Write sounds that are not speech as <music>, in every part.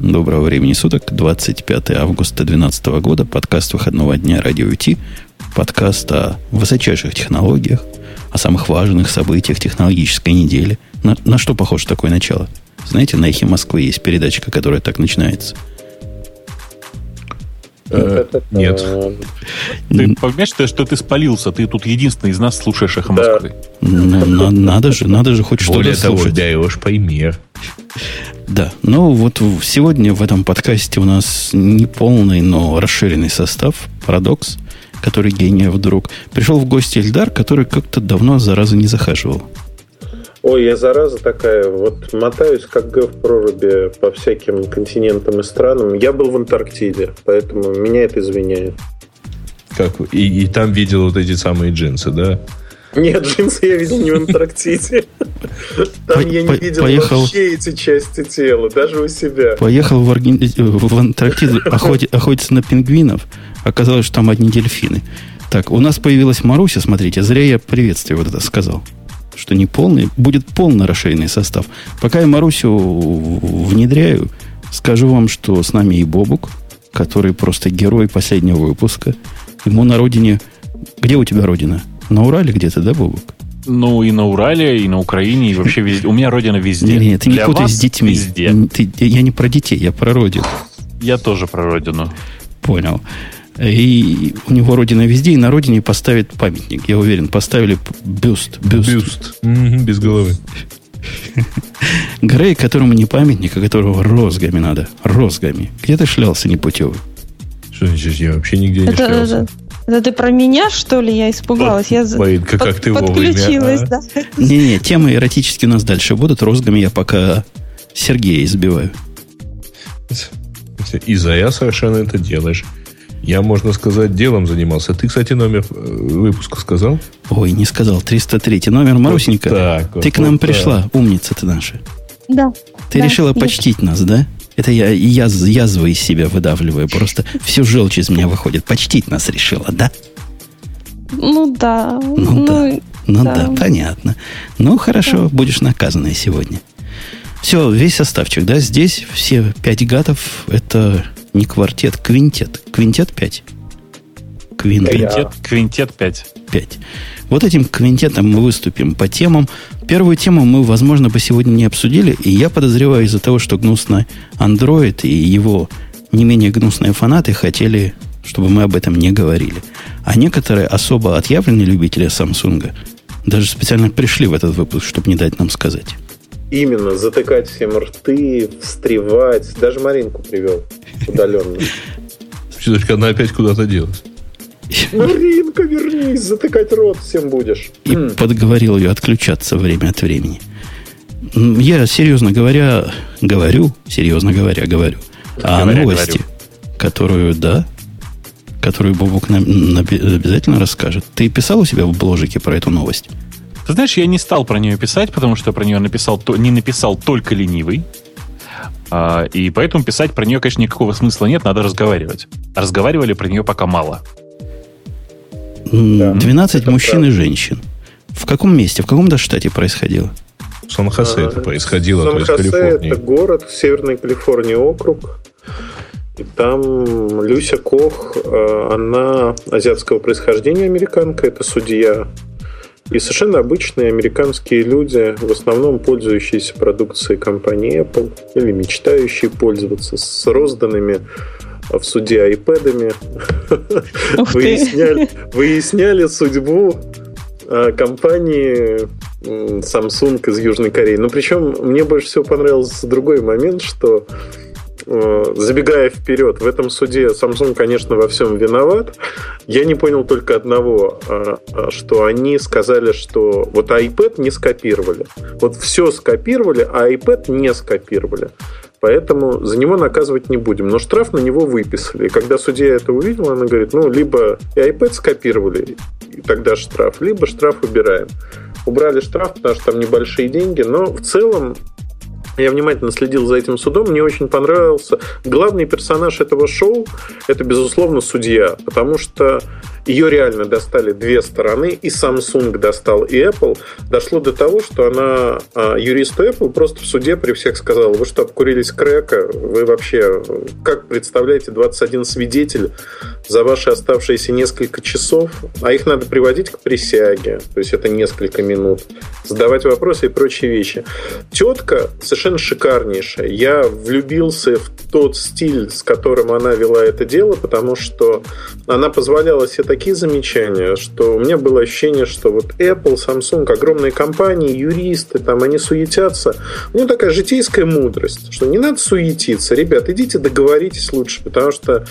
Доброго времени суток, 25 августа 2012 года, подкаст выходного дня Радио УТ, подкаст о высочайших технологиях, о самых важных событиях технологической недели. На, на что похоже такое начало? Знаете, на эхе Москвы есть передачка, которая так начинается – нет. Ты понимаешь, что, что ты спалился? Ты тут единственный из нас слушаешь эхо Москвы. Надо же, надо же хоть что-то слушать. даешь пример. Да, ну вот сегодня в этом подкасте у нас не полный, но расширенный состав, парадокс, который гения вдруг. Пришел в гости Эльдар, который как-то давно зараза не захаживал. Ой, я зараза такая, вот мотаюсь как Г в проруби по всяким континентам и странам. Я был в Антарктиде, поэтому меня это извиняет. Как? И, и там видел вот эти самые джинсы, да? Нет, джинсы я видел не в Антарктиде. Там я не видел вообще эти части тела, даже у себя. Поехал в, в Антарктиду <laughs> охотиться на пингвинов. Оказалось, что там одни дельфины. Так, у нас появилась Маруся, смотрите, зря я приветствие вот это сказал что не полный, будет полно расширенный состав. Пока я Марусю внедряю, скажу вам, что с нами и Бобук, который просто герой последнего выпуска. Ему на родине... Где у тебя родина? На Урале где-то, да, Бобук? Ну, и на Урале, и на Украине, и вообще везде. У меня родина везде. Нет, нет, ты не путай с детьми. Везде. Ты, я не про детей, я про родину. Я тоже про родину. Понял. И у него родина везде, и на родине поставят памятник. Я уверен, поставили бюст. Бюст. бюст. Mm-hmm, без головы. Грей, которому не памятник, а которого розгами надо. Розгами. Где ты шлялся непутевый? Что значит, я вообще нигде не шлялся. Это, это ты про меня, что ли? Я испугалась. Я Лаидка, как под, ты подключилась, вовремя, а? да. Не-не, темы эротические у нас дальше будут. Розгами я пока Сергея избиваю. И я совершенно это делаешь. Я, можно сказать, делом занимался. Ты, кстати, номер э, выпуска сказал? Ой, не сказал. 303 номер. Марусенька, вот так, вот, ты к нам вот пришла. Так. Умница ты наша. Да. Ты да, решила есть. почтить нас, да? Это я яз, язвы из себя выдавливаю. Просто всю желчь из меня выходит. Почтить нас решила, да? Ну да. Ну, ну да. Ну да. да, понятно. Ну хорошо, да. будешь наказанная сегодня. Все, весь составчик, да? Здесь все пять гатов это не квартет, квинтет. Квинтет 5. Квинтет, квинтет 5. 5. Вот этим квинтетом мы выступим по темам. Первую тему мы, возможно, по сегодня не обсудили, и я подозреваю из-за того, что гнусный Android и его не менее гнусные фанаты хотели, чтобы мы об этом не говорили. А некоторые особо отъявленные любители Samsung даже специально пришли в этот выпуск, чтобы не дать нам сказать. Именно, затыкать всем рты, встревать. Даже Маринку привел удаленно. Только она опять куда-то делась. Маринка, вернись, затыкать рот всем будешь. И подговорил ее отключаться время от времени. Я, серьезно говоря, говорю, серьезно говоря, говорю, о говоря, новости, говорю. которую, да, которую Бобук нам, нам обязательно расскажет. Ты писал у себя в бложике про эту новость? Ты знаешь, я не стал про нее писать, потому что про нее написал, не написал только ленивый. А, и поэтому писать про нее, конечно, никакого смысла нет, надо разговаривать. разговаривали про нее пока мало. 12 да, мужчин и женщин. В каком месте, в каком то штате происходило? В Сан-Хосе это происходило, Сан-Хосе это город в Северной Калифорнии округ. И там Люся Кох, э, она азиатского происхождения американка, это судья и совершенно обычные американские люди, в основном пользующиеся продукцией компании Apple или мечтающие пользоваться с розданными в суде айпэдами, выясняли, выясняли судьбу а, компании Samsung из Южной Кореи. Но причем мне больше всего понравился другой момент, что забегая вперед, в этом суде Samsung, конечно, во всем виноват. Я не понял только одного, а, а, что они сказали, что вот iPad не скопировали. Вот все скопировали, а iPad не скопировали. Поэтому за него наказывать не будем. Но штраф на него выписали. И когда судья это увидел, она говорит, ну, либо и iPad скопировали, и тогда штраф, либо штраф убираем. Убрали штраф, потому что там небольшие деньги, но в целом я внимательно следил за этим судом, мне очень понравился. Главный персонаж этого шоу – это, безусловно, судья, потому что ее реально достали две стороны, и Samsung достал, и Apple, дошло до того, что она а, юристу Apple просто в суде при всех сказала, вы что, обкурились крека? Вы вообще, как представляете, 21 свидетель за ваши оставшиеся несколько часов, а их надо приводить к присяге, то есть это несколько минут, задавать вопросы и прочие вещи. Тетка совершенно шикарнейшая. Я влюбился в тот стиль, с которым она вела это дело, потому что она позволяла себе такие замечания, что у меня было ощущение, что вот Apple, Samsung, огромные компании, юристы, там они суетятся. У нее такая житейская мудрость, что не надо суетиться. Ребят, идите договоритесь лучше, потому что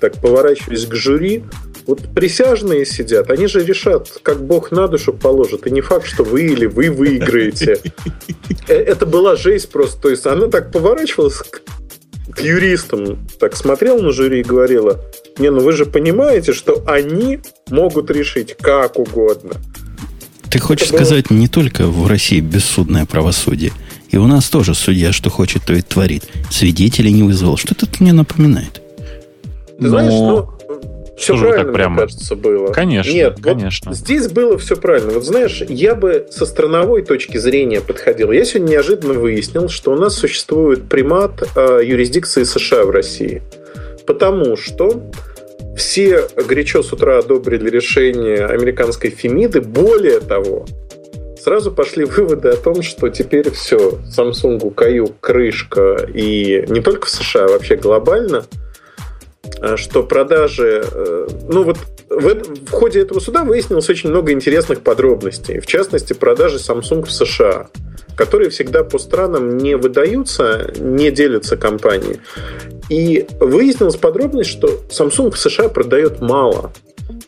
так поворачиваясь к жюри, вот присяжные сидят, они же решат, как Бог на душу положит. И не факт, что вы или вы выиграете. <laughs> Э, это была жесть просто. То есть она так поворачивалась к юристам, так смотрела на жюри и говорила, не, ну вы же понимаете, что они могут решить как угодно. Ты хочешь было... сказать, не только в России бессудное правосудие, и у нас тоже судья, что хочет, то и творит. Свидетелей не вызвал. Что это мне напоминает? Ты знаешь, ну, все Тоже правильно, так прямо. мне кажется, было. Конечно, Нет, конечно. Вот здесь было все правильно. Вот знаешь, я бы со страновой точки зрения подходил. Я сегодня неожиданно выяснил, что у нас существует примат э, юрисдикции США в России. Потому что все горячо с утра одобрили решение американской Фемиды. Более того, сразу пошли выводы о том, что теперь все, Samsung, каюк, крышка, и не только в США, а вообще глобально – что продажи, э, ну вот в, в ходе этого суда выяснилось очень много интересных подробностей. В частности, продажи Samsung в США, которые всегда по странам не выдаются, не делятся компании. И выяснилась подробность, что Samsung в США продает мало.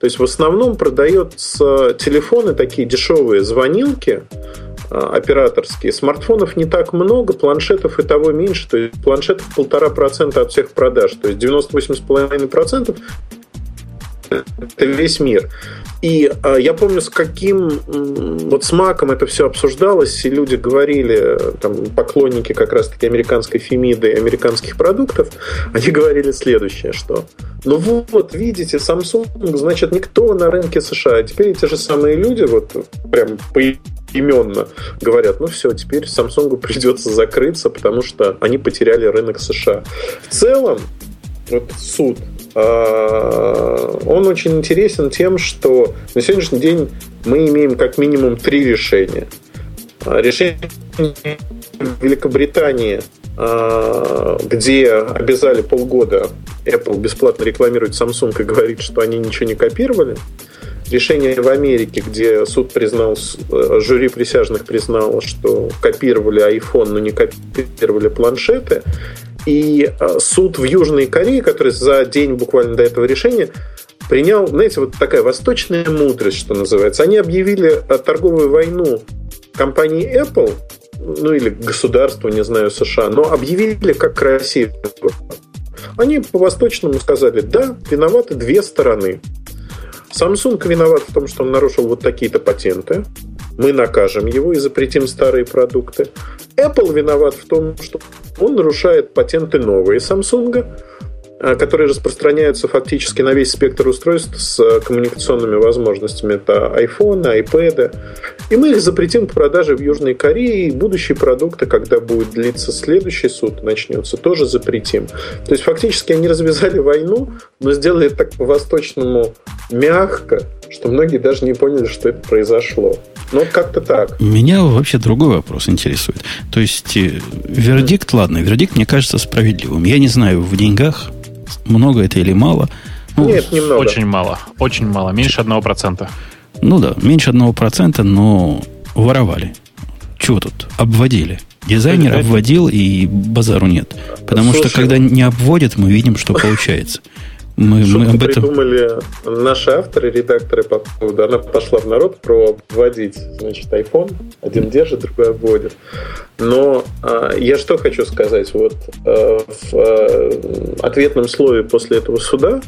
То есть в основном продается телефоны такие дешевые звонилки, операторские. Смартфонов не так много, планшетов и того меньше. То есть планшетов полтора процента от всех продаж. То есть 98,5% это весь мир. И э, я помню, с каким вот с Маком это все обсуждалось, и люди говорили, там, поклонники как раз-таки американской фемиды и американских продуктов, <laughs> они говорили следующее, что ну вот, видите, Samsung, значит, никто на рынке США. А теперь эти же самые люди, вот прям по именно говорят, ну все, теперь Samsung <laughs> придется закрыться, потому что они потеряли рынок США. В целом, вот суд, а, он очень интересен тем, что на сегодняшний день мы имеем как минимум три решения. А, решение Великобритании, а, где обязали полгода Apple бесплатно рекламировать Samsung и говорит, что они ничего не копировали решение в Америке, где суд признал, э, жюри присяжных признало, что копировали iPhone, но не копировали планшеты. И э, суд в Южной Корее, который за день буквально до этого решения принял, знаете, вот такая восточная мудрость, что называется. Они объявили э, торговую войну компании Apple, ну или государству, не знаю, США, но объявили как красиво. Они по-восточному сказали, да, виноваты две стороны. Samsung виноват в том, что он нарушил вот такие-то патенты. Мы накажем его и запретим старые продукты. Apple виноват в том, что он нарушает патенты новые Samsung, которые распространяются фактически на весь спектр устройств с э, коммуникационными возможностями. Это iPhone, iPad. И мы их запретим к продаже в Южной Корее. И будущие продукты, когда будет длиться следующий суд, начнется, тоже запретим. То есть фактически они развязали войну, но сделали так по-восточному мягко, что многие даже не поняли, что это произошло. Ну, как-то так. Меня вообще другой вопрос интересует. То есть, э, вердикт, ладно, вердикт мне кажется справедливым. Я не знаю, в деньгах много это или мало. Ну, Нет, немного. Очень мало. Очень мало. Меньше одного процента. Ну да, меньше одного процента, но воровали. Чего тут? Обводили. Дизайнер это... обводил, и базару нет. Потому Слушай, что когда не обводят, мы видим, что получается. Мы, мы об этом... придумали наши авторы, редакторы по поводу. Она пошла в народ про вводить, значит, iPhone. Один держит, другой обводит. Но а, я что хочу сказать. Вот а, в а, ответном слове после этого суда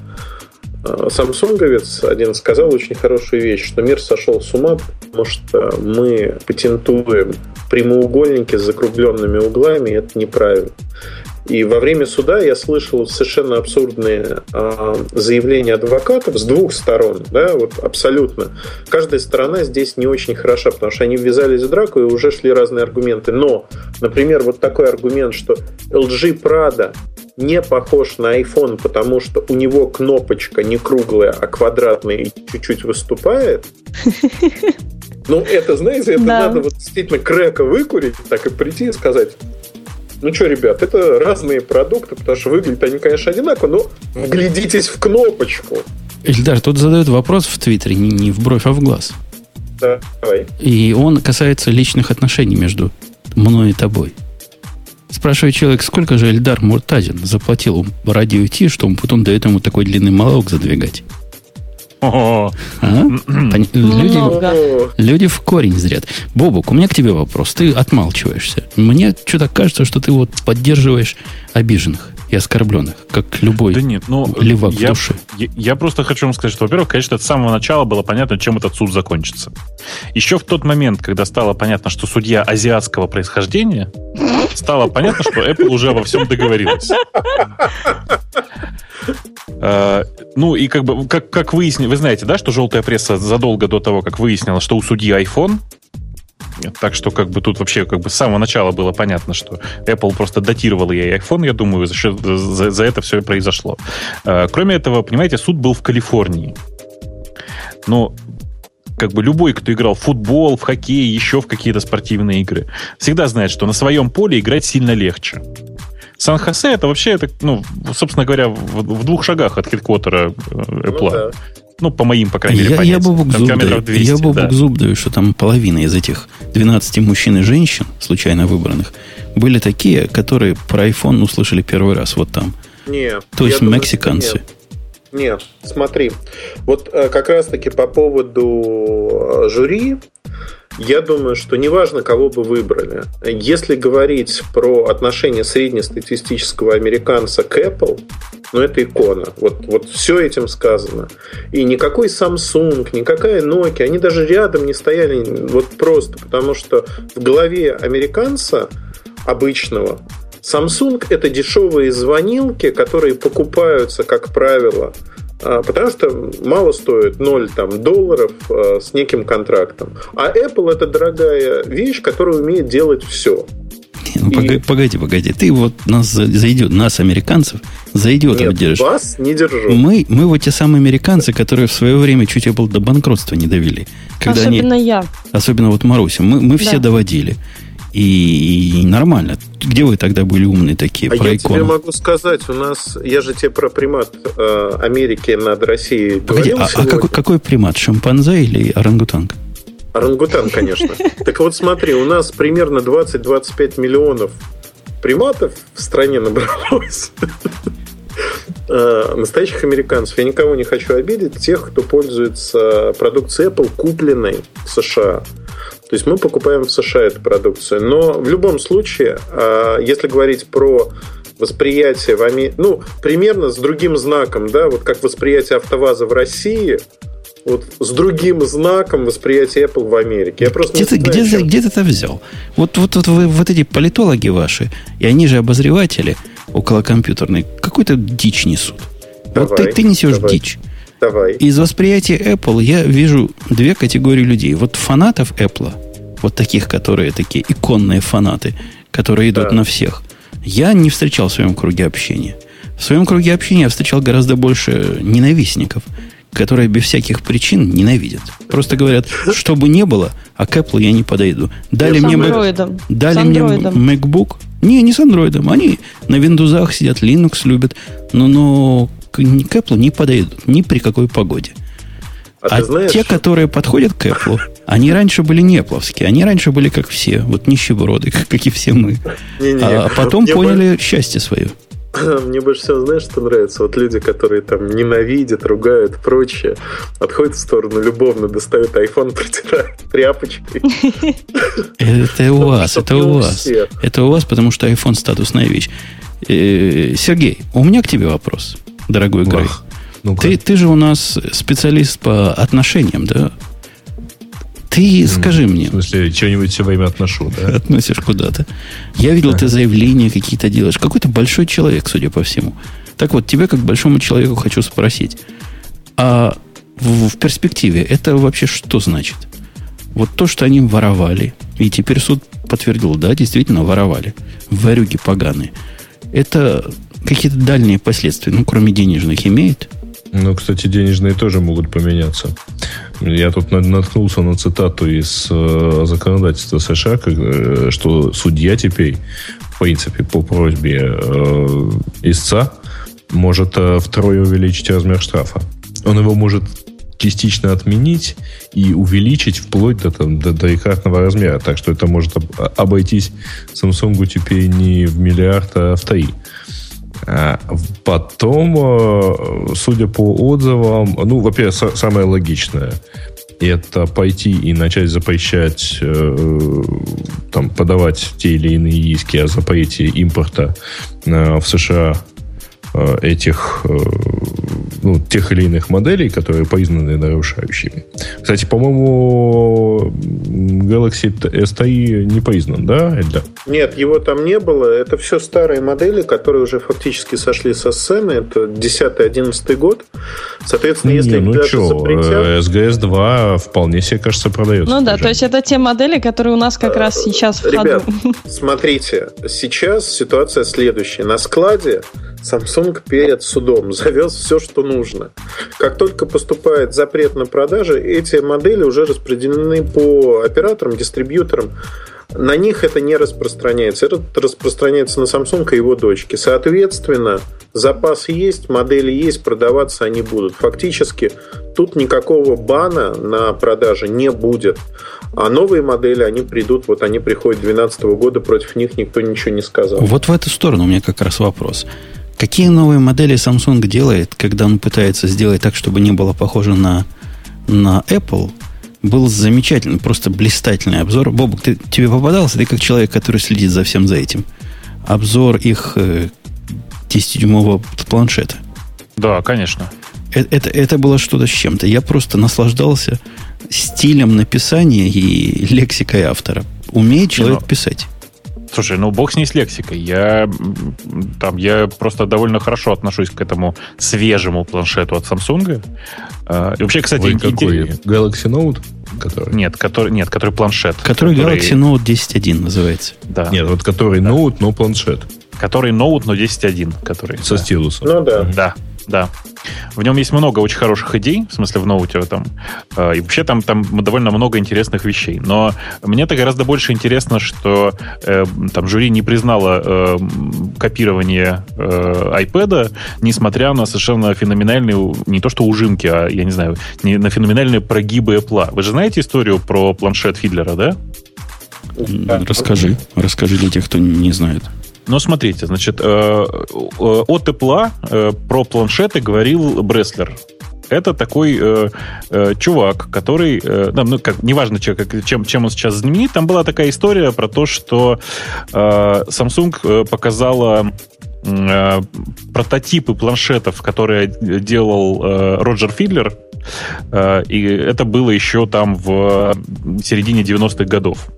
а, Самсунговец один сказал очень хорошую вещь, что мир сошел с ума, потому что мы патентуем прямоугольники с закругленными углами, и это неправильно. И во время суда я слышал совершенно абсурдные э, заявления адвокатов с двух сторон, да, вот абсолютно. Каждая сторона здесь не очень хороша, потому что они ввязались в драку и уже шли разные аргументы. Но, например, вот такой аргумент, что LG Prada не похож на iPhone, потому что у него кнопочка не круглая, а квадратная и чуть-чуть выступает. <laughs> Ну, это, знаете, это да. надо вот действительно крека выкурить, так и прийти и сказать, ну что, ребят, это разные продукты, потому что выглядят они, конечно, одинаково, но вглядитесь в кнопочку. Ильдар, тут задают вопрос в Твиттере не, в бровь, а в глаз. Давай. И он касается личных отношений между мной и тобой. Спрашивает человек, сколько же Эльдар Муртазин заплатил радио Ти, чтобы потом до этого такой длинный монолог задвигать? А? Люди, люди в корень зрят. Бобок, у меня к тебе вопрос. Ты отмалчиваешься. Мне что-то кажется, что ты вот поддерживаешь обиженных и оскорбленных, как любой да нет, ну, левак я, в душе. Я, я просто хочу вам сказать, что, во-первых, конечно, с самого начала было понятно, чем этот суд закончится. Еще в тот момент, когда стало понятно, что судья азиатского происхождения, стало понятно, что Apple уже во всем договорилась. Uh, ну и как бы, как, как выяснили, вы знаете, да, что желтая пресса задолго до того, как выяснила, что у судьи iPhone, так что как бы тут вообще как бы с самого начала было понятно, что Apple просто датировала ей iPhone, я думаю, за, за, за это все и произошло. Uh, кроме этого, понимаете, суд был в Калифорнии. Но как бы любой, кто играл в футбол, в хоккей, еще в какие-то спортивные игры, всегда знает, что на своем поле играть сильно легче. Сан-Хосе это вообще, это, ну, собственно говоря, в, в двух шагах от хедквотера э, Apple. Ну, да. ну, по моим, по крайней мере, я, я бобок зуб даю, 200, я бобок да. зуб даю, что там половина из этих 12 мужчин и женщин, случайно выбранных, были такие, которые про iPhone услышали первый раз вот там. Нет. То есть мексиканцы. Нет. Нет, смотри, вот э, как раз-таки по поводу э, жюри, я думаю, что неважно, кого бы выбрали. Если говорить про отношение среднестатистического американца к Apple, ну, это икона. Вот, вот все этим сказано. И никакой Samsung, никакая Nokia, они даже рядом не стояли вот просто, потому что в голове американца обычного Samsung это дешевые звонилки, которые покупаются, как правило, потому что мало стоит 0 там, долларов а, с неким контрактом. А Apple это дорогая вещь, которая умеет делать все. Ну, и... погоди, погоди, Ты вот нас зайдет, нас, американцев, зайдет Нет, держишь. вас не держу. Мы, мы вот те самые американцы, которые в свое время чуть Apple до банкротства не довели. Когда особенно они, я. Особенно вот Маруся. Мы, мы все да. доводили. И, и нормально. Где вы тогда были умные такие? А про я икону? тебе могу сказать, у нас, я же тебе про примат э, Америки над Россией Погоди, а, а какой, какой примат? Шимпанзе или орангутанг? Орангутан, конечно. <laughs> Так вот смотри, у нас примерно 20-25 миллионов приматов в стране набралось. <laughs> Э, настоящих американцев. Я никого не хочу обидеть. Тех, кто пользуется продукцией Apple, купленной в США. То есть мы покупаем в США эту продукцию. Но в любом случае, а, если говорить про восприятие в Америке, ну, примерно с другим знаком, да, вот как восприятие АвтоВАЗа в России, вот с другим знаком восприятия Apple в Америке. Я просто где, ты, знаю, где, чем... где ты это взял? Вот, вот, вот вы, вот эти политологи ваши, и они же обозреватели околокомпьютерные, какую-то дичь несут. Давай, вот ты, ты несешь давай. дичь. Давай. Из восприятия Apple я вижу две категории людей. Вот фанатов Apple, вот таких, которые такие иконные фанаты, которые идут да. на всех, я не встречал в своем круге общения. В своем круге общения я встречал гораздо больше ненавистников, которые без всяких причин ненавидят. Просто говорят, что бы ни было, а к Apple я не подойду. Дали с мне, Mac, дали мне MacBook. Не, не с андроидом. Они на Windows сидят, Linux любят. Но, но к, к Apple не подойдут ни при какой погоде. А, а знаешь, те, которые подходят к Apple, они раньше были не Apple, они раньше были как все, вот нищеброды, <laughs> как, и все мы. Не, не, а потом поняли бы... счастье свое. <clears throat> Мне больше всего, знаешь, что нравится? Вот люди, которые там ненавидят, ругают, прочее, отходят в сторону любовно, достают iPhone, <laughs> протирают тряпочкой. <laughs> Это у вас, это у вас. Это у вас, потому что iPhone статусная вещь. Э, Сергей, у меня к тебе вопрос дорогой Грей. ну ты, ты же у нас специалист по отношениям, да? Ты скажи мне. В смысле, что-нибудь все время отношу, да? <laughs> Относишь куда-то. Я видел, ты заявления какие-то делаешь. Какой-то большой человек, судя по всему. Так вот, тебя как большому человеку хочу спросить. А в, в перспективе это вообще что значит? Вот то, что они воровали, и теперь суд подтвердил, да, действительно воровали. Варюги поганые. Это какие-то дальние последствия, ну, кроме денежных, имеет? Ну, кстати, денежные тоже могут поменяться. Я тут наткнулся на цитату из э, законодательства США, э, что судья теперь, в принципе, по просьбе э, истца, может втрое увеличить размер штрафа. Он его может частично отменить и увеличить вплоть до, там, до, до трикратного размера. Так что это может обойтись Samsung теперь не в миллиард, а в три. А потом, э, судя по отзывам, ну, во-первых, самое логичное это пойти и начать запрещать, э, там, подавать те или иные иски о запрете импорта э, в США Э, этих, э, ну, тех или иных моделей, которые признаны нарушающими. Кстати, по-моему, Galaxy S3 не признан, да, Эдля? Нет, его там не было. Это все старые модели, которые уже фактически сошли со сцены. Это 10-11 год. Соответственно, если не, ну даже что, запретят... SGS 2 вполне себе, кажется, продается. Ну да, то есть это те модели, которые у нас как раз сейчас в Ребят, ходу. смотрите, сейчас ситуация следующая. На складе Samsung перед судом <laughs> завез все, что нужно. Как только поступает запрет на продажи, эти модели уже распределены по операторам, дистрибьюторам. На них это не распространяется. Это распространяется на Samsung и его дочки. Соответственно, запас есть, модели есть, продаваться они будут. Фактически тут никакого бана на продаже не будет. А новые модели, они придут, вот они приходят 2012 года, против них никто ничего не сказал. Вот в эту сторону у меня как раз вопрос. Какие новые модели Samsung делает, когда он пытается сделать так, чтобы не было похоже на, на Apple? Был замечательный, просто блистательный обзор. Бобок, ты, тебе попадался? Ты как человек, который следит за всем за этим. Обзор их э, 10-дюймового планшета. Да, конечно. Это, это, это было что-то с чем-то. Я просто наслаждался стилем написания и лексикой автора. Умеет человек Но... писать. Слушай, ну бог с ней с лексикой. Я, там, я просто довольно хорошо отношусь к этому свежему планшету от Samsung. А, и вообще, кстати, Ой, какой? Galaxy Note? Который? Нет, который, нет, который планшет. Который, который... Galaxy Note 10.1 называется. Да. Нет, вот который да. Note, но планшет. Который Note, но 10.1. Который, Со да. стилусом. Ну да. Да, да. В нем есть много очень хороших идей, в смысле в ноуте там. Э, и вообще там, там довольно много интересных вещей. Но мне-то гораздо больше интересно, что э, там жюри не признало э, копирование э, iPad, несмотря на совершенно феноменальные, не то что ужимки, а, я не знаю, не, на феноменальные прогибы Apple. Вы же знаете историю про планшет Фидлера, да? Расскажи. Расскажи для тех, кто не знает. Но смотрите, значит, э, э, от Apple э, про планшеты говорил Бреслер. Это такой э, э, чувак, который, э, ну, как, неважно, чем, чем он сейчас знаменит, там была такая история про то, что э, Samsung показала э, прототипы планшетов, которые делал э, Роджер Фидлер, и это было еще там в середине 90-х годов.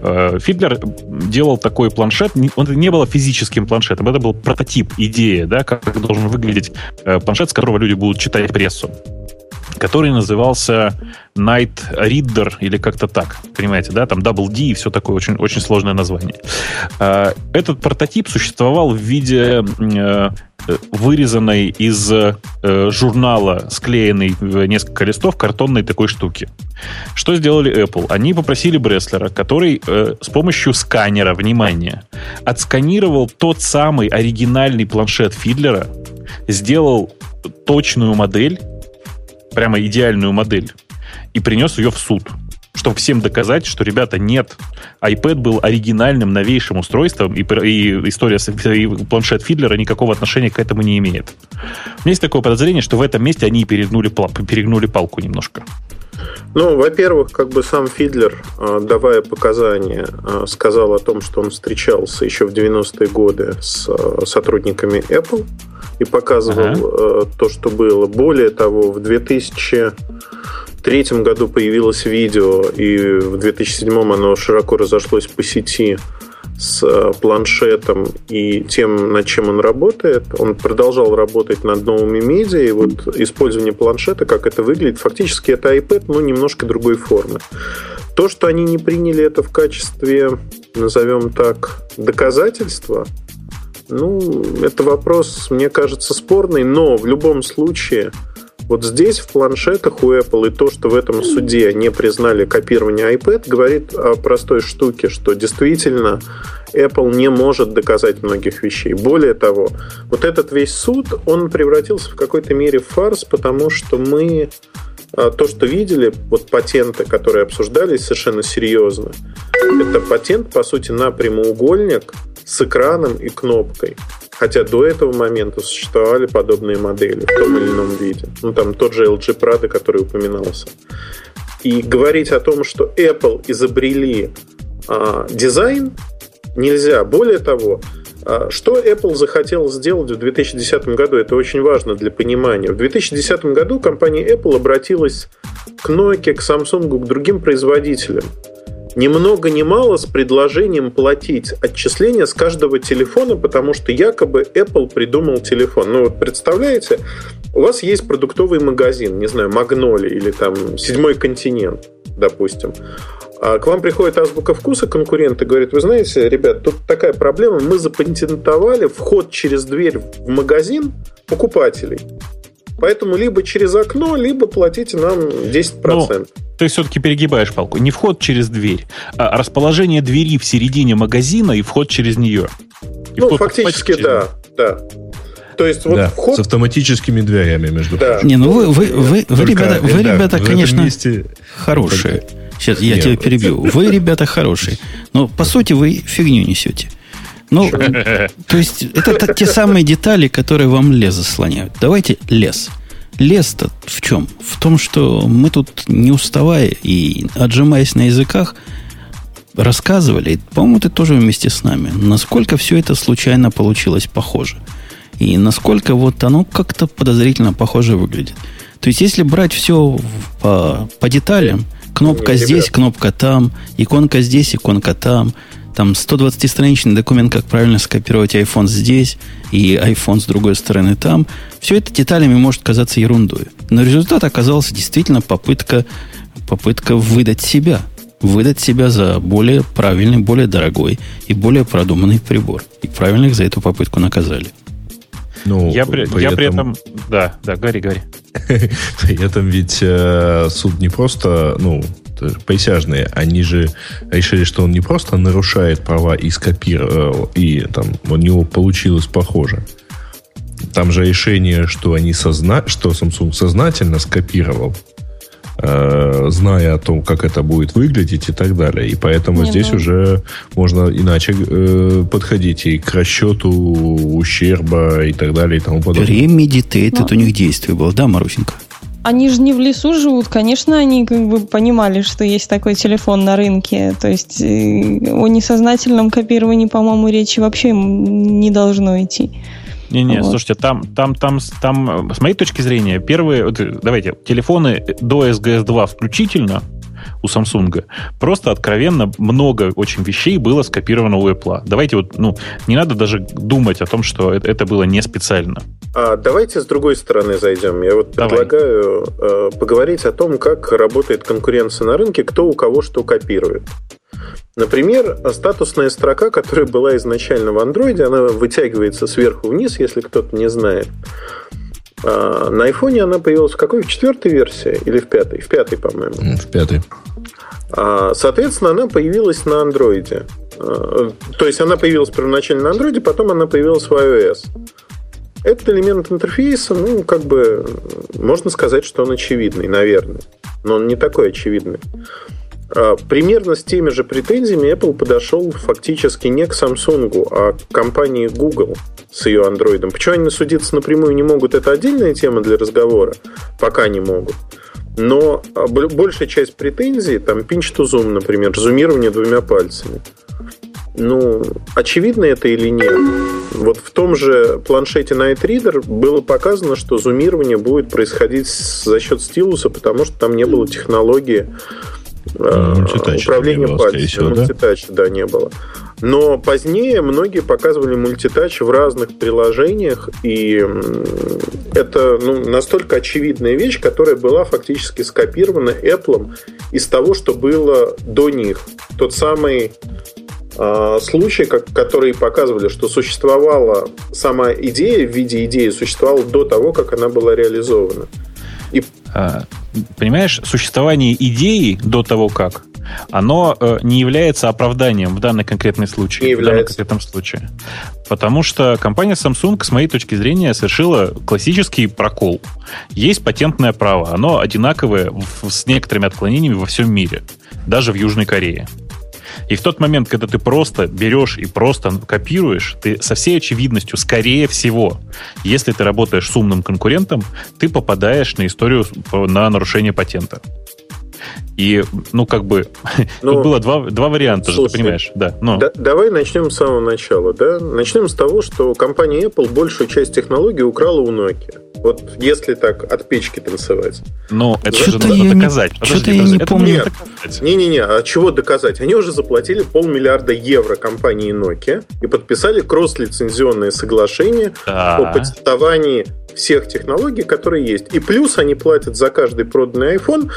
Э, Фидлер делал такой планшет, он не был физическим планшетом, это был прототип, идея, да, как должен выглядеть э, планшет, с которого люди будут читать прессу который назывался Night Reader или как-то так, понимаете, да, там Double D и все такое, очень, очень сложное название. А, этот прототип существовал в виде э, вырезанной из э, журнала, склеенной в несколько листов картонной такой штуки. Что сделали Apple? Они попросили Бреслера, который э, с помощью сканера, внимание, отсканировал тот самый оригинальный планшет Фидлера, сделал точную модель прямо идеальную модель и принес ее в суд чтобы всем доказать, что, ребята, нет, iPad был оригинальным, новейшим устройством, и, и история с и планшет Фидлера никакого отношения к этому не имеет. У меня есть такое подозрение, что в этом месте они перегнули, перегнули палку немножко. Ну, во-первых, как бы сам Фидлер, а, давая показания, а, сказал о том, что он встречался еще в 90-е годы с а, сотрудниками Apple и показывал ага. то, что было. Более того, в 2000 2003 году появилось видео, и в 2007 оно широко разошлось по сети с э, планшетом и тем, над чем он работает. Он продолжал работать над новыми медиа, и вот использование планшета, как это выглядит, фактически это iPad, но немножко другой формы. То, что они не приняли это в качестве, назовем так, доказательства, ну, это вопрос, мне кажется, спорный, но в любом случае вот здесь в планшетах у Apple и то, что в этом суде не признали копирование iPad, говорит о простой штуке, что действительно Apple не может доказать многих вещей. Более того, вот этот весь суд, он превратился в какой-то мере в фарс, потому что мы то, что видели, вот патенты, которые обсуждались совершенно серьезно, это патент, по сути, на прямоугольник с экраном и кнопкой. Хотя до этого момента существовали подобные модели в том или ином виде. Ну, там тот же LG Prado, который упоминался. И говорить о том, что Apple изобрели а, дизайн, нельзя. Более того, а, что Apple захотел сделать в 2010 году, это очень важно для понимания. В 2010 году компания Apple обратилась к Nokia, к Samsung, к другим производителям ни много ни мало с предложением платить отчисления с каждого телефона, потому что якобы Apple придумал телефон. Ну вот представляете, у вас есть продуктовый магазин, не знаю, Магноли или там Седьмой континент, допустим. А к вам приходит азбука вкуса, конкурент, и говорит, вы знаете, ребят, тут такая проблема, мы запатентовали вход через дверь в магазин покупателей. Поэтому либо через окно, либо платите нам 10%. Но ты все-таки перегибаешь палку. Не вход через дверь, а расположение двери в середине магазина и вход через нее. И ну, фактически, да, да. То есть вот да, вход... С автоматическими дверями, между да. прочим. Не, ну вы, вы, вы, вы ребята, вы, да, ребята конечно, месте... хорошие. Сейчас я Нет. тебя перебью. Вы, ребята, хорошие. Но, по сути, вы фигню несете. Ну, <laughs> то есть, это те самые детали, которые вам лес заслоняют. Давайте лес. Лес-то в чем? В том, что мы тут, не уставая и отжимаясь на языках, рассказывали, по-моему, ты тоже вместе с нами, насколько все это случайно получилось похоже. И насколько вот оно как-то подозрительно похоже выглядит. То есть, если брать все по, по деталям, кнопка здесь, кнопка там, иконка здесь, иконка там – там 120-страничный документ, как правильно скопировать iPhone здесь и iPhone с другой стороны там. Все это деталями может казаться ерундой. Но результат оказался действительно попытка, попытка выдать себя. Выдать себя за более правильный, более дорогой и более продуманный прибор. И правильно их за эту попытку наказали. Ну, я при, при, я этом... при этом... Да, да, говори, говори. <laughs> При этом ведь э, суд не просто, ну, присяжные, они же решили, что он не просто нарушает права и скопировал, и там у него получилось похоже. Там же решение, что они созна... что Samsung сознательно скопировал, э, зная о том, как это будет выглядеть и так далее. И поэтому не, здесь ну... уже можно иначе э, подходить и к расчету ущерба и так далее и тому подобное. Premeditated, ну... это у них действие было, да, Марусенька? Они же не в лесу живут, конечно, они как бы понимали, что есть такой телефон на рынке. То есть э, о несознательном копировании, по-моему, речи вообще не должно идти. Не-не, вот. слушайте, там, там, там, там, с моей точки зрения, первые, давайте, телефоны до SGS 2 включительно, у Samsung. Просто откровенно много очень вещей было скопировано у Apple. Давайте вот, ну, не надо даже думать о том, что это, это было не специально. А давайте с другой стороны зайдем. Я вот Давай. предлагаю э, поговорить о том, как работает конкуренция на рынке, кто у кого что копирует. Например, статусная строка, которая была изначально в Android, она вытягивается сверху вниз, если кто-то не знает. А, на айфоне она появилась в какой? В четвертой версии или в пятой? В пятой, по-моему. В пятой. А, соответственно, она появилась на андроиде. А, то есть она появилась первоначально на андроиде, потом она появилась в iOS. Этот элемент интерфейса, ну, как бы, можно сказать, что он очевидный, наверное. Но он не такой очевидный. А, примерно с теми же претензиями Apple подошел фактически не к Samsung, а к компании Google с ее Android. Почему они судиться напрямую не могут, это отдельная тема для разговора. Пока не могут. Но а, большая часть претензий, там pinch to zoom, например, зумирование двумя пальцами. ну, очевидно это или нет? Вот в том же планшете Night Reader было показано, что зумирование будет происходить за счет стилуса, потому что там не было технологии Ну, управления пальцем. Мультитача, да, не было. Но позднее многие показывали мультитач в разных приложениях, и это ну, настолько очевидная вещь, которая была фактически скопирована Apple из того, что было до них. Тот самый э, случай, как, который показывали, что существовала сама идея в виде идеи, существовала до того, как она была реализована. И... А, понимаешь, существование идеи до того, как оно э, не является оправданием в данный конкретный случай. Не в данном конкретном случае. Потому что компания Samsung, с моей точки зрения, совершила классический прокол. Есть патентное право. Оно одинаковое с некоторыми отклонениями во всем мире. Даже в Южной Корее. И в тот момент, когда ты просто берешь и просто копируешь, ты со всей очевидностью, скорее всего, если ты работаешь с умным конкурентом, ты попадаешь на историю на нарушение патента. И, ну, как бы, <laughs> ну, тут было два, два варианта, слушай, же, ты понимаешь. Да, но... да, давай начнем с самого начала. Да? Начнем с того, что компания Apple большую часть технологий украла у Nokia. Вот если так от печки танцевать. Ну, это же надо я доказать. Не, что-то я не помню. Не-не-не, а чего доказать? Они уже заплатили полмиллиарда евро компании Nokia и подписали кросс-лицензионное соглашение да. о патентовании всех технологий, которые есть. И плюс они платят за каждый проданный iPhone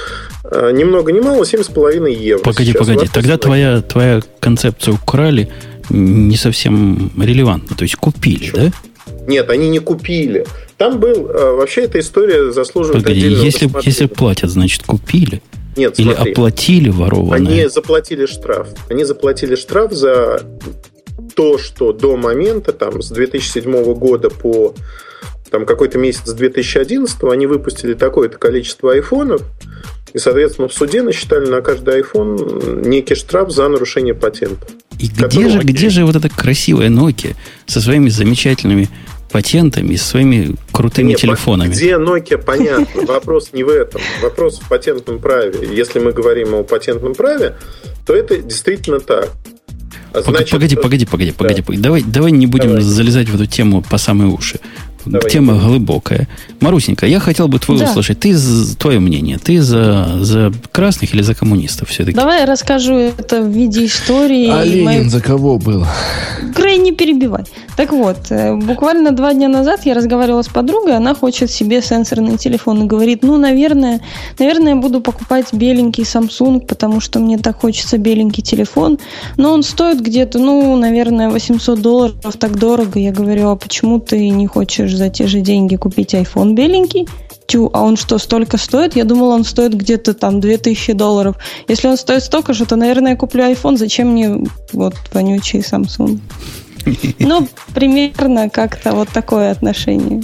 э, ни много ни мало 7,5 евро. Погоди, сейчас. погоди. Тогда твоя, твоя концепция украли не совсем релевантна. То есть купили, Почему? да? Нет, они не купили. Там был... Э, вообще эта история заслуживает Погоди, если, если платят, значит купили? Нет, Или смотри, оплатили ворованное? Они заплатили штраф. Они заплатили штраф за то, что до момента, там, с 2007 года по там какой-то месяц 2011 они выпустили такое-то количество айфонов, и, соответственно, в суде насчитали на каждый iPhone некий штраф за нарушение патента. И где же, где же вот эта красивая Nokia со своими замечательными патентами, со своими крутыми Нет, телефонами? Где Nokia, понятно. <laughs> Вопрос не в этом. Вопрос в патентном праве. Если мы говорим о патентном праве, то это действительно так. Значит, погоди, погоди, погоди, да. погоди, погоди. Давай, давай не будем давай. залезать в эту тему по самые уши. Давай Тема не глубокая. Марусенька, я хотел бы твое да. услышать. Ты, твое мнение. Ты за, за красных или за коммунистов все-таки? Давай я расскажу это в виде истории. А Ленин моей... за кого был? Грей, не перебивай. Так вот, э, буквально два дня назад я разговаривала с подругой, она хочет себе сенсорный телефон и говорит, ну, наверное, наверное, я буду покупать беленький Samsung, потому что мне так хочется беленький телефон, но он стоит где-то, ну, наверное, 800 долларов, так дорого. Я говорю, а почему ты не хочешь за те же деньги купить iPhone беленький? Тю, а он что, столько стоит? Я думала, он стоит где-то там 2000 долларов. Если он стоит столько же, то, наверное, я куплю iPhone. Зачем мне вот вонючий Samsung? <laughs> Ну, примерно как-то вот такое отношение.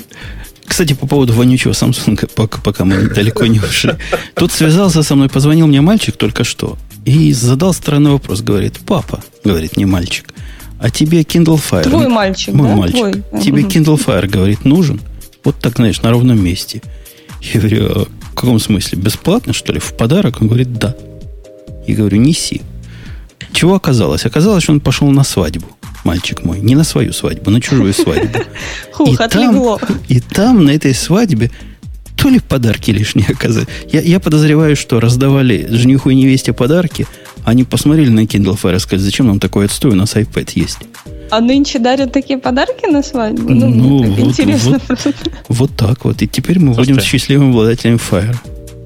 Кстати, по поводу вонючего Samsung, пока, пока мы далеко не ушли. Тут связался со мной, позвонил мне мальчик только что и задал странный вопрос. Говорит, папа, говорит, не мальчик, а тебе Kindle Fire... Твой мальчик, Мой да? мальчик. Твой. Тебе Kindle Fire, говорит, нужен? Вот так, знаешь, на ровном месте. Я говорю, а в каком смысле? Бесплатно, что ли? В подарок? Он говорит, да. Я говорю, неси. Чего оказалось? Оказалось, что он пошел на свадьбу мальчик мой. Не на свою свадьбу, на чужую свадьбу. <laughs> Хух, и отлегло. Там, и там, на этой свадьбе, то ли подарки лишние оказались. Я, я подозреваю, что раздавали жениху и невесте подарки, они посмотрели на Kindle Fire и сказали, зачем нам такой отстой, у нас iPad есть. А нынче дарят такие подарки на свадьбу? Ну, ну вот, интересно. Вот, вот так вот. И теперь мы Слушайте, будем счастливым обладателем Fire.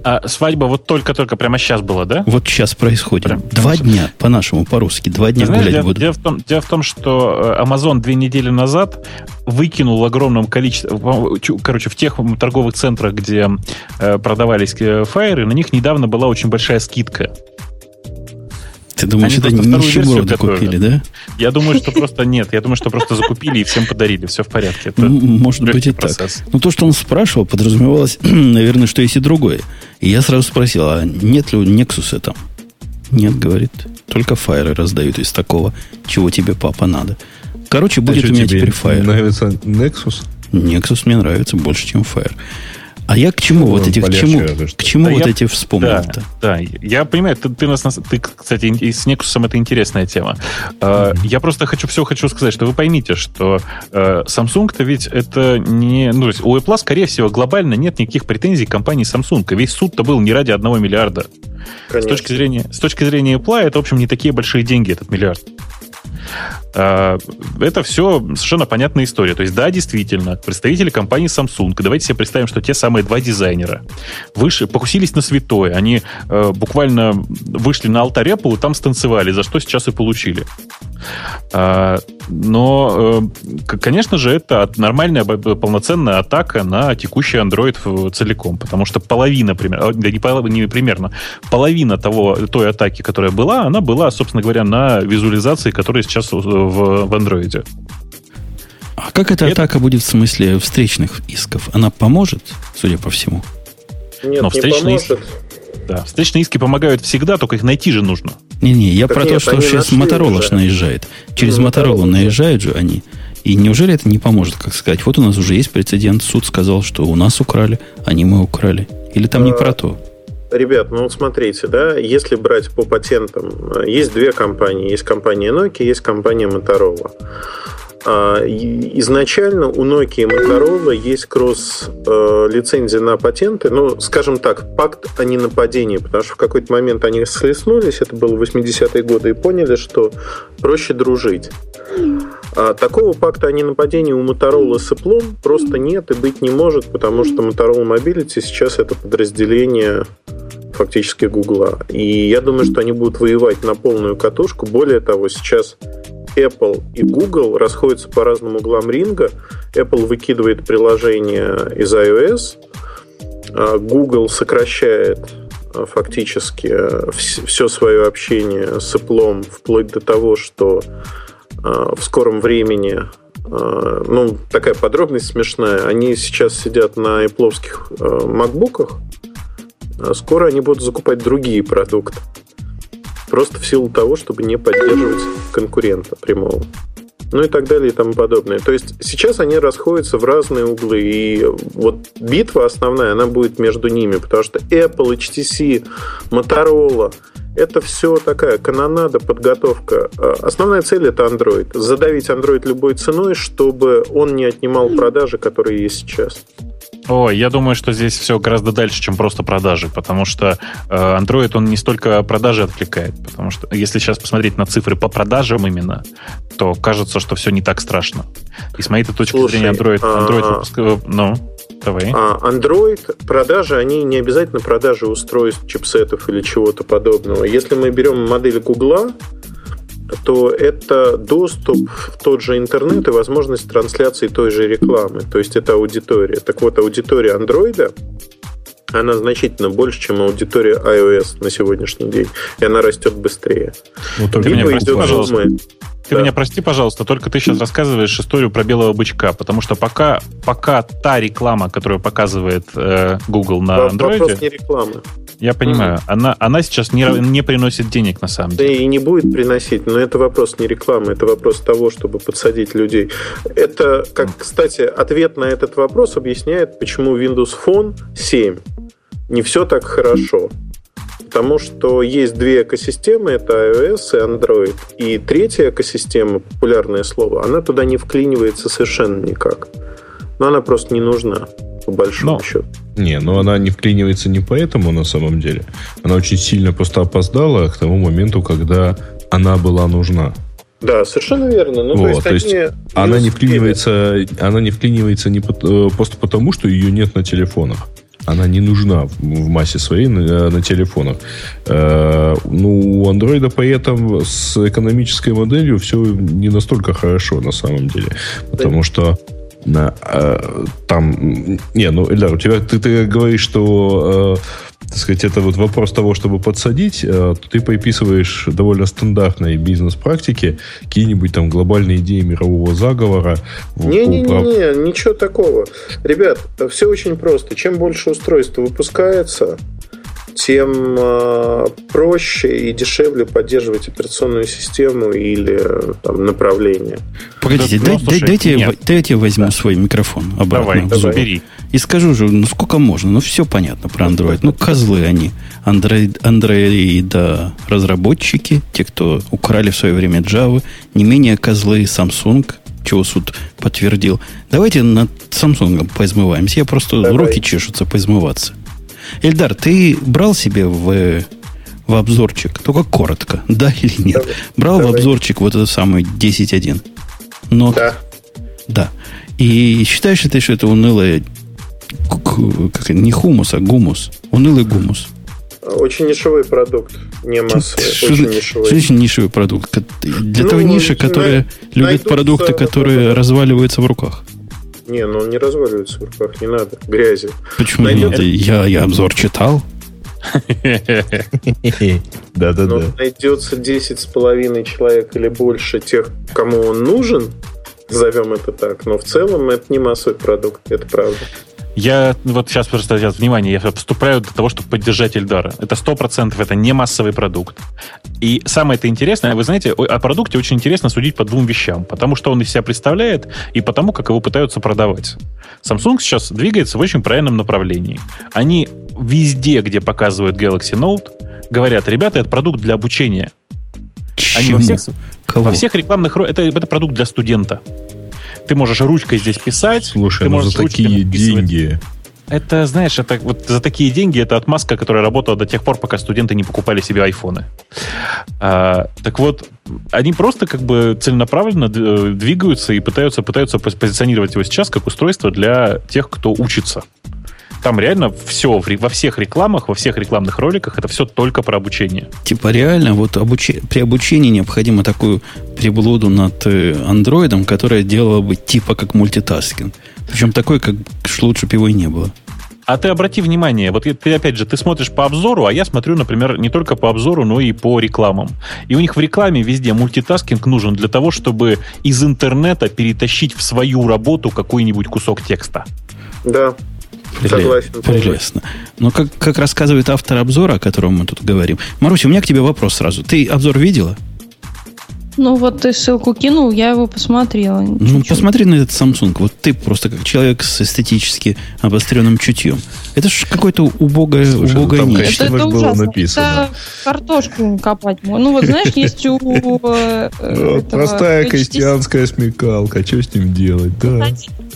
А свадьба вот только-только прямо сейчас была, да? Вот сейчас происходит. Прям, два прям дня, по-нашему, по-русски. Два дня знаешь, гулять дело, будут. Дело в, том, дело в том, что э, Amazon две недели назад выкинул огромном количестве... Короче, в тех торговых центрах, где э, продавались э, фаеры, на них недавно была очень большая скидка. Ты думаешь, Они это нищеброды купили, да? Я думаю, что просто нет. Я думаю, что просто закупили и всем подарили. Все в порядке. Это Может быть и процесс. так. Но то, что он спрашивал, подразумевалось, <clears throat> наверное, что есть и другое. И я сразу спросил, а нет ли у Nexus там? Нет, говорит. Только фаеры раздают из такого, чего тебе, папа, надо. Короче, будет а у меня теперь Fire. нравится Nexus? Nexus мне нравится больше, чем Fire. А я к чему вот эти, к чему, к чему Да вот я- эти вспомнил-то? Да, я понимаю, ты, ты нас, ты, кстати, и с Nexus это интересная тема. Э, Я просто хочу все хочу сказать, что вы поймите, что э, Samsung-то ведь это не... Ну, то есть у Apple, скорее всего, глобально нет никаких претензий к компании Samsung. Весь суд-то был не ради одного миллиарда. С Конечно. точки, зрения, с точки зрения Apple, это, в общем, не такие большие деньги, этот миллиард. А, Это все совершенно понятная история. То есть, да, действительно, представители компании Samsung, давайте себе представим, что те самые два дизайнера выше, покусились на святое. Они э, буквально вышли на алтарь Apple и там станцевали, за что сейчас и получили. А, но, э, конечно же, это нормальная полноценная атака на текущий Android целиком, потому что половина, примерно, да не, полов- не примерно, половина того, той атаки, которая была, она была, собственно говоря, на визуализации, которая сейчас в, в Android. А как эта Это- атака будет в смысле встречных исков? Она поможет, судя по всему? Нет, Но не встречные поможет. Да. Встречные иски помогают всегда, только их найти же нужно. Не-не, я Так про то, нет, что они сейчас Моторола уже. ж наезжает. Через Ну, Моторолу наезжают же они. И неужели это не поможет, как сказать? Вот у нас уже есть прецедент, суд сказал, что у нас украли, а не мы украли. Или там не А, про то? Ребят, ну вот смотрите, да, если брать по патентам, э, есть две компании. Есть компания Nokia, есть компания Motorola. А, Изначально у Nokia и Motorola есть кросс-лицензия на патенты. Ну, скажем так, пакт о ненападении, потому что в какой-то момент они слеснулись, это было 80-е годы, и поняли, что проще дружить. А такого пакта о ненападении у Motorola с Apple просто нет и быть не может, потому что Motorola Mobility сейчас это подразделение фактически Гугла. И я думаю, что они будут воевать на полную катушку. Более того, сейчас Apple и Google расходятся по разным углам ринга. Apple выкидывает приложение из iOS, а Google сокращает а, фактически все свое общение с Apple вплоть до того, что а, в скором времени ну, такая подробность смешная. Они сейчас сидят на Apple макбуках, скоро они будут закупать другие продукты. Просто в силу того, чтобы не поддерживать конкурента прямого. Ну и так далее и тому подобное. То есть сейчас они расходятся в разные углы. И вот битва основная, она будет между ними. Потому что Apple, HTC, Motorola это все такая канонада, подготовка. А Основная цель это Android. Задавить Android любой ценой, чтобы он не отнимал продажи, которые есть сейчас. Ой, я думаю, что здесь все гораздо дальше, чем просто продажи, потому что э, Android, он не столько продажи отвлекает, потому что если сейчас посмотреть на цифры по продажам именно, то кажется, что все не так страшно. И с моей точки Слушай, зрения, Android, Android а- Ну, давай. А Android продажи, они не обязательно продажи устройств, чипсетов или чего-то подобного. Если мы берем модель Гугла, то это доступ в тот же интернет и возможность трансляции той же рекламы. То есть это аудитория. Так вот, аудитория андроида она значительно больше, чем аудитория iOS на сегодняшний день. И она растет быстрее. Ну, только меня прости, идет пожалуйста. зумы. Ты да. меня прости, пожалуйста, только ты сейчас рассказываешь историю про белого бычка, потому что пока, пока та реклама, которую показывает э, Google на Во- Вопрос Android, не рекламы. Я понимаю, она, она сейчас не, не приносит денег на самом Да деле. и не будет приносить, но это вопрос не рекламы, это вопрос того, чтобы подсадить людей. Это, как, кстати, ответ на этот вопрос объясняет, почему Windows Phone 7 не все так хорошо. Потому что есть две экосистемы, это iOS и Android. И третья экосистема, популярное слово, она туда не вклинивается совершенно никак. Но она просто не нужна, по большому Но- счету. Не, но она не вклинивается не поэтому на самом деле. Она очень сильно просто опоздала к тому моменту, когда она была нужна. Да, совершенно верно. Ну, Вот, то есть, то они Она не вклинивается, она не вклинивается не э, просто потому, что ее нет на телефонах. Она не нужна в, в массе своей на, на телефонах. Э, ну, у андроида поэтому с экономической моделью все не настолько хорошо на самом деле. Потому что на, э, там... Не, ну, Эльдар, у тебя, ты, ты говоришь, что э, так сказать, это вот вопрос того, чтобы подсадить, э, то ты приписываешь довольно стандартные бизнес-практики, какие-нибудь там глобальные идеи мирового заговора. Не-не-не, ничего такого. Ребят, все очень просто. Чем больше устройств выпускается, тем э, проще и дешевле поддерживать операционную систему или там, направление. Погодите, Да, дай- ну, слушай, дай- дайте, я, дайте я возьму свой микрофон обратно. Давай, в зубы. бери. И скажу же, ну сколько можно? Ну все понятно про Android. Ну козлы они. Android, Android разработчики, те, кто украли в свое время Java, не менее козлы Samsung, чего суд подтвердил. Давайте над Samsung поизмываемся. Я просто Давай. руки чешутся поизмываться. Эльдар, ты брал себе в, в обзорчик, только коротко, <laughs> да или нет? Давай. Брал в Давай. обзорчик вот это самый 10.1. Но Да. да. И считаешь ли ты, что это унылое как, не хумус, а гумус? Унылый гумус. Очень нишевой продукт, не массовый, Что очень нишевой. что значит нишевый продукт? Для Ну, той ниши, которая любит продукты, которые разваливаются в руках. Не, ну он не разваливается в руках, не надо. Грязи. Почему не Найдется- надо? Я, я обзор читал. <laughs> Да-да-да. Но найдется 10 с половиной человек или больше тех, кому он нужен, назовем это так, но в целом это не массовый продукт, это правда. Я вот сейчас просто сейчас, внимание, я вступаю для того, чтобы поддержать Эльдара. Это сто процентов, это не массовый продукт. И самое это интересное, вы знаете, о продукте очень интересно судить по двум вещам. Потому что он из себя представляет и потому, как его пытаются продавать. Samsung сейчас двигается в очень правильном направлении. Они везде, где показывают Galaxy Note, говорят, ребята, это продукт для обучения. Они Чему? во всех, Кого? во всех рекламных... Это, это продукт для студента. Ты можешь ручкой здесь писать. Слушай, ты ну можешь за такие написывать. деньги. Это, знаешь, это вот за такие деньги это отмазка, которая работала до тех пор, пока студенты не покупали себе айфоны. А, так вот, они просто как бы целенаправленно д- двигаются и пытаются, пытаются позиционировать его сейчас как устройство для тех, кто учится. Там реально все во всех рекламах, во всех рекламных роликах это все только про обучение. Типа реально вот обуче- при обучении необходимо такую приблуду над э, андроидом, которая делала бы типа как мультитаскинг. Причем такой, как лучше бы его и не было. А ты обрати внимание, вот ты опять же, ты смотришь по обзору, а я смотрю, например, не только по обзору, но и по рекламам. И у них в рекламе везде мультитаскинг нужен для того, чтобы из интернета перетащить в свою работу какой-нибудь кусок текста. Да, Согласен, Прелестно. Но как, как рассказывает автор обзора, о котором мы тут говорим. Маруся, у меня к тебе вопрос сразу. Ты обзор видела? Ну вот ты ссылку кинул, я его посмотрела. Ну, Чуть-чуть. посмотри на этот Samsung. Вот ты просто как человек с эстетически обостренным чутьем. Это ж какое-то убогое, Слушай, ну убогое там ниша. качество- Это, это было ужасно. написано? Это картошку копать. Ну вот знаешь, есть у... э, Простая крестьянская смекалка. Что с ним делать? Да.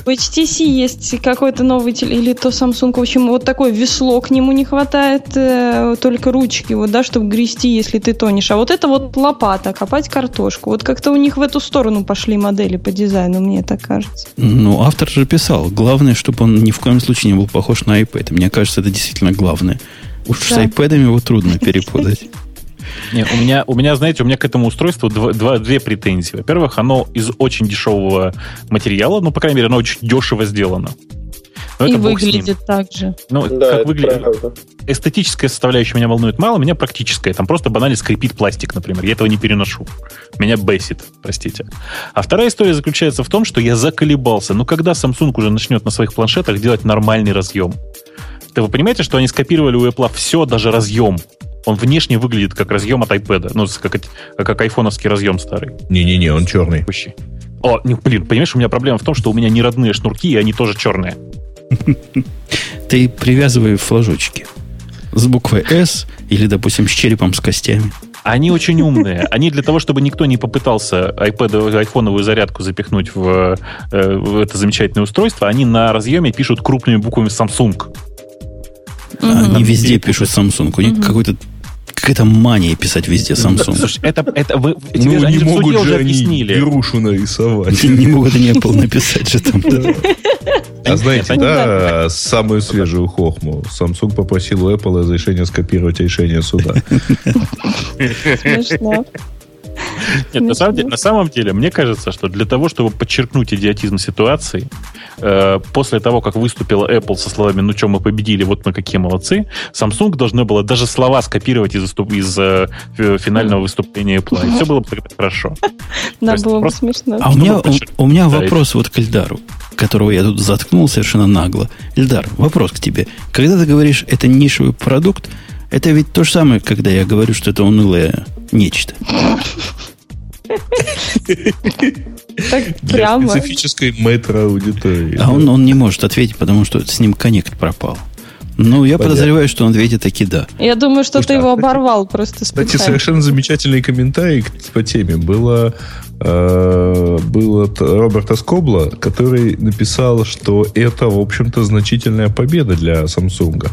В HTC есть какой-то новый теле- или то Samsung, в общем, вот такое весло к нему не хватает, э, только ручки, вот, да, чтобы грести, если ты тонешь. А вот это вот лопата, копать картошку. Вот как-то у них в эту сторону пошли модели по дизайну, мне так кажется. Ну, автор же писал. Главное, чтобы он ни в коем случае не был похож на iPad. Мне кажется, это действительно главное. Уж с Да. iPad его трудно перепутать. <laughs> Не, у меня, у меня, знаете, у меня к этому устройству два, два- две претензии. Во-первых, оно из очень дешевого материала, ну, по крайней мере, оно очень дешево сделано. Но И выглядит так же. Ну, да, как выглядит, правда. эстетическая составляющая меня волнует мало, меня практическая. Там просто банально скрипит пластик, например. Я этого не переношу. Меня бесит, простите. А вторая история заключается в том, что я заколебался. Ну, когда Samsung уже начнет на своих планшетах делать нормальный разъем? Да вы понимаете, что они скопировали у Apple все, даже разъем. Он внешне выглядит как разъем от iPad. Ну, как, как айфоновский разъем старый. Не-не-не, он черный. О, ну, блин, понимаешь, у меня проблема в том, что у меня не родные шнурки, и они тоже черные. Ты привязывай флажочки. С буквой S или, допустим, с черепом с костями. Они очень умные. Они для того, чтобы никто не попытался iPad, айфоновую зарядку запихнуть в, э, в это замечательное устройство, они на разъеме пишут крупными буквами Samsung. Мгм. Они везде пишут Samsung. У них Мгм. какой-то какая-то мания писать везде Samsung. Слушай, это, это вы, тебе Ну, же- они не же могут уже же они объяснили. берушу нарисовать. Не могут они Apple написать же там. А знаете, да, самую свежую хохму. Samsung попросил у Apple разрешение скопировать решение суда. <laughs> Смешно. <laughs> Нет, на самом, деле, на самом деле, мне кажется, что для того, чтобы подчеркнуть идиотизм ситуации, э, после того, как выступила Apple со словами «Ну что, мы победили, вот мы какие молодцы», Samsung должна была даже слова скопировать из, из э, фи- финального выступления Apple. И все было бы тогда хорошо. <laughs> Да, есть было бы просто- смешно. А у меня, у, подчеркнуть. у меня Да, вопрос вот к Эльдару, которого я тут заткнул совершенно нагло. Эльдар, вопрос к тебе. Когда ты говоришь, это нишевый продукт, Это ведь то же самое, когда я говорю, что это унылое нечто. Так Для прямо. специфической метро-аудитории. А он, он не может ответить, потому что с ним коннект пропал. Ну, я Понятно. подозреваю, что он ответит таки да. Я думаю, что Слушай, ты а, его кстати- оборвал просто Кстати, специально. совершенно замечательный комментарий к- по теме. Было, э, был от Роберта Скобла, который написал, что это, в общем-то, значительная победа для Samsung.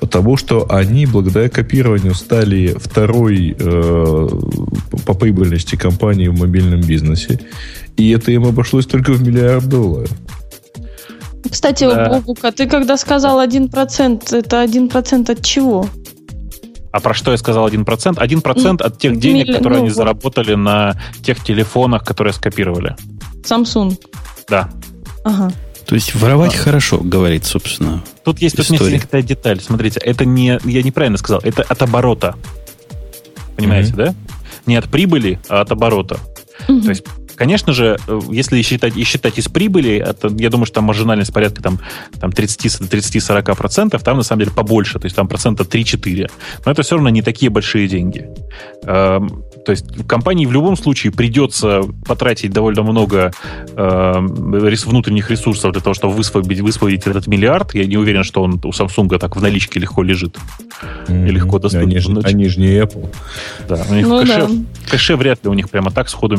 Потому что они, благодаря копированию, стали второй э, по прибыльности компанией в мобильном бизнесе. И это им обошлось только в миллиард долларов. Кстати, Да. Бобук, а ты когда сказал 1%, это 1% от чего? А про что я сказал 1%? 1% от тех денег, милли- которые ну, они вот. заработали на тех телефонах, которые скопировали. Samsung. Да. Ага. То есть воровать хорошо, говорит, собственно. Тут есть тут История. некоторая деталь. Смотрите, это не... Я неправильно сказал. Это от оборота. Понимаете, да? Не от прибыли, а от оборота. Мгм. То есть, конечно же, э, если считать, и считать из прибыли, это, я думаю, что там маржинальность порядка там, там 30-40 процентов, там на самом деле побольше, то есть там процента 3-4. Но это все равно не такие большие деньги. То есть компании в любом случае придется потратить довольно много рес- внутренних ресурсов для того, чтобы высвободить, высвободить этот миллиард. Я не уверен, что он у Samsung так в наличке легко лежит. И легко доступно. Они же, Ну, они же не Apple. Да, у них Ну в кэше, да. кэше вряд ли у них прямо так сходу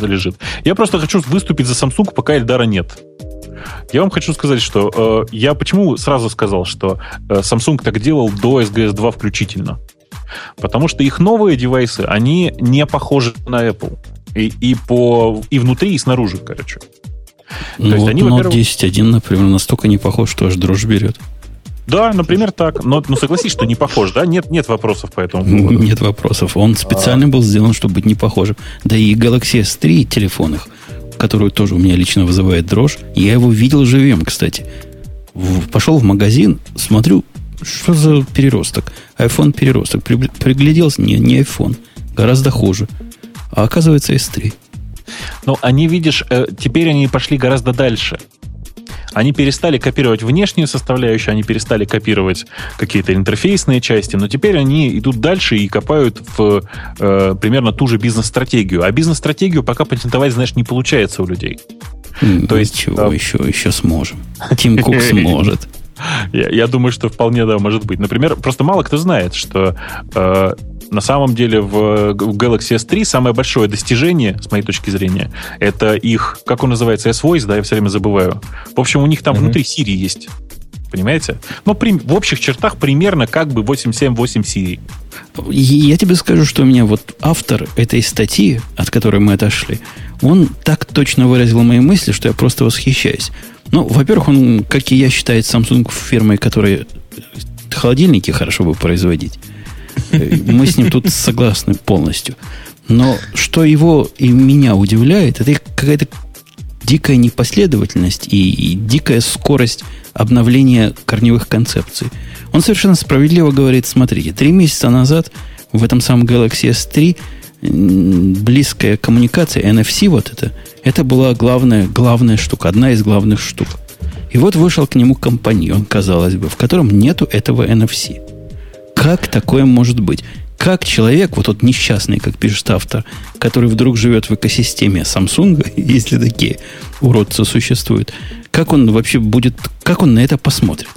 лежит. Я просто хочу выступить за Samsung, пока Эльдара нет. Я вам хочу сказать, что э, я почему сразу сказал, что э, Samsung так делал до SGS 2 включительно. Потому что их новые девайсы, они не похожи на Apple. И, и, по, и внутри, и снаружи, короче. Ну, есть вот они, Note во-первых- 10.1, например, настолько не похож, что аж дрожь берет. Да, например, так. Но ну, согласись, что не похож, да? Нет, нет вопросов по этому поводу. <laughs> Нет вопросов. Он специально А. был сделан, чтобы быть не похожим. Да и Galaxy S3 телефонах, которую тоже у меня лично вызывает дрожь, я его видел живем, кстати. В- пошел в магазин, смотрю, что за переросток? iPhone переросток. При- пригляделся, не, не iPhone. Гораздо хуже. А оказывается S3. Но они, видишь, э, теперь они пошли гораздо дальше. Они перестали копировать внешнюю составляющую, они перестали копировать какие-то интерфейсные части, но теперь они идут дальше и копают в э, примерно ту же бизнес-стратегию. А бизнес-стратегию пока патентовать, знаешь, не получается у людей. М, То есть, Чего да. еще, еще сможем. Тим Кук сможет. <laughs> Я, я думаю, что вполне, да, может быть. Например, просто мало кто знает, что э, на самом деле в, в Galaxy S3 самое большое достижение, с моей точки зрения, это их, как он называется, S-Voice, да, я все время забываю. В общем, у них там Мгм. внутри Siri есть. Понимаете? Ну, при- в общих чертах примерно как бы 8.7.8 Siri. Я тебе скажу, что у меня вот автор этой статьи, от которой мы отошли, он так точно выразил мои мысли, что я просто восхищаюсь. Ну, во-первых, он, как и я, считает Samsung фирмой, которая холодильники хорошо бы производить. Э, Мы с ним тут согласны полностью. Но что его и меня удивляет, это какая-то дикая непоследовательность и, и дикая скорость обновления корневых концепций. Он совершенно справедливо говорит, смотрите, три месяца назад в этом самом Galaxy S3 м, близкая коммуникация, NFC вот это, это была главная, главная штука, одна из главных штук. И вот вышел к нему компаньон, казалось бы, в котором нету этого NFC. Как такое может быть? Как человек, вот тот несчастный, как пишет автор, который вдруг живет в экосистеме Samsung, <laughs> если такие уродцы существуют, как он вообще будет, как он на это посмотрит?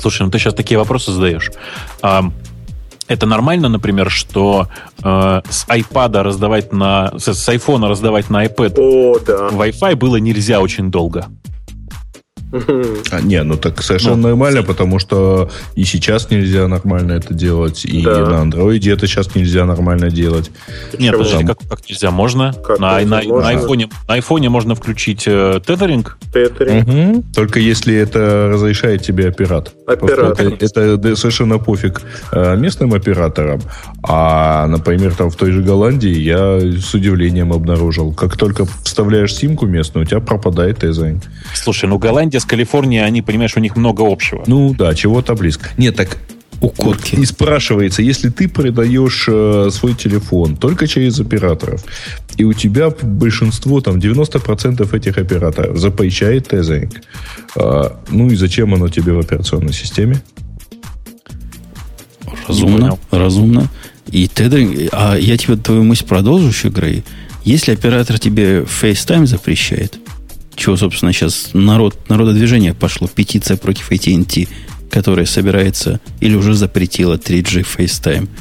Слушай, ну ты сейчас такие вопросы задаешь. Это нормально, например, что э, с iPad раздавать на... С, с iPhone раздавать на iPad О, да. Wi-Fi было нельзя очень долго. <laughs> А, не, ну так совершенно Ну, нормально, потому что и сейчас нельзя нормально это делать, и Да. на андроиде это сейчас нельзя нормально делать. Нет, подожди, как, как нельзя? Можно. Как на, на, Можно. на, айфоне, на айфоне можно включить э, тethering. Тетри. Мгм. Только если это разрешает тебе оператор. Оператор. Это, это совершенно пофиг э, местным операторам. А, например, там в той же Голландии я с удивлением обнаружил, как только вставляешь симку местную, у тебя пропадает тезайн. Слушай, ну Голландия с Калифорнией, они, понимаешь, у них много общего. Ну да, чего-то близко. Нет, так Укорки. И спрашивается, если ты продаешь э, свой телефон только через операторов, и у тебя большинство, там 90% этих операторов запрещает тезинг, э, ну и зачем оно тебе в операционной системе? Разумно, разумно. И тедеринг... А я тебе твою мысль продолжу еще, Грей. Если оператор тебе FaceTime запрещает, чего, собственно, сейчас народ, народодвижение пошло, петиция против AT&T, которая собирается или уже запретила 3G FaceTime –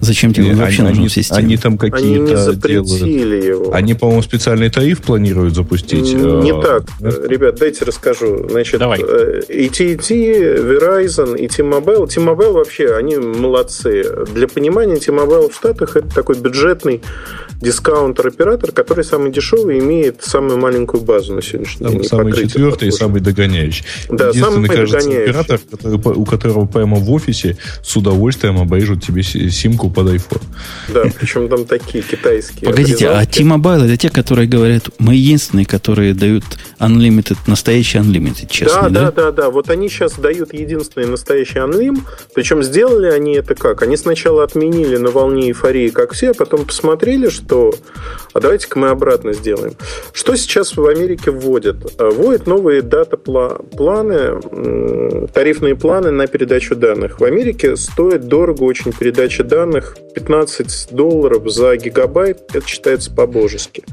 Зачем тебе они, вообще нужна они, система? Они там какие-то делают. его. Они, по-моему, специальный тариф планируют запустить. Не а, так. нет? Ребят, дайте расскажу. Значит, Давай. э, AT&T, Verizon и T-Mobile. T-Mobile вообще, они молодцы. Для понимания, T-Mobile в Штатах это такой бюджетный дискаунтер-оператор, который самый дешевый и имеет самую маленькую базу на сегодняшний Там день. самый четвертый и самый догоняющий. Да, Единственный, самый кажется, догоняющий. оператор, который, у которого прямо в офисе с удовольствием обрежут тебе си- симку под iPhone. Да, причем там такие китайские. Погодите, а. T-Mobile это те, которые говорят, мы единственные, которые дают unlimited, настоящий unlimited, честно, да, да? да, да, да. Вот они сейчас дают единственный настоящий анлим. Причем сделали они это как? Они сначала отменили на волне эйфории, как все, а потом посмотрели, что... А давайте-ка мы обратно сделаем. Что сейчас в Америке вводят? А, Вводят новые дата-планы, тарифные планы на передачу данных. В Америке стоит дорого очень передача данных. 15 долларов за гигабайт. Это считается по-божески.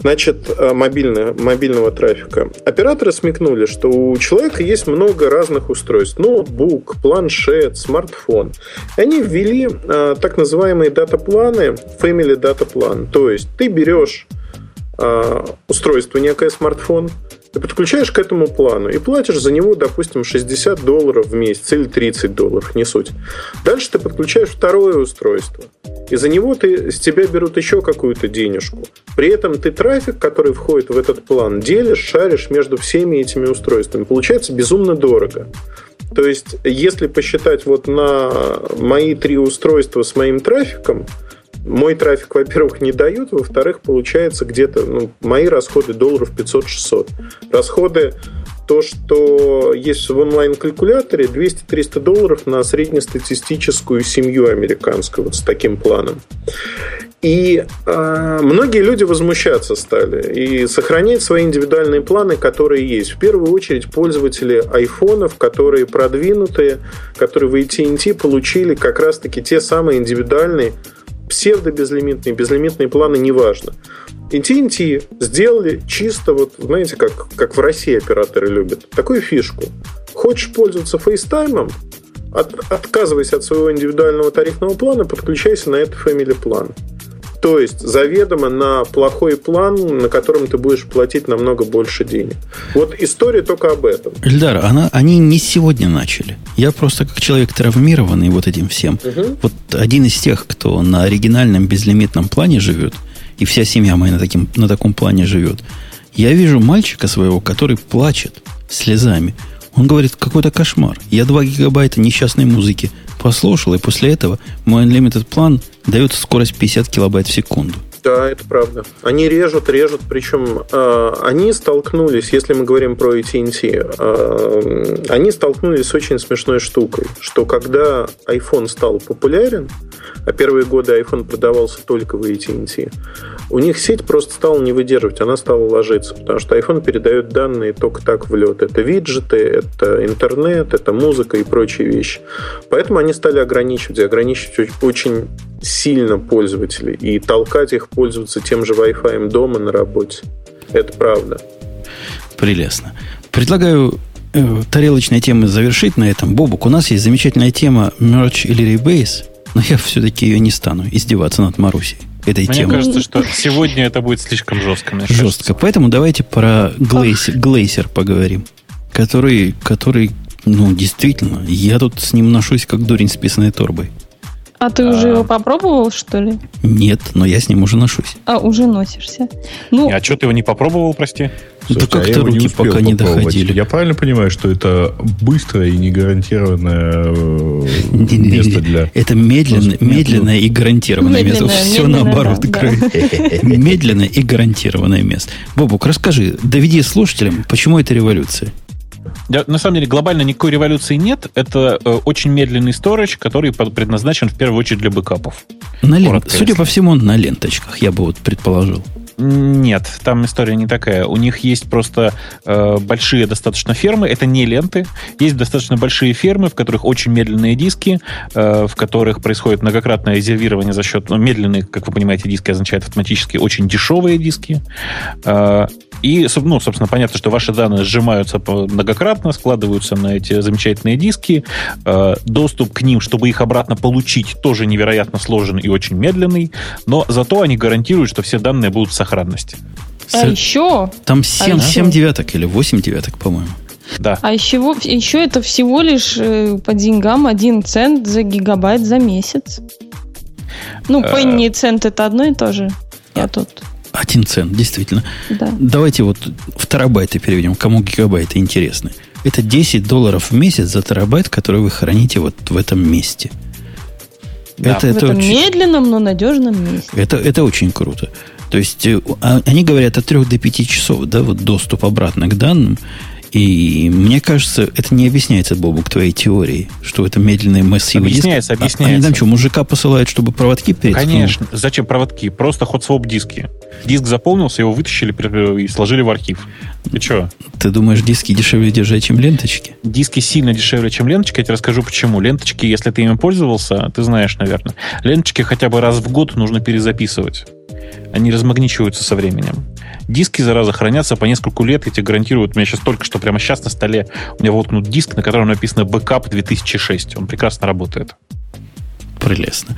Значит, э, мобильного, мобильного трафика. Операторы смекнули, что у человека есть много разных устройств. Ноутбук, планшет, смартфон. И они ввели э, так называемые дата-планы, Family Plan. То есть ты берешь э, устройство, некое смартфон, ты подключаешь к этому плану и платишь за него, допустим, 60 долларов в месяц или 30 долларов, не суть. Дальше ты подключаешь второе устройство, и за него ты, с тебя берут еще какую-то денежку. При этом ты трафик, который входит в этот план, делишь, шаришь между всеми этими устройствами. Получается безумно дорого. То есть, если посчитать вот на мои три устройства с моим трафиком, мой трафик, во-первых, не дают, во-вторых, получается где-то, ну, мои расходы долларов 500-600. Расходы то, что есть в онлайн-калькуляторе 200-300 долларов на среднестатистическую семью американскую вот с таким планом. И э, многие люди возмущаться стали и сохранять свои индивидуальные планы, которые есть. В первую очередь пользователи айфонов, которые продвинутые, которые в AT&T получили как раз-таки те самые индивидуальные псевдо-безлимитные, безлимитные планы, неважно. AT&T сделали чисто, вот знаете, как, как в России операторы любят, такую фишку. Хочешь пользоваться FaceTime, от, отказывайся от своего индивидуального тарифного плана, подключайся на этот Family план. То есть заведомо на плохой план, на котором ты будешь платить намного больше денег. Вот история только об этом. Эльдар, она, они не сегодня начали. Я просто как человек травмированный вот этим всем. Мгм. Вот один из тех, кто на оригинальном безлимитном плане живет, и вся семья моя на, таким, на таком плане живет, я вижу мальчика своего, который плачет слезами. Он говорит, какой-то кошмар. Я 2 гигабайта несчастной музыки послушал, и после этого мой unlimited план дает скорость 50 килобайт в секунду. Да, это правда. Они режут, режут, причем э, они столкнулись, если мы говорим про AT&T, э, они столкнулись с очень смешной штукой, что когда iPhone стал популярен, а первые годы iPhone продавался только в AT&T, у них сеть просто стала не выдерживать, она стала ложиться, потому что iPhone передает данные только так в лед. Это виджеты, это интернет, это музыка и прочие вещи. Поэтому они стали ограничивать, и ограничивать очень сильно пользователей и толкать их пользоваться тем же Wi-Fi дома на работе. Это правда. Прелестно. Предлагаю э, тарелочной темы завершить на этом. Бобук, у нас есть замечательная тема merge или rebase, но я все-таки ее не стану издеваться над Марусей. Этой Мне темой. кажется, что сегодня это будет слишком жестко. мне Жестко. кажется. Поэтому давайте про Глейсер, Глейсер поговорим. Который, который, ну, действительно, я тут с ним ношусь, как дурень с писаной торбой. А ты уже его попробовал, что ли? Нет, но я с ним уже ношусь. А, уже носишься. Ну, А что ты его не попробовал, прости? Да Слушайте, а как-то руки успел пока не доходили. Я правильно понимаю, что это быстрое и не гарантированное э, место для... Это медленно, Нет, медленное и гарантированное место. Медленное, Все медленное, наоборот. <laughs> Медленное и гарантированное место. Бобук, расскажи, доведи слушателям, почему это революция? Да, на самом деле глобально никакой революции нет. Это э, очень медленный сторож, который предназначен в первую очередь для бэкапов. На лен- Коротко, Судя по всему, он на ленточках, я бы вот предположил. Нет, там история не такая. У них есть просто э, большие достаточно фермы. Это не ленты. Есть достаточно большие фермы, в которых очень медленные диски, э, в которых происходит многократное резервирование за счет... Ну, медленные, как вы понимаете, диски означают автоматически очень дешевые диски. Э, и, ну, собственно, понятно, что ваши данные сжимаются многократно, складываются на эти замечательные диски. Э, доступ к ним, чтобы их обратно получить, тоже невероятно сложен и очень медленный. Но зато они гарантируют, что все данные будут в сохранности. А еще... Там 7, а 7 девяток или 8 девяток, по-моему. Да. А еще, еще это всего лишь э, по деньгам 1 цент за гигабайт за месяц. Ну, э. пенни и цент это одно и то же. Я тут... Один цент, действительно. Да. Давайте вот в терабайты переведем, кому гигабайты интересны. Это 10 долларов в месяц за терабайт, который вы храните вот в этом месте. Да. Это, в это этом очень, медленном, но надежном месте. Это, это очень круто. То есть э, а, они говорят от 3 до 5 часов, да, вот доступ обратно к данным. И мне кажется, это не объясняется, Бобук, твоей теорией, что это медленные массивы Объясняется, диска. объясняется. А, они там что, мужика посылают, чтобы проводки перейти? Конечно. Зачем проводки? Просто ход-своп диски. Диск заполнился, его вытащили и сложили в архив. Ты что? Ты думаешь, диски дешевле держать, чем ленточки? Диски сильно дешевле, чем ленточки. Я тебе расскажу, почему. Ленточки, если ты ими пользовался, ты знаешь, наверное. Ленточки хотя бы раз в год нужно перезаписывать. Они размагничиваются со временем. Диски, зараза, хранятся по несколько лет, я тебе гарантирую. У меня сейчас только что прямо сейчас на столе у меня воткнут диск, на котором написано Backup 2006. Он прекрасно работает. Прелестно.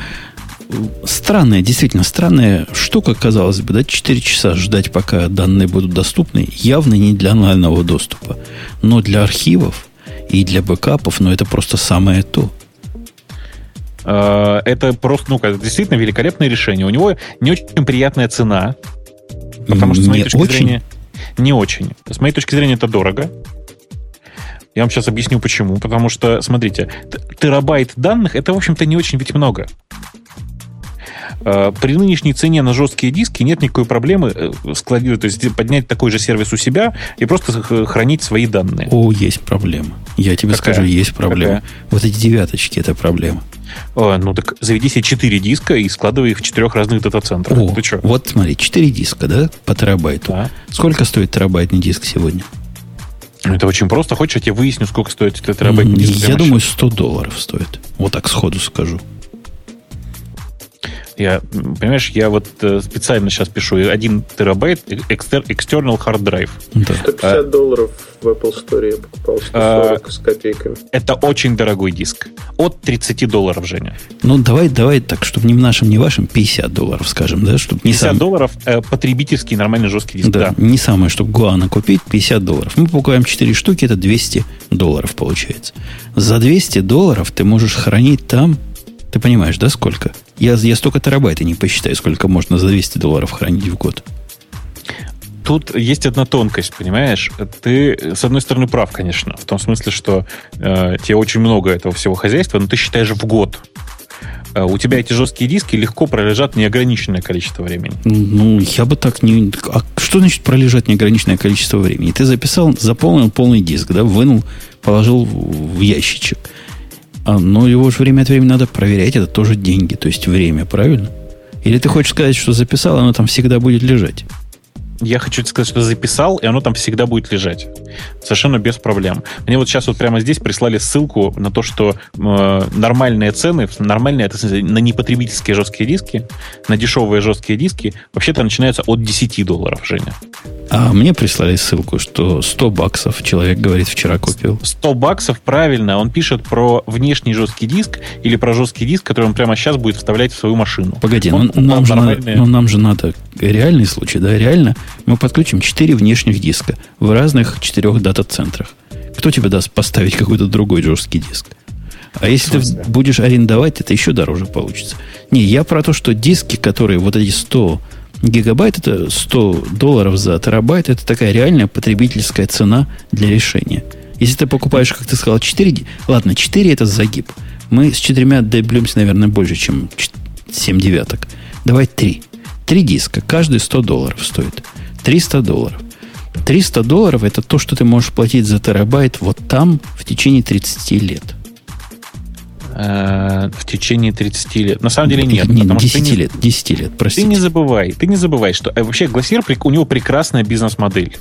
Странная, действительно странная штука, казалось бы, да, 4 часа ждать, пока данные будут доступны, явно не для онлайнового доступа, но для архивов и для бэкапов, но это просто самое то. А, это просто, ну, действительно великолепное решение. У него не очень приятная цена, потому что, с моей не точки очень? зрения, не очень. С моей точки зрения, это дорого. Я вам сейчас объясню почему. Потому что, смотрите, терабайт данных это, в общем-то, не очень ведь много. А, при нынешней цене на жесткие диски нет никакой проблемы э, складировать, то есть поднять такой же сервис у себя и просто хранить свои данные. О, есть проблема. Я тебе Какая? скажу, есть проблема. Какая? Вот эти девяточки это проблема. О, ну так заведи себе 4 диска и складывай их в четырех разных дата-центрах. О, Ты что? Вот смотри, 4 диска, да, по терабайту. Да. Сколько стоит терабайтный диск сегодня? Это очень просто. Хочешь, я тебе выясню, сколько стоит этот терабайтный диск? Я думаю, 100 долларов стоит. Вот так сходу скажу. Я, понимаешь, я вот э, специально сейчас пишу 1 терабайт external hard drive. Да. 150 а, долларов в Apple Store я покупал, 140 а, с копейками. Это очень дорогой диск. От 30 долларов, Женя. Ну, давай, давай так, чтобы ни нашим, ни вашим 50 долларов, скажем, да? Чтобы не 50 сам... долларов э, потребительский нормальный жесткий диск, да. да. Не самое, чтобы Гуана купить, 50 долларов. Мы покупаем 4 штуки, это 200 долларов получается. За 200 долларов ты можешь хранить там ты понимаешь, да, сколько? Я, я столько терабайт и не посчитаю, сколько можно за 200 долларов хранить в год. Тут есть одна тонкость, понимаешь? Ты, с одной стороны, прав, конечно, в том смысле, что э, тебе очень много этого всего хозяйства, но ты считаешь в год. Э, у тебя эти жесткие диски легко пролежат неограниченное количество времени. Ну, я бы так не... А что значит пролежать неограниченное количество времени? Ты записал, заполнил полный диск, да, вынул, положил в ящичек. А, но его же время от времени надо проверять, это тоже деньги, то есть время, правильно? Или ты хочешь сказать, что записал, оно там всегда будет лежать? я хочу сказать, что записал, и оно там всегда будет лежать. Совершенно без проблем. Мне вот сейчас вот прямо здесь прислали ссылку на то, что э, нормальные цены, нормальные это, на непотребительские жесткие диски, на дешевые жесткие диски, вообще-то начинаются от 10 долларов, Женя. А мне прислали ссылку, что 100 баксов человек, говорит, вчера купил. 100 баксов, правильно. Он пишет про внешний жесткий диск или про жесткий диск, который он прямо сейчас будет вставлять в свою машину. Погоди, ну, нам, же надо, ну, нам же надо реальный случай, да, реально мы подключим 4 внешних диска в разных четырех дата-центрах. Кто тебе даст поставить какой-то другой жесткий диск? А если ты будешь арендовать, это еще дороже получится. Не, я про то, что диски, которые вот эти 100 Гигабайт это 100 долларов за терабайт. Это такая реальная потребительская цена для решения. Если ты покупаешь, как ты сказал, 4... Ладно, 4 это загиб. Мы с 4 добьемся, наверное, больше, чем 7 девяток. Давай 3. 3 диска. Каждый 100 долларов стоит. 300 долларов. 300 долларов это то, что ты можешь платить за терабайт вот там в течение 30 лет. Э, в течение 30 лет. На самом деле нет. Не, потому 10 что ты не- лет, 10 лет, Ты простите. не забывай, ты не забывай, что э, вообще Glacier, у него прекрасная бизнес-модель.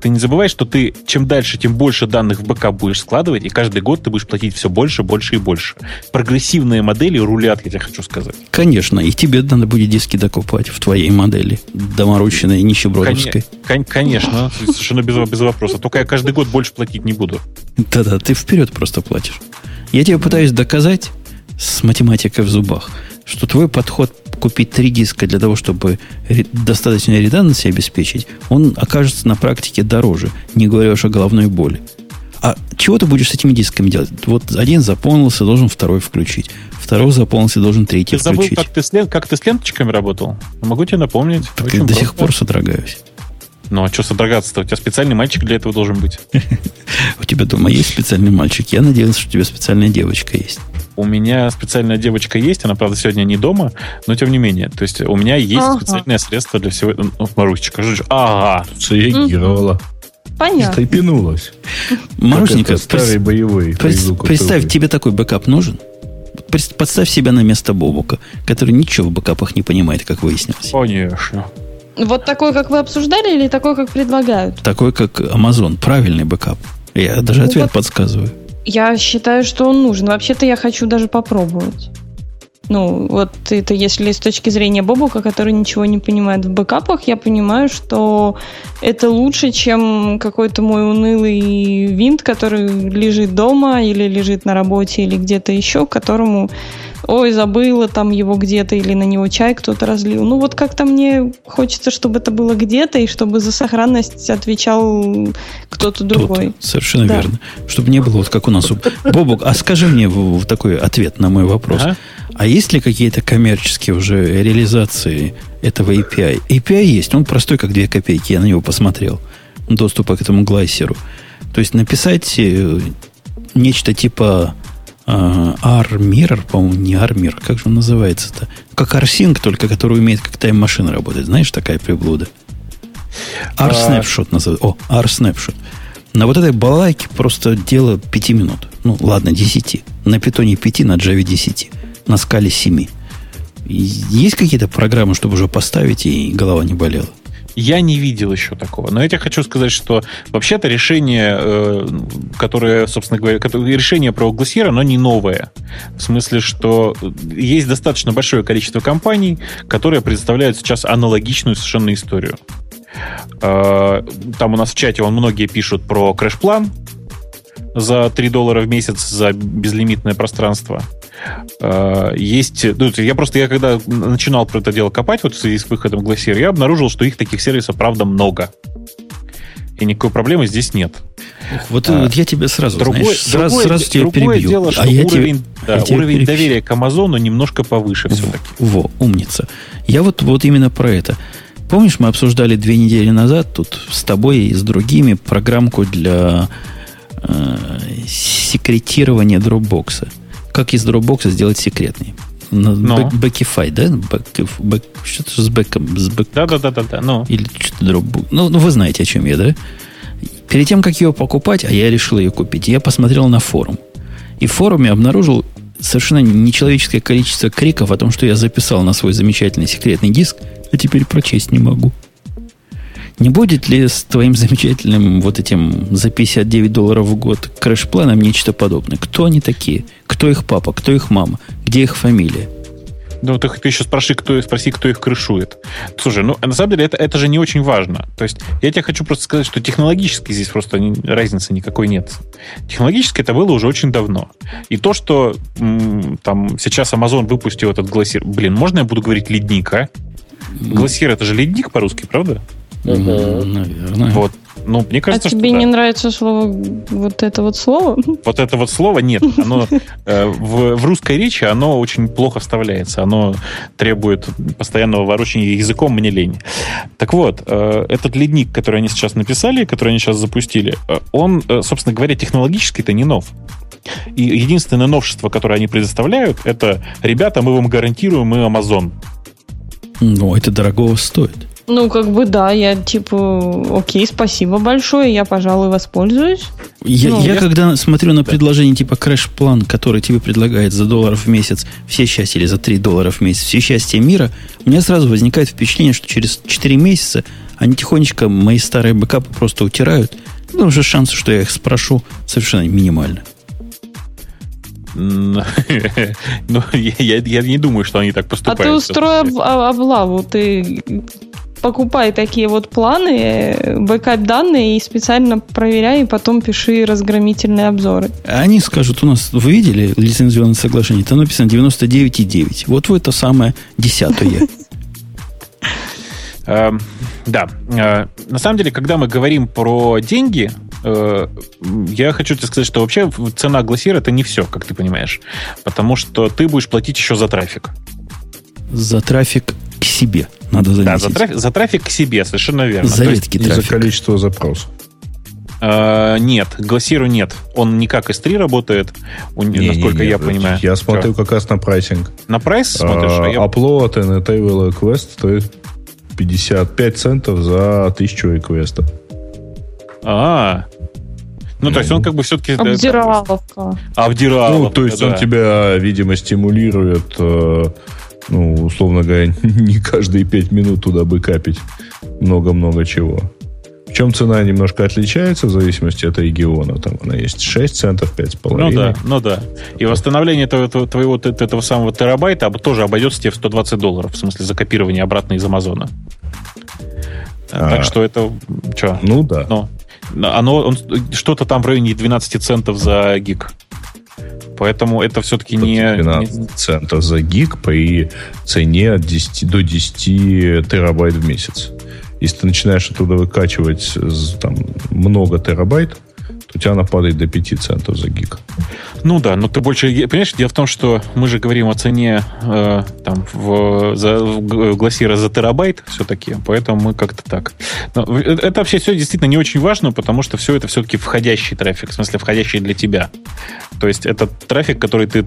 Ты не забывай, что ты чем дальше, тем больше данных в бэкап будешь складывать, и каждый год ты будешь платить все больше, больше и больше. Прогрессивные модели рулят, я тебе хочу сказать. Конечно, и тебе надо будет диски докупать в твоей модели, доморощенной нищебродовской. Коне- кон- конечно, совершенно без, без вопроса. Только я каждый год больше платить не буду. Да-да, ты вперед просто платишь. Я тебе пытаюсь доказать с математикой в зубах, что твой подход купить три диска для того, чтобы достаточно редundancy обеспечить, он окажется на практике дороже, не говоря уж о головной боли. А чего ты будешь с этими дисками делать? Вот один заполнился, должен второй включить. Второй заполнился, должен третий Ты забыл, включить. как ты, с, как ты с ленточками работал? Могу тебе напомнить. Так я до сих пор содрогаюсь. Ну, а что содрогаться-то? У тебя специальный мальчик для этого должен быть. <laughs> У тебя дома есть специальный мальчик? Я надеялся, что у тебя специальная девочка есть. У меня специальная девочка есть, она, правда, сегодня не дома, но тем не менее. То есть у меня есть Ага. специальное средство для всего... Ну, Марусечка, Ага. Среагировала. Понятно. <laughs> Как это, старый боевой. представь, тебе такой бэкап нужен? Подставь себя на место Бобука, который ничего в бэкапах не понимает, как выяснилось. Конечно. Вот такой, как вы обсуждали, или такой, как предлагают? Такой, как Amazon, правильный бэкап. Я даже Ну ответ вот- подсказываю. Я считаю, что он нужен. Вообще-то я хочу даже попробовать. Ну, вот это если с точки зрения Бобука, который ничего не понимает в бэкапах, я понимаю, что это лучше, чем какой-то мой унылый винт, который лежит дома или лежит на работе или где-то еще, которому, ой, забыла там его где-то или на него чай кто-то разлил. Ну, вот как-то мне хочется, чтобы это было где-то и чтобы за сохранность отвечал кто-то другой. Тут, совершенно Да. верно. Чтобы не было вот как у нас. у- Бобук, а скажи мне такой ответ на мой вопрос. Ага. А есть ли какие-то коммерческие уже реализации этого API? API есть, он простой, как две копейки, я на него посмотрел. Доступа к этому глайсеру. То есть написать э, нечто типа R-Mirror, по-моему, не R-Mirror, как же он называется-то? Как R-Sync, только который умеет как тайм-машина работать. Знаешь, такая приблуда? R-Snapshot называется. О, R-Snapshot. На вот этой балалайке просто дело 5 минут. Ну, ладно, 10. На питоне 5, на Java 10. На скале 7. Есть какие-то программы, чтобы уже поставить и голова не болела? Я не видел еще такого. Но я тебе хочу сказать, что вообще-то решение, э, которое, собственно говоря, решение про Glacier, оно не новое. В смысле, что есть достаточно большое количество компаний, которые предоставляют сейчас аналогичную совершенно историю. Э, Там у нас в чате вон многие пишут про крэш-план за 3 доллара в месяц за безлимитное пространство. Э, Есть, ну, я просто, я когда начинал про это дело копать, вот в связи с выходом Glacier, я обнаружил, что их таких сервисов, правда, много. И никакой проблемы здесь нет. Вот, А, вот я тебя сразу, Другое, знаешь, сразу, другое- сразу тебя другое перебью. дело, что а я тебе- уровень, да, я уровень перебью. доверия к Амазону немножко повыше все-таки. Во, умница. Я вот, вот именно про это. Помнишь, мы обсуждали две недели назад тут с тобой и с другими программку для э, секретирования дропбокса. Как из дропбокса сделать секретный? На- Ну. бэк- Backify, да? Бэк- бэк- что-то с бэком. С бэк- Да-да-да-да, ну. Или что-то дропбок. Ну, ну, вы знаете, о чем я, да? Перед тем, как ее покупать, а я решил ее купить, я посмотрел на форум. И в форуме обнаружил совершенно нечеловеческое количество криков о том, что я записал на свой замечательный секретный диск, а теперь прочесть не могу. Не будет ли с твоим замечательным вот этим за 59 долларов в год крэш-планом нечто подобное? Кто они такие? Кто их папа? Кто их мама? Где их фамилия? Ну, ты, ты еще спроси кто, спроси, кто их крышует. Слушай, ну, на самом деле, это, это же не очень важно. То есть, я тебе хочу просто сказать, что технологически здесь просто ни- разницы никакой нет. Технологически это было уже очень давно. И то, что м, там сейчас Amazon выпустил этот глассир... Блин, можно я буду говорить ледник, а? Глассир это же ледник по-русски, правда? Наверное. Вот. Ну, мне А кажется, что тебе да. не нравится слово, вот это вот слово? Вот это вот слово нет. Оно э, в, в русской речи оно очень плохо вставляется. Оно требует постоянного ворочания языком, мне лень. Так вот, э, этот ледник, который они сейчас написали, который они сейчас запустили, э, он, э, собственно говоря, технологически-то не нов. И единственное новшество, которое они предоставляют, это, ребята, мы вам гарантируем, мы Amazon. Ну, это дорогого стоит. Ну, как бы да, я типа, окей, спасибо большое, я, пожалуй, воспользуюсь. Я, Ну, я я- когда смотрю на предложение типа крэш-план, который тебе предлагает за долларов в месяц все счастья или за 3 доллара в месяц все счастья мира, у меня сразу возникает впечатление, что через 4 месяца они тихонечко мои старые бэкапы просто утирают. Потому что шансы, что я их спрошу, совершенно минимальны. М, <laughs> Ну, я, я- я не думаю, что они так А поступают. ты устрой об- а- облаву, ты покупай такие вот планы, бэкап данные и специально проверяй, и потом пиши разгромительные обзоры. Они скажут, у нас, вы видели лицензионное соглашение? Там написано 99,9. Вот вы это самое десятое. <laughs> Эм, Да. Э, На самом деле, когда мы говорим про деньги, э, я хочу тебе сказать, что вообще цена Glacier это не все, как ты понимаешь. Потому что ты будешь платить еще за трафик. За трафик к себе, надо Да, заметить. за трафик, за трафик к себе, совершенно верно. За редкий И за трафик. количество запросов. э, нет, Glacier нет. Он не как S3 работает, у- насколько Не-не-не, я понимаю. Я смотрю Чё? как раз на прайсинг. На прайс смотришь? а я- А, Upload and Enable Request стоит 55 центов за 1000 реквестов. А, ну, то есть он как бы все-таки... Обдираловка. Обдирал. ну, то есть он тебя, видимо, стимулирует, э, ну, условно говоря, <laughs> не каждые 5 минут туда бы капить много-много чего. Причем цена немножко отличается в зависимости от региона. Там она есть 6 центов, 5,5. Ну да, ну да. И восстановление этого, твоего этого самого терабайта тоже обойдется тебе в 120 долларов, в смысле за копирование обратно из Амазона. А. Так что это... Что? Ну да. Ну, оно, он, что-то там в районе 12 центов за гиг. Поэтому это все-таки не... 12 не- центов за гиг при цене от 10 до 10 терабайт в месяц. Если ты начинаешь оттуда выкачивать з- там, много терабайт, у тебя она падает до 5 центов за гиг. Ну да, но ты больше... Понимаешь, дело в том, что мы же говорим о цене э, там, в, за, в г- Глассира за терабайт все-таки, поэтому мы как-то так. Но э, это вообще все действительно не очень важно, потому что все это все-таки входящий трафик, в смысле входящий для тебя. То есть это трафик, который ты,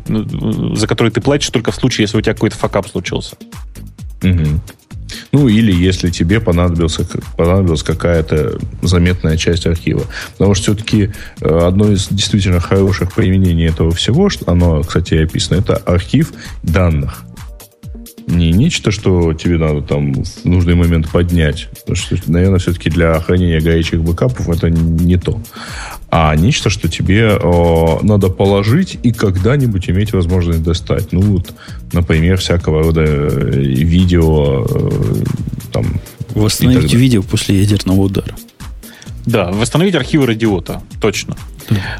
за который ты платишь только в случае, если у тебя какой-то факап случился. Мгм. Ну, или если тебе понадобился, понадобилась какая-то заметная часть архива. Потому что все-таки одно из действительно хороших применений этого всего, что оно, кстати, описано, это архив данных. Не нечто, что тебе надо там в нужный момент поднять. Потому что, наверное, все-таки для хранения горячих бэкапов это не то. А нечто, что тебе э, надо положить и когда-нибудь иметь возможность достать. Ну, вот, например, всякого рода э, видео, э, там, Восстановить видео после ядерного удара. Да, восстановить архивы радиота, точно.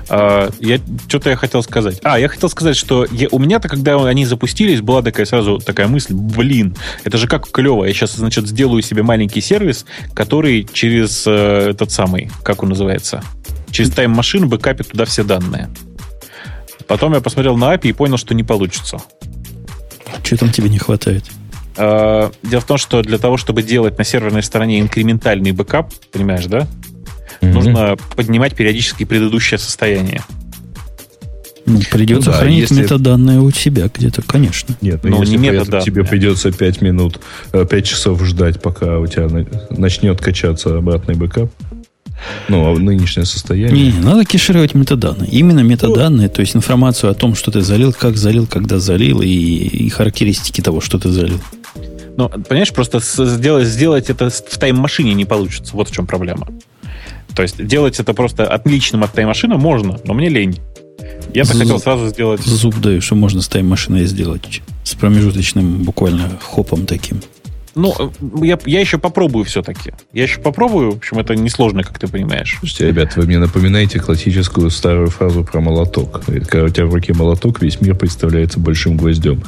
А, я что-то я хотел сказать. А, я хотел сказать, что я- у меня-то, когда они запустились, была такая сразу такая мысль, блин, это же как клево. Я сейчас, значит, сделаю себе маленький сервис, который через э, этот самый, как он называется, через тайм-машину бэкапит туда все данные. Потом я посмотрел на API и понял, что не получится. Что там тебе не хватает? А, Дело в том, что для того, чтобы делать на серверной стороне инкрементальный бэкап, понимаешь, да? Нужно поднимать периодически предыдущее состояние. Ну, придется Ну да, хранить если- метаданные у себя где-то, конечно. Нет, Ну, ну, если не да. тебе придется 5 минут, 5 часов ждать, пока у тебя на- начнет качаться обратный бэкап. Ну, а нынешнее состояние. Не, надо кешировать метаданные. Именно метаданные, то есть информацию о том, что ты залил, как залил, когда залил, и, и характеристики того, что ты залил. Но, понимаешь, просто сделать, сделать это в тайм-машине не получится. Вот в чем проблема. То есть делать это просто отличным от тайм-машины можно, но мне лень. Я-то З- хотел сразу сделать... Зуб даю, что можно с тайм-машиной сделать. С промежуточным буквально хопом таким. Ну, э, я, я еще попробую все-таки. Я еще попробую. В общем, это несложно, как ты понимаешь. Слушайте, ребят, вы мне напоминаете классическую старую фразу про молоток. Когда у тебя в руке молоток, весь мир представляется большим гвоздем.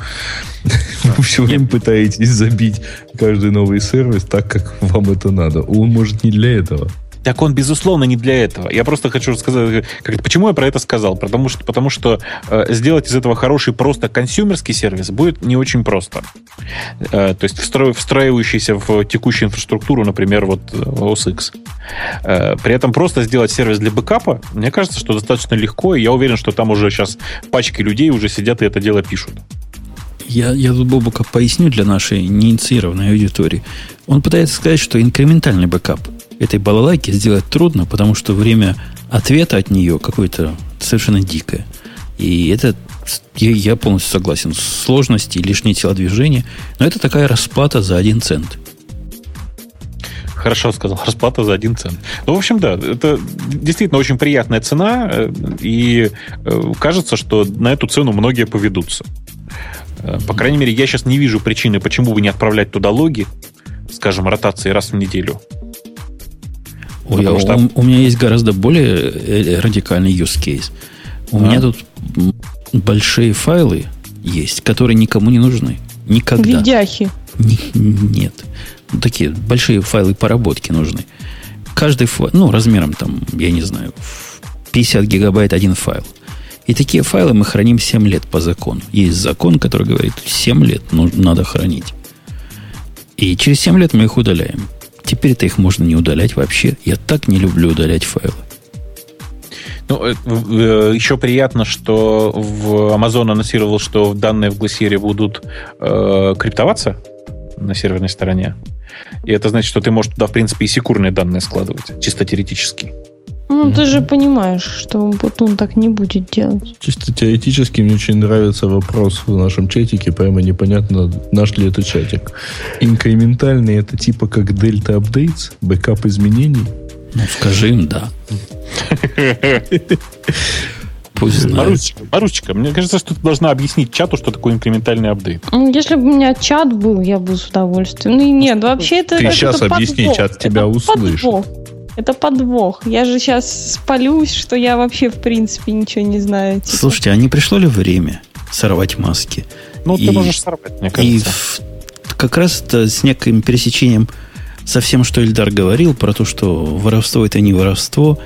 <laughs> Вы все время пытаетесь забить каждый новый сервис так, как вам это надо. Он может не для этого. Так он, безусловно, не для этого. Я просто хочу сказать, как, почему я про это сказал. Потому что, потому что э, сделать из этого хороший просто consumer ский сервис будет не очень просто. Э, то есть встро- встраивающийся в текущую инфраструктуру, например, вот э, OS X. Э, при этом просто сделать сервис для бэкапа, мне кажется, что достаточно легко, и я уверен, что там уже сейчас пачки людей уже сидят и это дело пишут. Я, я тут Бобука поясню для нашей неинициированной аудитории. Он пытается сказать, что инкрементальный бэкап этой балалайки сделать трудно, потому что время ответа от нее какое-то совершенно дикое. И это я, полностью согласен. Сложности, лишние телодвижения. Но это такая расплата за один цент. Хорошо сказал. Расплата за один цент. Ну, в общем, да, это действительно очень приятная цена, э, и э, кажется, что на эту цену многие поведутся. Э, по крайней мере, я сейчас не вижу причины, почему бы не отправлять туда логи, скажем, ротации раз в неделю. Ой, а что... у, у меня есть гораздо более радикальный use case. У а? меня тут большие файлы есть, которые никому не нужны. Никогда. Видяхи. Не, нет такие большие файлы поработки нужны. Каждый файл, ну, размером там, я не знаю, 50 гигабайт один файл. И такие файлы мы храним 7 лет по закону. Есть закон, который говорит, 7 лет ну, надо хранить. И через 7 лет мы их удаляем. Теперь-то их можно не удалять вообще. Я так не люблю удалять файлы. Ну, э, э, еще приятно, что в Amazon анонсировал, что данные в Glacier будут э, криптоваться на серверной стороне. И это значит, что ты можешь туда, в принципе, и секурные данные складывать, чисто теоретически. Ну, ты же понимаешь, что Бутун так не будет делать. Чисто теоретически мне очень нравится вопрос в нашем чатике, прямо непонятно, наш ли это чатик. Инкрементальный это типа как Delta Updates, бэкап изменений? Ну, скажи им да. Пусть знает. Марусечка, Марусечка, мне кажется, что ты должна объяснить чату, что такое инкрементальный апдейт. Ну, если бы у меня чат был, я бы с удовольствием. Ну и нет, вообще это Ты это, сейчас это объясни, подвох. чат тебя это услышит. Подвох. Это подвох. Я же сейчас спалюсь, что я вообще, в принципе, ничего не знаю. Типа. Слушайте, а не пришло ли время сорвать маски? Ну, и, ты можешь сорвать, мне кажется. И в, как раз с неким пересечением со всем, что Эльдар говорил, про то, что воровство это не воровство,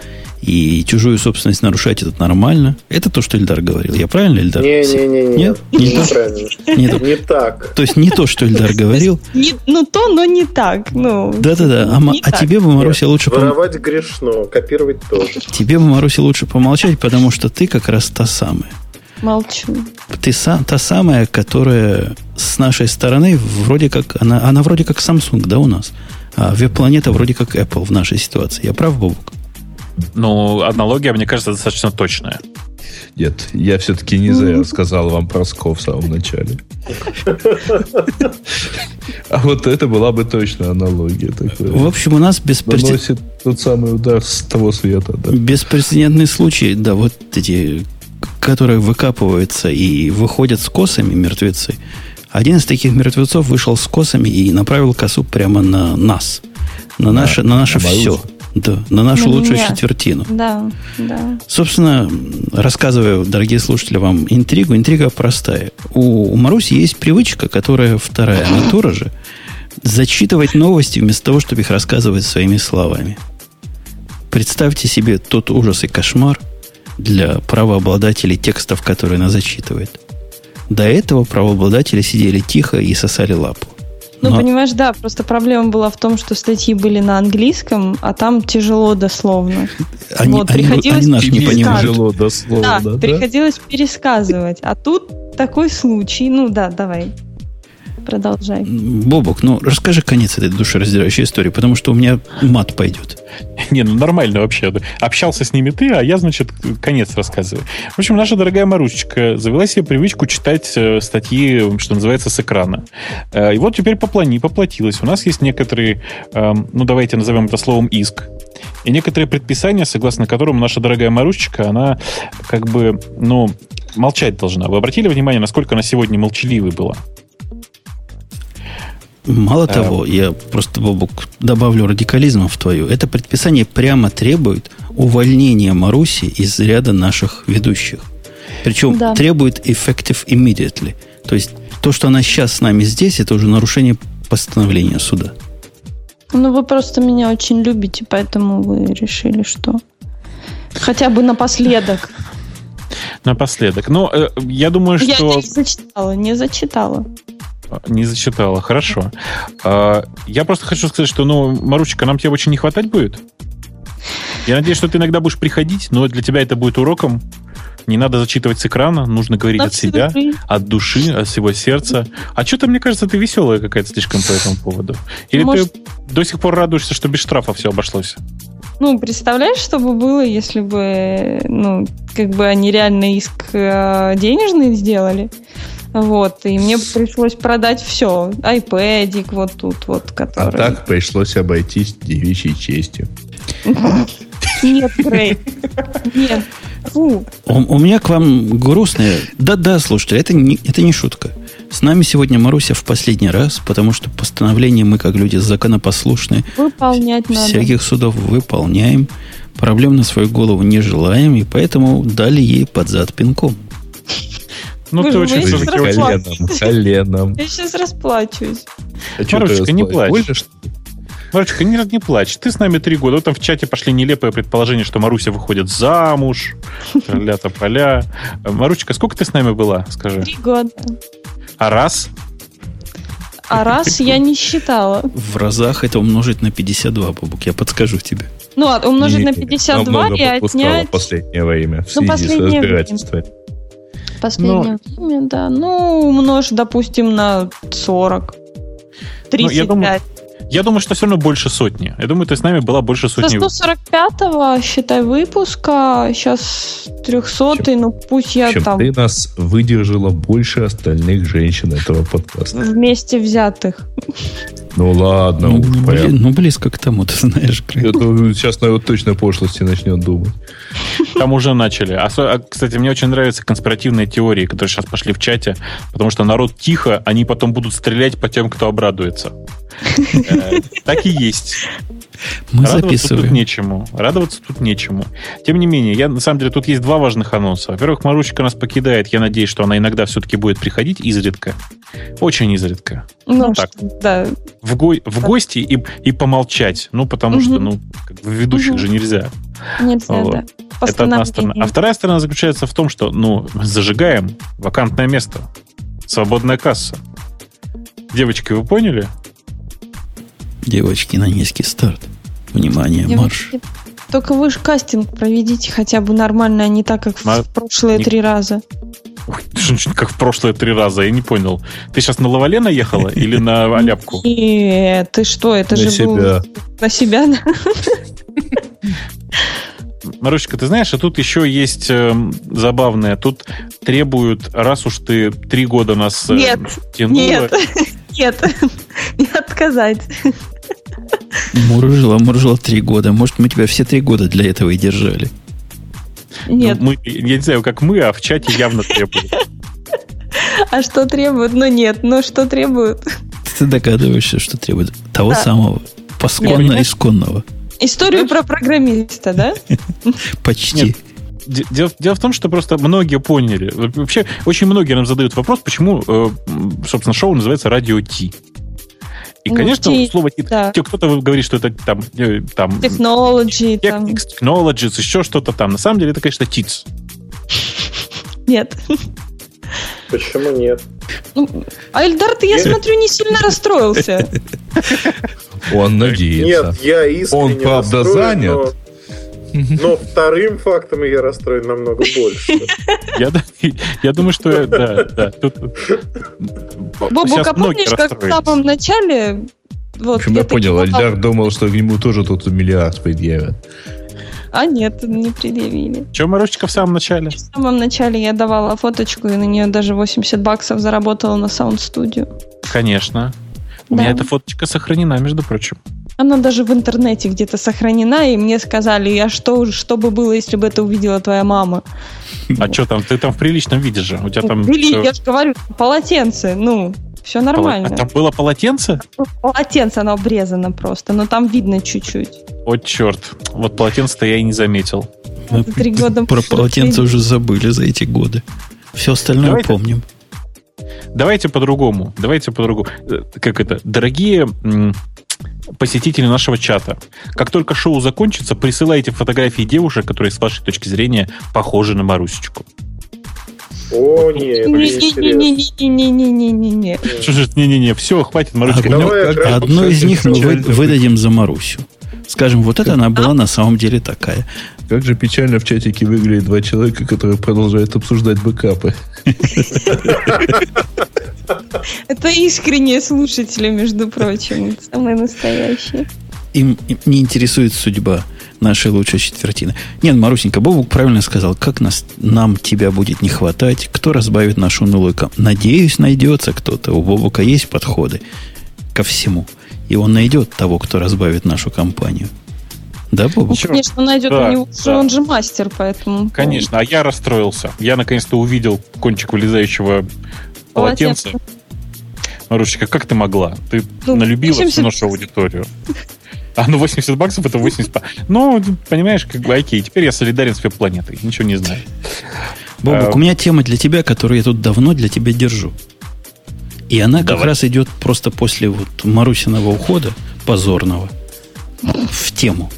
и чужую собственность нарушать это нормально. Это то, что Эльдар говорил. Я правильно, Эльдар? Не-не-не. Нет? Не, не правильно. Не, не так. То есть не то, что Эльдар говорил. Не, ну то, но не так. Ну, Да-да-да. А, а тебе бы, Маруся, лучше... Воровать пом... грешно, копировать тоже. Тебе бы, Маруся, лучше помолчать, потому что ты как раз та самая. Молчу. Ты са, та самая, которая с нашей стороны вроде как... Она, она вроде как Samsung, да, у нас? А веб-планета вроде как Apple в нашей ситуации. Я прав, Бобук? Ну, аналогия, мне кажется, достаточно точная. Нет, я все-таки не зря сказал вам про СКО в самом начале. А вот это была бы точно аналогия. В общем, у нас беспрецедентный... тот самый удар с того света. Да. Беспрецедентный случай, да, вот эти, которые выкапываются и выходят с косами мертвецы. Один из таких мертвецов вышел с косами и направил косу прямо на нас. На наше, на наше все. Да, на нашу на лучшую меня. четвертину. Да, да. Собственно, рассказываю, дорогие слушатели, вам интригу. Интрига простая. У, у Маруси есть привычка, которая вторая натура <laughs> же, зачитывать новости вместо того, чтобы их рассказывать своими словами. Представьте себе тот ужас и кошмар для правообладателей текстов, которые она зачитывает. До этого правообладатели сидели тихо и сосали лапу. Ну, Но... понимаешь, да, просто проблема была в том, что статьи были на английском, а там тяжело дословно. Они, вот, они, приходилось они наш не понимают. Тяжело дословно, да, да, приходилось пересказывать. А тут такой случай. Ну да, давай. Продолжай. Бобок, ну расскажи конец этой душераздирающей истории, потому что у меня мат пойдет. Не, ну нормально вообще. Общался с ними ты, а я, значит, конец рассказываю. В общем, наша дорогая Марусечка завела себе привычку читать э, статьи, что называется, с экрана. Э, и вот теперь поплани, поплатилась. У нас есть некоторые, эм, ну давайте назовем это словом иск, и некоторые предписания, согласно которым наша дорогая Марусечка, она как бы, ну, молчать должна. Вы обратили внимание, насколько она сегодня молчаливой была? Мало а... того, я просто, Бобук, добавлю радикализма в твою. Это предписание прямо требует увольнения Маруси из ряда наших ведущих. Причем да. требует effective immediately. То есть то, что она сейчас с нами здесь, это уже нарушение постановления суда. Ну, вы просто меня очень любите, поэтому вы решили, что хотя бы напоследок. Напоследок. Ну, э, я думаю, что... Я не зачитала, не зачитала. Не зачитала, хорошо. А, я просто хочу сказать, что, ну, Маручка, нам тебя очень не хватать будет. Я надеюсь, что ты иногда будешь приходить, но для тебя это будет уроком, Не надо зачитывать с экрана, нужно говорить от себя, от души, от всего сердца. А что-то, мне кажется, ты веселая какая-то слишком по этому поводу. Или Может- ты до сих пор радуешься, что без штрафа все обошлось? Ну, представляешь, что бы было, если бы, ну, как бы они реально иск э, денежный сделали? Вот, и мне пришлось продать все. iPad, вот тут вот, А который... так пришлось обойтись девичьей честью. Нет, Грей. Нет. Фу. У, у меня к вам грустное. Да-да, слушайте, это не, это не шутка. С нами сегодня Маруся в последний раз, потому что постановление мы, как люди законопослушные, Выполнять надо. всяких судов выполняем, проблем на свою голову не желаем, и поэтому дали ей под зад пинком. Ну, ты же очень вы все-таки. Коленом, коленом. Я сейчас расплачусь. А ты не плачь. Ли? Марочка, не, не плачь. Ты с нами три года. Вот там в чате пошли нелепые предположения, что Маруся выходит замуж. Ля-то поля. Марусечка, сколько ты с нами была, скажи? Три года. А раз? А раз я не считала. В разах это умножить на 52, Бабук, я подскажу тебе. Ну, а умножить Не, на не, 52 намного и отнять в последнее время в Ну, связи с последнее разбирательством. последнее время, да. Ну, умножь, допустим, на 40. Ну, я 35. думаю, Я думаю, что все равно больше сотни. Я думаю, ты с нами была больше Со сотни. 145-го, считай, выпуска, сейчас 300 ну пусть я Чем там ты нас выдержала больше остальных женщин этого подкаста. вместе взятых. Ну ладно, Ну, уж бли- прям. ну, близко к тому, ты знаешь, Грей. Это сейчас, наверное, точно пошлости начнет думать. Там уже начали. А, со- а, кстати, мне очень нравятся конспиративные теории, которые сейчас пошли в чате, потому что народ тихо, они потом будут стрелять по тем, кто обрадуется. Э, Так и есть. Мы Радоваться тут записываем. нечему. Радоваться тут нечему. Тем не менее, я на самом деле тут есть два важных анонса. Во-первых, Марусечка нас покидает. Я надеюсь, что она иногда все-таки будет приходить изредка. Очень изредка. Ну, так. что, да. В, го- в гости и, и помолчать. Ну, потому что, Мгм. ну, как бы ведущих Мгм. же нельзя. Нельзя, Вот. да. Это одна сторона. А вторая сторона заключается в том, что, ну, зажигаем вакантное место. Свободная касса. Девочки, вы поняли? Девочки на низкий старт. Внимание, марш. Девочки, Только вы же кастинг проведите хотя бы нормально, а не так, как Ма- в прошлые не- три раза. Ой, как в прошлые три раза, я не понял. Ты сейчас на Лавале наехала или на <laughs> Аляпку? Нет, ты что, это На же был себя. на себя. <laughs> Марусечка, ты знаешь, а тут еще есть эм, забавное. Тут требуют, раз уж ты три года нас э, Нет, тянула, Нет, <laughs> нет, не отказать. Мурыжила, мурыжила три года. Может, мы тебя все три года для этого и держали. ну, Нет, мы, я не знаю, как мы, а в чате явно требуют. а что требуют? Ну нет, ну что требуют? Ты догадываешься, что требует того Да. самого, посконно Нет. исконного. Историю про программиста, да? <laughs> Почти. Нет. Дело, дело в том, что просто многие поняли. Вообще, очень многие нам задают вопрос, почему, э, собственно, шоу называется «Радио Ти». И, Ну, конечно, Ти, слово да. кто-то говорит, что это там, э, там Technology, там. Technics, Technologies, еще что-то там. На самом деле, это, конечно, ТИЦ. Нет. Почему нет? Ну, а Эльдар, ты, я смотрю, не сильно расстроился. Он надеется. Нет, я искренне Он, правда, занят. Но, вторым фактом я расстроен намного больше. <laughs> Я, думаю, что да, да. Тут, Бобук, Сейчас а многие помнишь, как в самом начале... В Вот, общем, я понял, Альдар думал, что ему тоже тут миллиард предъявят. А нет, не предъявили. Че, Марусечка в самом начале? В самом начале я давала фоточку, и на нее даже 80 баксов заработала на Studio. Конечно. У Да. меня эта фоточка сохранена, между прочим. Она даже в интернете где-то сохранена, и мне сказали, а что, что бы было, если бы это увидела твоя мама? А что там? Ты там в приличном виде же. У тебя там... Или, всё- я же говорю, полотенце, ну, все нормально. А там было полотенце? Полотенце, оно обрезано просто, но там видно чуть-чуть. О, черт. Вот полотенце-то я и не заметил. За три года Про полотенце уже забыли за эти годы. Все остальное Давайте. помним. Давайте по-другому. Давайте по-другому. Э, Как это? Дорогие посетители нашего чата, как только шоу закончится, присылайте фотографии девушек, которые, с вашей точки зрения, похожи на Марусечку. О, нет, это интересно. Не-не-не-не-не-не-не-не. Что же, не-не-не, все, хватит, Марусечка. Грей, одну из них мы выдадим за Марусю. Скажем, вот это она была на самом деле такая. Как же печально в чатике выглядят два человека, которые продолжают обсуждать бэкапы. Это искренние слушатели, между прочим. Самые настоящие. Им, им не интересует судьба нашей лучшей четвертины. Нет, Марусенька, Бобук правильно сказал, как нас, нам тебя будет не хватать, кто разбавит нашу компанию. Надеюсь, найдется кто-то. У Бобука есть подходы ко всему. И он найдет того, кто разбавит нашу компанию. Да, Бобук? Ну, конечно, найдет Да, у него, да. он же мастер, поэтому... Конечно, а я расстроился. Я наконец-то увидел кончик вылезающего полотенца. Полотенце. Марусечка, как ты могла? Ты Ну, налюбила 80 всю нашу аудиторию. А ну 80 баксов это 80 ба- Ну, понимаешь, как бы окей, теперь я солидарен с веб-планетой. Ничего не знаю. Бобук, А, у меня тема для тебя, которую я тут давно для тебя держу. И она как раз идет просто после вот Марусиного ухода, позорного, в тему.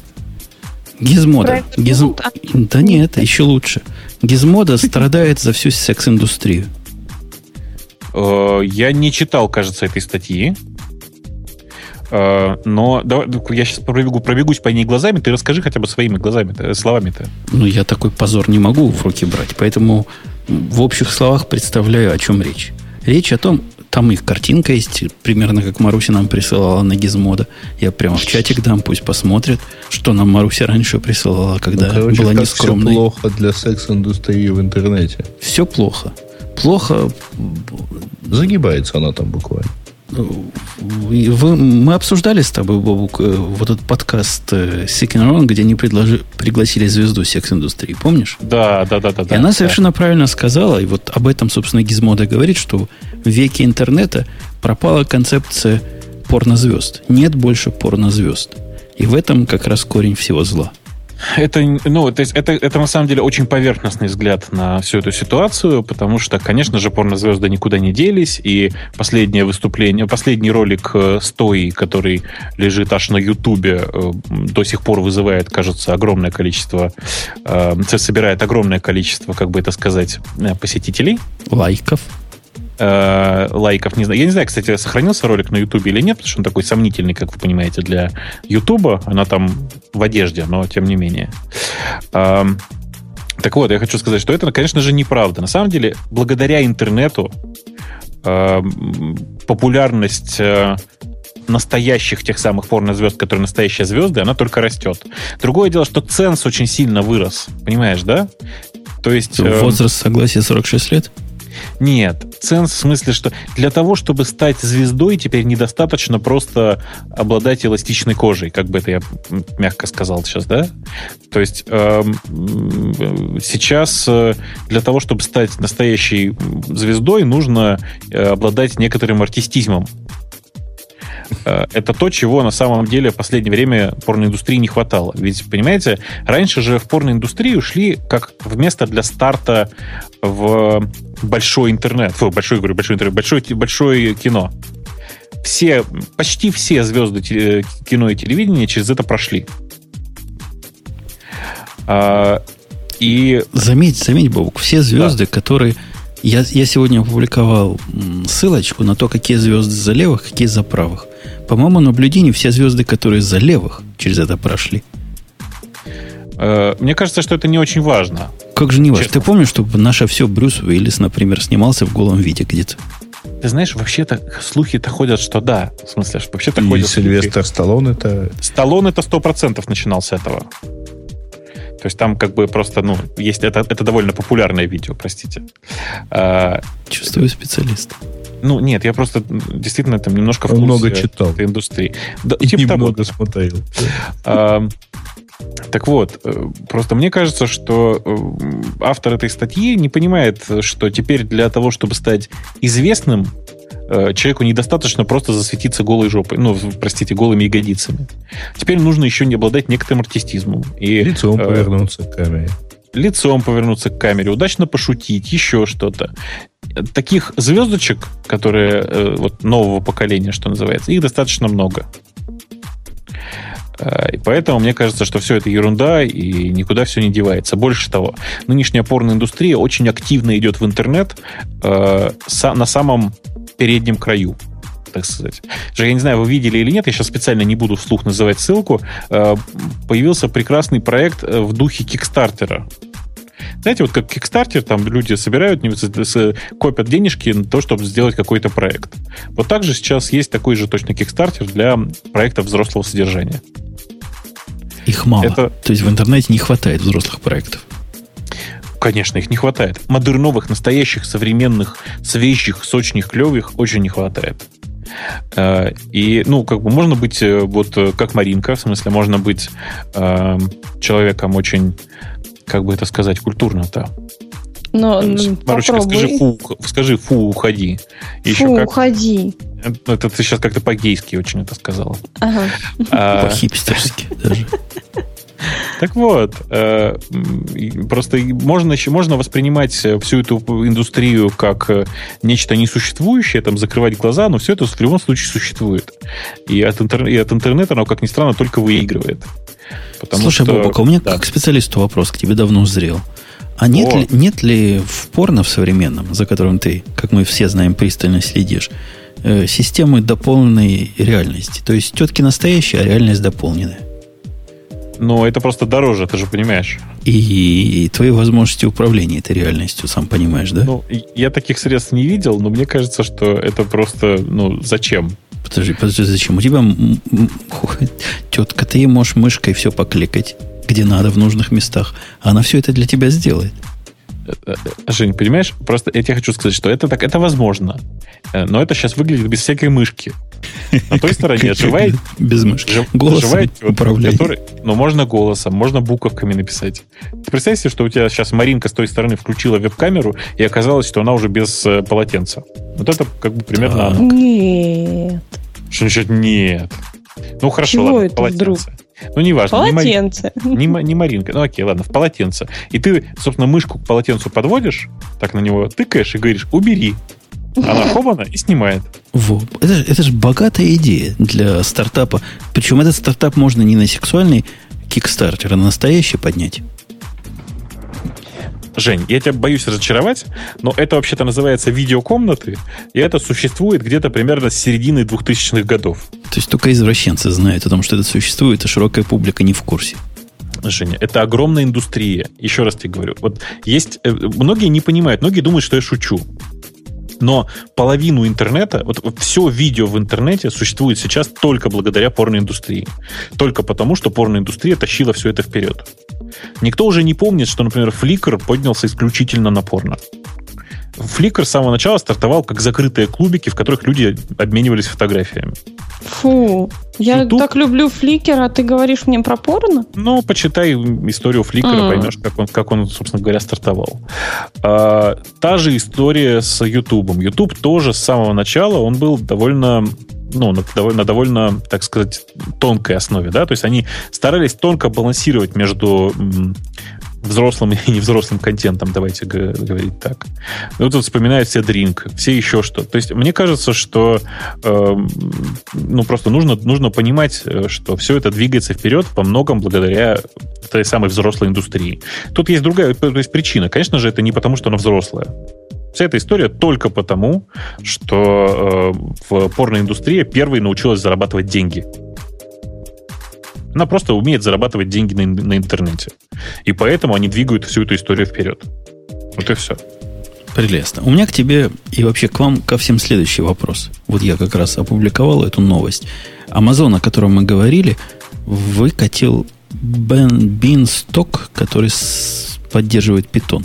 Гизмода. Про Гиз- интернет, а? Да нет, еще лучше. Гизмода страдает за всю секс-индустрию. Э, Я не читал, кажется, этой статьи. Э, Но давай, я сейчас пробегу, пробегусь по ней глазами. Ты расскажи хотя бы своими глазами, словами-то. Ну, я такой позор не могу в руки брать, поэтому в общих словах представляю, о чем речь. Речь о том, там их картинка есть, примерно как Маруся нам присылала на Гизмода. Я прямо в чатик дам, пусть посмотрят, что нам Маруся раньше присылала, когда Ну, короче, была нескромной. все плохо для секс-индустрии в интернете. Все плохо. Плохо. Загибается она там буквально. Вы- мы обсуждали с тобой, Бобук, э, вот этот подкаст э, Seeking Around, где они предложи- пригласили звезду секс-индустрии, помнишь? Да, да, да, да. И да, она да. совершенно правильно сказала, и вот об этом, собственно, Гизмода говорит, что в веке интернета пропала концепция порнозвезд. Нет больше порнозвезд. И в этом как раз корень всего зла. Это, ну, то есть это, это на самом деле очень поверхностный взгляд на всю эту ситуацию, потому что, конечно же, порнозвезды никуда не делись, и последнее выступление, последний ролик э, Стои, который лежит аж на Ютубе, э, до сих пор вызывает, кажется, огромное количество, э, собирает огромное количество, как бы это сказать, посетителей. Лайков. Э, лайков. Не знаю. Я не знаю, кстати, сохранился ролик на Ютубе или нет, потому что он такой сомнительный, как вы понимаете, для Ютуба. Она там в одежде, но тем не менее. Так вот, я хочу сказать, что это, конечно же, неправда. На самом деле, благодаря интернету популярность э, настоящих тех самых порнозвезд, которые настоящие звезды, она только растет. Другое дело, что ценз очень сильно вырос. Понимаешь, да? То есть... Возраст согласия 46 лет? Нет, ценз в смысле, что для того, чтобы стать звездой, теперь недостаточно просто обладать эластичной кожей, как бы это я мягко сказал сейчас, да? То есть эм, сейчас э, для того, чтобы стать настоящей звездой, нужно э, обладать некоторым артистизмом. Э, Это то, чего на самом деле в последнее время порноиндустрии не хватало. Ведь, понимаете, раньше же в порноиндустрию шли как вместо для старта в большой интернет. Фу, большой, говорю, большой интернет, большой, большое кино. Все, почти все звезды кино и телевидения через это прошли. А, и Заметь, заметь, Бобук, все звезды, которые... Я, я сегодня опубликовал ссылочку на то, какие звезды за левых, какие за правых. По моему наблюдению, все звезды, которые за левых, через это прошли. э, мне кажется, что это не очень важно. Как же не важно. Честно. Ты помнишь, что наше все Брюс Уиллис, например, снимался в голом виде где-то? Ты знаешь, вообще-то слухи-то ходят, что да. В смысле, что вообще-то И ходят слухи. Сильвестр Сталлоне это... Сталлоне это сто процентов начинал с этого. То есть там как бы просто, ну, есть это, это довольно популярное видео, простите. А, Чувствую специалист. Ну, нет, я просто действительно там немножко в курсе много читал. этой индустрии. Да, И типа немного смотрел. А, так вот, э, просто мне кажется, что э, автор этой статьи не понимает, что теперь для того, чтобы стать известным, э, человеку недостаточно просто засветиться голой жопой, ну, простите, голыми ягодицами. Теперь нужно еще не обладать некоторым артистизмом. И, Лицом э, повернуться к камере. Лицом повернуться к камере, удачно пошутить, еще что-то. Таких звездочек, которые э, вот нового поколения, что называется, их достаточно много. Э, И поэтому мне кажется, что все это ерунда и никуда все не девается. Больше того, нынешняя порноиндустрия очень активно идет в интернет э, на самом переднем краю. так сказать. Я не знаю, вы видели или нет, я сейчас специально не буду вслух называть ссылку. Э, появился прекрасный проект в духе Кикстартера. Знаете, вот как Kickstarter, там люди собирают, копят денежки на то, чтобы сделать какой-то проект. Вот также сейчас есть такой же точно Kickstarter для проектов взрослого содержания. Их мало. Это... То есть в интернете не хватает взрослых проектов. Конечно, их не хватает. Модерновых, настоящих, современных, свежих, сочных, клевых очень не хватает. Э, и, ну, как бы можно быть э, вот э, как Маринка, в смысле, можно быть э, человеком очень, как бы это сказать, культурно-то. Но, Марочка, скажи фу, скажи фу, уходи. Еще фу, как... уходи. Это ты сейчас как-то по-гейски очень это сказала. Ага. А... <laughs> По-хипстерски даже. Так вот, э, просто можно, можно воспринимать всю эту индустрию как э, нечто несуществующее, там закрывать глаза, но все это в любом случае существует. И от, интер, и от интернета оно, как ни странно, только выигрывает. Потому Слушай, что, Бобок, а у меня да. как специалисту вопрос к тебе давно узрел. А нет ли, нет ли в порно в современном, за которым ты, как мы все знаем, пристально следишь, э, системы дополненной реальности? То есть тетки настоящие, а реальность дополненная. Но это просто дороже, ты же понимаешь. И, и твои возможности управления этой реальностью, сам понимаешь, да? Ну, я таких средств не видел, но мне кажется, что это просто, ну, зачем? Подожди, подожди, зачем? У тебя тетка, ты можешь мышкой все покликать, где надо, в нужных местах. Она все это для тебя сделает. Э, э, Жень, понимаешь, просто я тебе хочу сказать, что это так, это возможно. Э, но это сейчас выглядит без всякой мышки. На той стороне живая... Без мышки. Жив, голосом живая тетка, который, ну, можно голосом, можно буковками написать. Ты представь себе, что у тебя сейчас Маринка с той стороны включила веб-камеру, и оказалось, что она уже без полотенца. Вот это как бы примерно... Так. Нет. Что значит нет? Ну, хорошо, Чего ладно, это полотенце. вдруг? Ну, неважно. Полотенце. Не, не, не Маринка. Ну, окей, ладно, в полотенце. И ты, собственно, мышку к полотенцу подводишь, так на него тыкаешь и говоришь, убери. Она хобана и снимает. Во. Это, это же богатая идея для стартапа. Причем этот стартап можно не на сексуальный кикстартер, а на настоящий поднять. Жень, я тебя боюсь разочаровать, но это вообще-то называется видеокомнаты, и это существует где-то примерно с середины 2000-х годов. То есть только извращенцы знают о том, что это существует, а широкая публика не в курсе. Женя, это огромная индустрия. Еще раз тебе говорю. Вот есть... Э, многие не понимают, многие думают, что я шучу. Но половину интернета, вот все видео в интернете существует сейчас только благодаря порноиндустрии. Только потому, что порноиндустрия тащила все это вперед. Никто уже не помнит, что, например, Flickr поднялся исключительно на порно. Flickr с самого начала стартовал как закрытые клубики, в которых люди обменивались фотографиями. Фу, я YouTube... так люблю Flickr, а ты говоришь мне про порно? Ну, почитай историю Flickr, mm. поймешь, как он, как он, собственно говоря, стартовал. А, та же история с YouTube. YouTube тоже с самого начала, он был довольно ну, на довольно, на довольно, так сказать, тонкой основе, да, то есть они старались тонко балансировать между взрослым и невзрослым контентом, давайте говорить так. Ну, тут вспоминают все Дринк, все еще что. То есть мне кажется, что э, ну, просто нужно, нужно понимать, э, что все это двигается вперед во многом благодаря той самой взрослой индустрии. Тут есть другая то есть причина. Конечно же, это не потому, что она взрослая. Вся эта история только потому, что э, в порноиндустрии первой научилась зарабатывать деньги. Она просто умеет зарабатывать деньги на, на интернете. И поэтому они двигают всю эту историю вперед. Вот и все. Прелестно. У меня к тебе и вообще к вам ко всем следующий вопрос. Вот я как раз опубликовал эту новость. Amazon, о котором мы говорили, выкатил Ben Beanstalk, который поддерживает Python.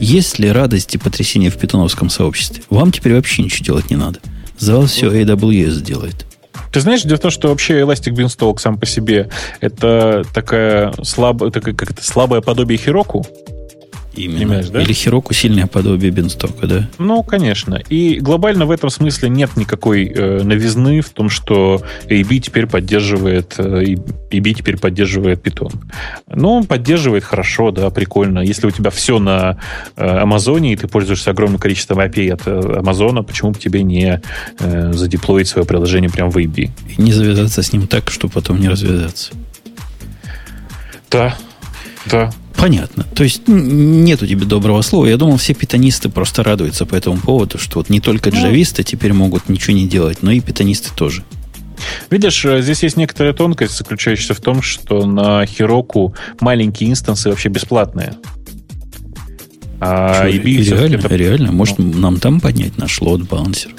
Есть ли радость и потрясение в питоновском сообществе? Вам теперь вообще ничего делать не надо. За вас все AWS делает. Ты знаешь, дело в том, что вообще Elastic Beanstalk сам по себе это такая слабая, такая, как это, слабое подобие Хироку. Именно. Понимаешь, да? Или Хироку сильное подобие бенстока, да? Ну, конечно. И глобально в этом смысле нет никакой э, новизны в том, что AB теперь поддерживает э, AB теперь поддерживает Python. Ну, он поддерживает хорошо, да, прикольно. Если у тебя все на э, Амазоне, и ты пользуешься огромным количеством API от э, Амазона, почему бы тебе не э, задеплоить свое приложение прямо в AB? И не завязаться с ним так, чтобы потом не развязаться. Да, да. Понятно. То есть нет у тебя доброго слова. Я думал, все питанисты просто радуются по этому поводу, что вот не только Ну. джависты теперь могут ничего не делать, но и питанисты тоже. Видишь, э, здесь есть некоторая тонкость, заключающаяся в том, что на Хироку маленькие инстансы вообще бесплатные. А Что, реально, это- реально. Может, нам там поднять наш лот-балансер?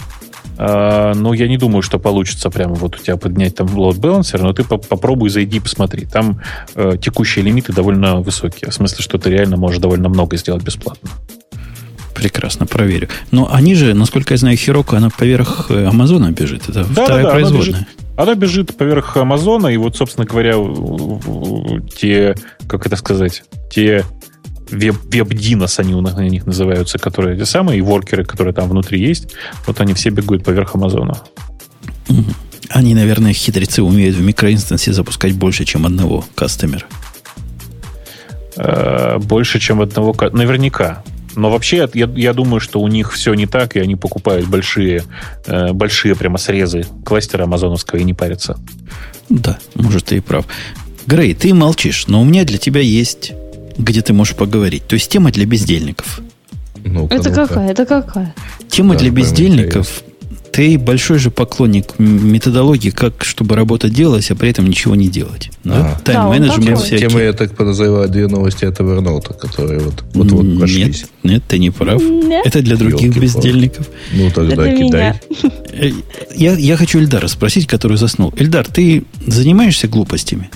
А, ну, я не думаю, что получится прямо вот у тебя поднять там load balancer, но ты по- попробуй зайди и посмотри. Там э, текущие лимиты довольно высокие. В смысле, что ты реально можешь довольно много сделать бесплатно. Прекрасно, проверю. Но они же, насколько я знаю, Хироку, она поверх э, Амазона бежит. Это вторая да, она производная. Она бежит поверх Амазона, и вот, собственно говоря, те, как это сказать, те веб, веб-динос, они у них называются, которые те самые, и воркеры, которые там внутри есть, вот они все бегают поверх Амазона. Они, наверное, хитрецы умеют в микроинстансе запускать больше, чем одного кастомера. Э, Больше, чем одного... ка- Наверняка. Но вообще, я, я думаю, что у них все не так, и они покупают большие, э, большие прямо срезы кластера амазоновского и не парятся. Да, может, ты и прав. Грей, ты молчишь, но у меня для тебя есть, где ты можешь поговорить. То есть тема для бездельников. Ну-ка, Это ну-ка. какая? Это какая? Тема Да, для бездельников. Ты большой же поклонник методологии, как чтобы работа делалась, а при этом ничего не делать. Да? А. Тайм-менеджмент Да, всякий. Тема, я так подозреваю, две новости от Evernote, которые вот, вот, вот Нет, прошлись. нет, ты не прав. Нет. Это для других Ёлки-палки. бездельников. Ну, тогда Это кидай. меня. Э, Я, я хочу Эльдара спросить, который заснул. Эльдар, ты занимаешься глупостями?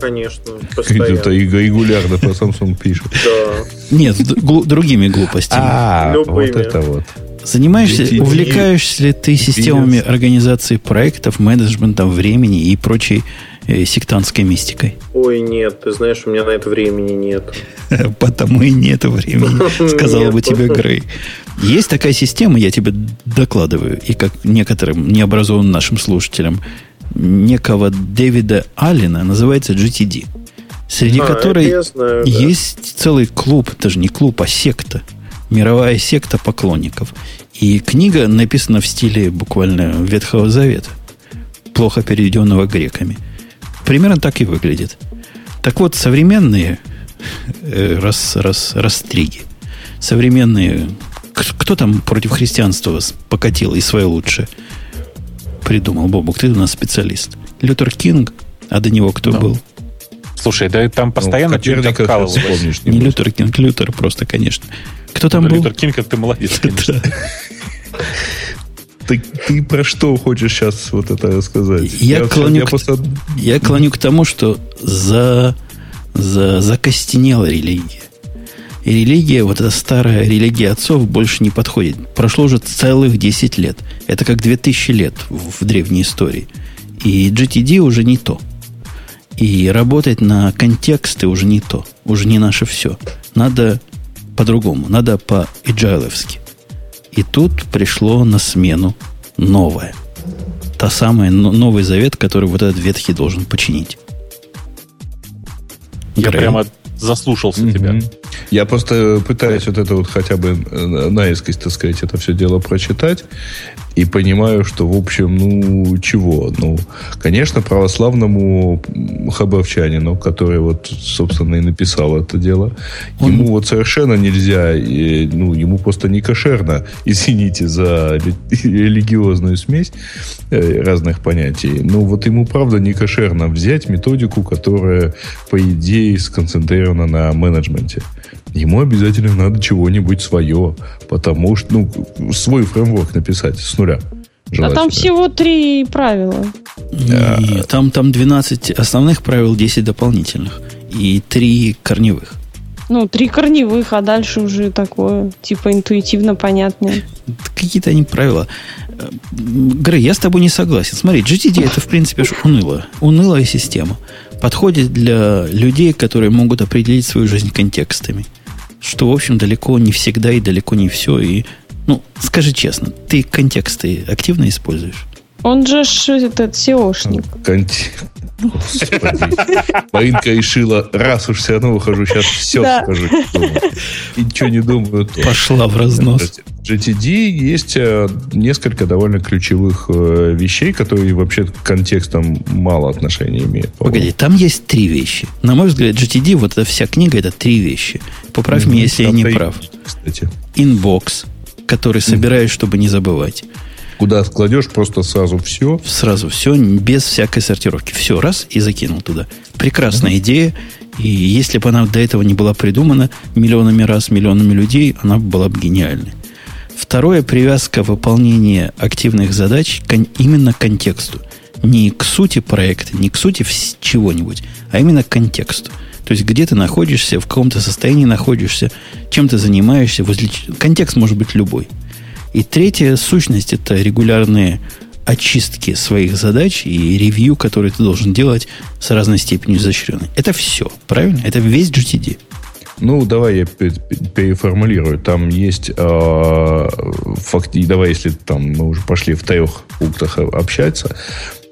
Конечно, Это постоянно. и регулярно по Samsung пишет. Да. Нет, другими глупостями. А, вот это вот. Занимаешься, увлекаешься ли ты системами организации проектов, менеджментом времени и прочей э, сектантской мистикой? Ой, нет, ты знаешь, у меня на это времени нет. <laughs> Потому и нет времени, <laughs> <laughs> сказал бы тебе Грей. Есть такая система, я тебе докладываю, и как некоторым необразованным нашим слушателям, некого Дэвида Аллена называется GTD, среди А, которой знаю, да. есть целый клуб, даже не клуб, а секта, мировая секта поклонников. И книга написана в стиле буквально Ветхого Завета, плохо переведенного греками. Примерно так и выглядит. Так вот, современные э, рас, рас, растриги, современные... Кто там против христианства покатил и свое лучшее придумал? Бобук, ты у нас специалист. Лютер Кинг, а до него кто Да. был? Слушай, да там постоянно ну, что-нибудь Коперника обкалывалось. вспомнишь. Не. Лютер Кинг, Лютер просто, конечно. Кто там Да, был? Лютер Кинг, это ты молодец, конечно. Ты, ты про что хочешь сейчас вот это рассказать? Я вот- клоню я к- просто- Я клоню к тому, что за, за, закостенела религия. И религия, вот эта старая религия отцов, больше не подходит. Прошло уже целых 10 лет. Это как 2000 лет в, в древней истории. И GTD уже не то. И работать на контексты уже не то. Уже не наше все. Надо по-другому. Надо по-эджайловски. И тут пришло на смену новое. Та самая но- Новый Завет, который вот этот ветхий должен починить. Я Грей. прямо заслушался тебя. Я просто пытаюсь вот это вот хотя бы э, наискось, так сказать, это все дело прочитать. И понимаю, что, в общем, ну, чего? Ну, конечно, православному хабаровчанину, который вот, собственно, и написал это дело, Он- ему вот совершенно нельзя, ну, ему просто не кошерно, <laughs> извините за ре- религиозную смесь э, разных понятий. Ну, вот ему, правда, не кошерно взять методику, которая, по идее, сконцентрирована на менеджменте. Ему обязательно надо чего-нибудь свое, потому что, ну, свой фреймворк написать с нуля. А там всего три правила. Не, там, там 12 основных правил, 10 дополнительных. И 3 корневых. Ну, три корневых, а дальше уже такое, типа, интуитивно понятное. Какие-то они правила. Э, Грей, я с тобой не согласен. Смотри, GTD это, в принципе, ж уныло. Унылая система. Подходит для людей, которые могут определить свою жизнь контекстами. Что, в общем, далеко не всегда и далеко не все. И, ну, скажи честно, ты контексты активно используешь? Он же ж этот SEOшник. Конти-. Маринка решила, раз уж все равно выхожу, сейчас все Да. скажу. И ничего не думаю. то. Пошла в разнос. GTD есть э, несколько довольно ключевых э, вещей, которые вообще к контекстам мало отношения имеют. Погоди, там есть три вещи. На мой взгляд, GTD, вот эта вся книга, это три вещи. Поправь меня, если я не прав. Кстати. Inbox, который собираешь, чтобы не забывать. Куда складешь просто сразу все? Сразу все, без всякой сортировки. Все, раз и закинул туда. Прекрасная mm-hmm. идея. И если бы она до этого не была придумана миллионами раз, миллионами людей, она была бы гениальной. Второе, привязка выполнения активных задач именно к контексту. Не к сути проекта, не к сути чего-нибудь, а именно к контексту. То есть, где ты находишься, в каком-то состоянии находишься, чем ты занимаешься. Возле... Контекст может быть любой. И третья сущность – это регулярные очистки своих задач и ревью, которые ты должен делать с разной степенью изощренной. Это все, правильно? Это весь GTD. Ну, давай я переформулирую. Там есть э, факт, и давай, если там мы уже пошли в трех пунктах общаться,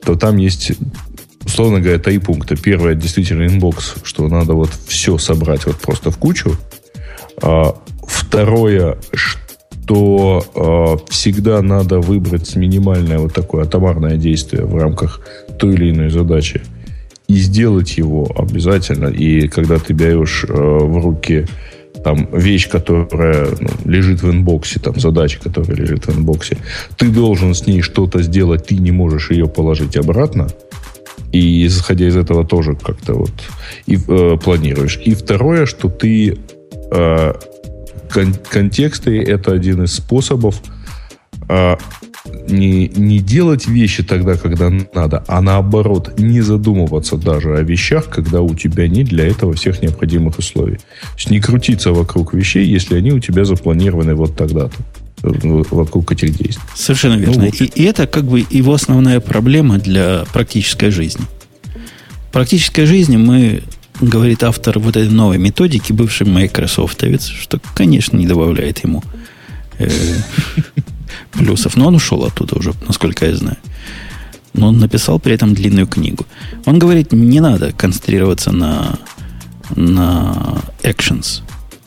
то там есть, условно говоря, три пункта. Первое, действительно, inbox, что надо вот все собрать вот просто в кучу. А, второе, что э, всегда надо выбрать минимальное вот такое атомарное действие в рамках той или иной задачи и сделать его обязательно. И когда ты берешь э, в руки там вещь, которая ну, лежит в inbox е, там задача, которая лежит в inbox е, ты должен с ней что-то сделать, ты не можешь ее положить обратно. И исходя из этого тоже как-то вот и, э, планируешь. И второе, что ты э, кон- контексты это один из способов э, не, не делать вещи тогда, когда надо, а наоборот, не задумываться даже о вещах, когда у тебя нет для этого всех необходимых условий. То есть не крутиться вокруг вещей, если они у тебя запланированы вот тогда-то вокруг этих действий. Совершенно верно. Ну, вот. и, и это как бы его основная проблема для практической жизни. В практической жизни мы, говорит автор вот этой новой методики, бывший Microsoftовец, что, конечно, не добавляет ему э, плюсов. Но он ушел оттуда уже, насколько я знаю. Но он написал при этом длинную книгу. Он говорит, не надо концентрироваться на, на actions,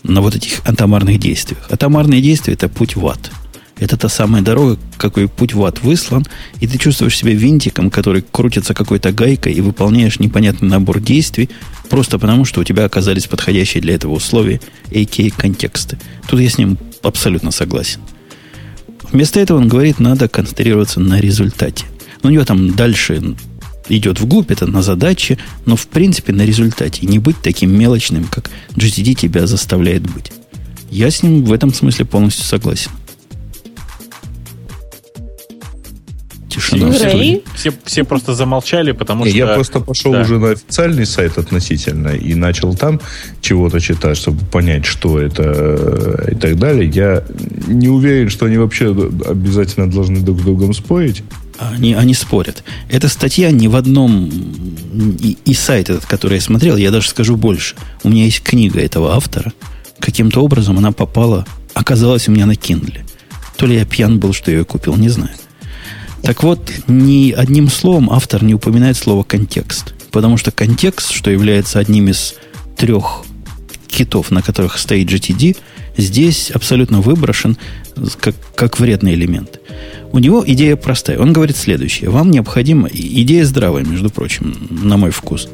на вот этих атомарных действиях. Атомарные действия – это путь в ад. Это та самая дорога, какой путь в ад выслан, и ты чувствуешь себя винтиком, который крутится какой-то гайкой, и выполняешь непонятный набор действий, просто потому, что у тебя оказались подходящие для этого условия, а.к.а. контексты. Тут я с ним абсолютно согласен. Вместо этого он говорит, надо концентрироваться на результате. Но у него там дальше идет вглубь, это на задаче, но в принципе на результате. не быть таким мелочным, как GTD тебя заставляет быть. Я с ним в этом смысле полностью согласен. Тишина. Все, все, все просто замолчали, потому что... Я просто пошел да. уже на официальный сайт относительно и начал там чего-то читать, чтобы понять, что это э, и так далее. Я не уверен, что они вообще обязательно должны друг с другом спорить. Они, они спорят. Эта статья ни в одном и, и сайт этот, который я смотрел, я даже скажу больше. У меня есть книга этого автора. Каким-то образом она попала, оказалась у меня на Kindle. То ли я пьян был, что я ее купил, не знаю. Так вот, ни одним словом автор не упоминает слово контекст. Потому что контекст, что является одним из трех китов, на которых стоит GTD, здесь абсолютно выброшен как, как вредный элемент. У него идея простая. Он говорит следующее. Вам необходимо, идея здравая, между прочим, на мой вкус.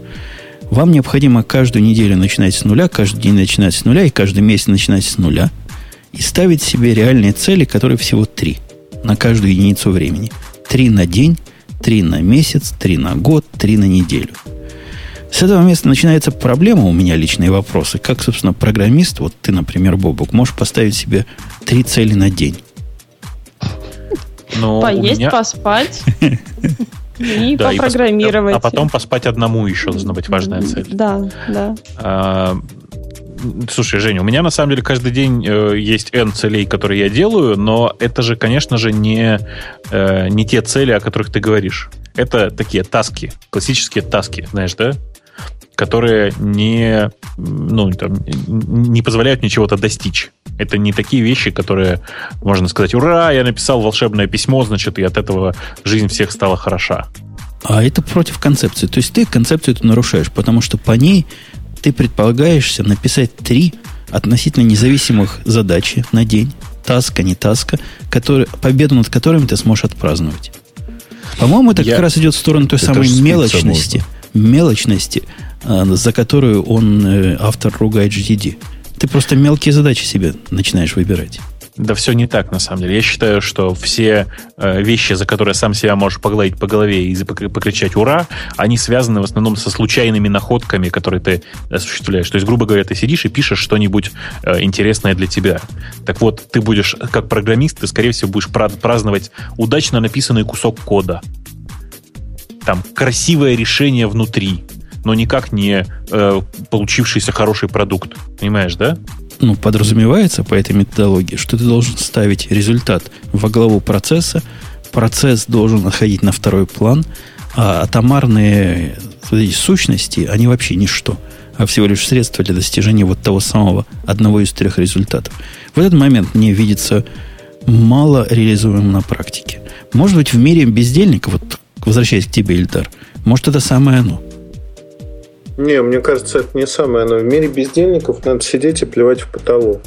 Вам необходимо каждую неделю начинать с нуля, каждый день начинать с нуля и каждый месяц начинать с нуля и ставить себе реальные цели, которые всего три на каждую единицу времени – Три на день, три на месяц, три на год, три на неделю. С этого места начинается проблема у меня личные вопросы. Как, собственно, программист, вот ты, например, Бобук, можешь поставить себе три цели на день? Но ну, Поесть, меня... поспать <laughs> и да, попрограммировать. И пос... А потом поспать одному еще должна быть важная цель. Да, да. А, Слушай, Женя, у меня на самом деле каждый день э, есть N целей, которые я делаю, но это же, конечно же, не, э, не те цели, о которых ты говоришь. Это такие таски, классические таски, знаешь, да? которые не, ну, там, не позволяют мне чего-то достичь. Это не такие вещи, которые можно сказать, ура, я написал волшебное письмо, значит, и от этого жизнь всех стала хороша. А это против концепции. То есть ты концепцию эту нарушаешь, потому что по ней ты предполагаешься написать три относительно независимых задачи на день, таска, не таска, который, победу над которыми ты сможешь отпраздновать. По-моему, это Я- как раз идет в сторону той Это самой мелочности, мелочности, а, за которую он, э, автор, ругает GTD. Ты просто мелкие задачи себе начинаешь выбирать. Да все не так, на самом деле. Я считаю, что все э, вещи, за которые сам себя можешь погладить по голове и покричать «Ура!», они связаны в основном со случайными находками, которые ты осуществляешь. То есть, грубо говоря, ты сидишь и пишешь что-нибудь э, интересное для тебя. Так вот, ты будешь, как программист, ты, скорее всего, будешь пра- праздновать удачно написанный кусок кода. Там красивое решение внутри, но никак не э, получившийся хороший продукт. Понимаешь, да? ну, подразумевается по этой методологии, что ты должен ставить результат во главу процесса, процесс должен отходить на второй план, а атомарные сущности, они вообще ничто, а всего лишь средство для достижения вот того самого одного из трех результатов. В этот момент мне видится мало реализуемым на практике. Может быть, в мире бездельников, вот возвращаясь к тебе, Ильдар, может, это самое оно. Не, мне кажется, это не самое оно. В мире бездельников надо сидеть и плевать в потолок.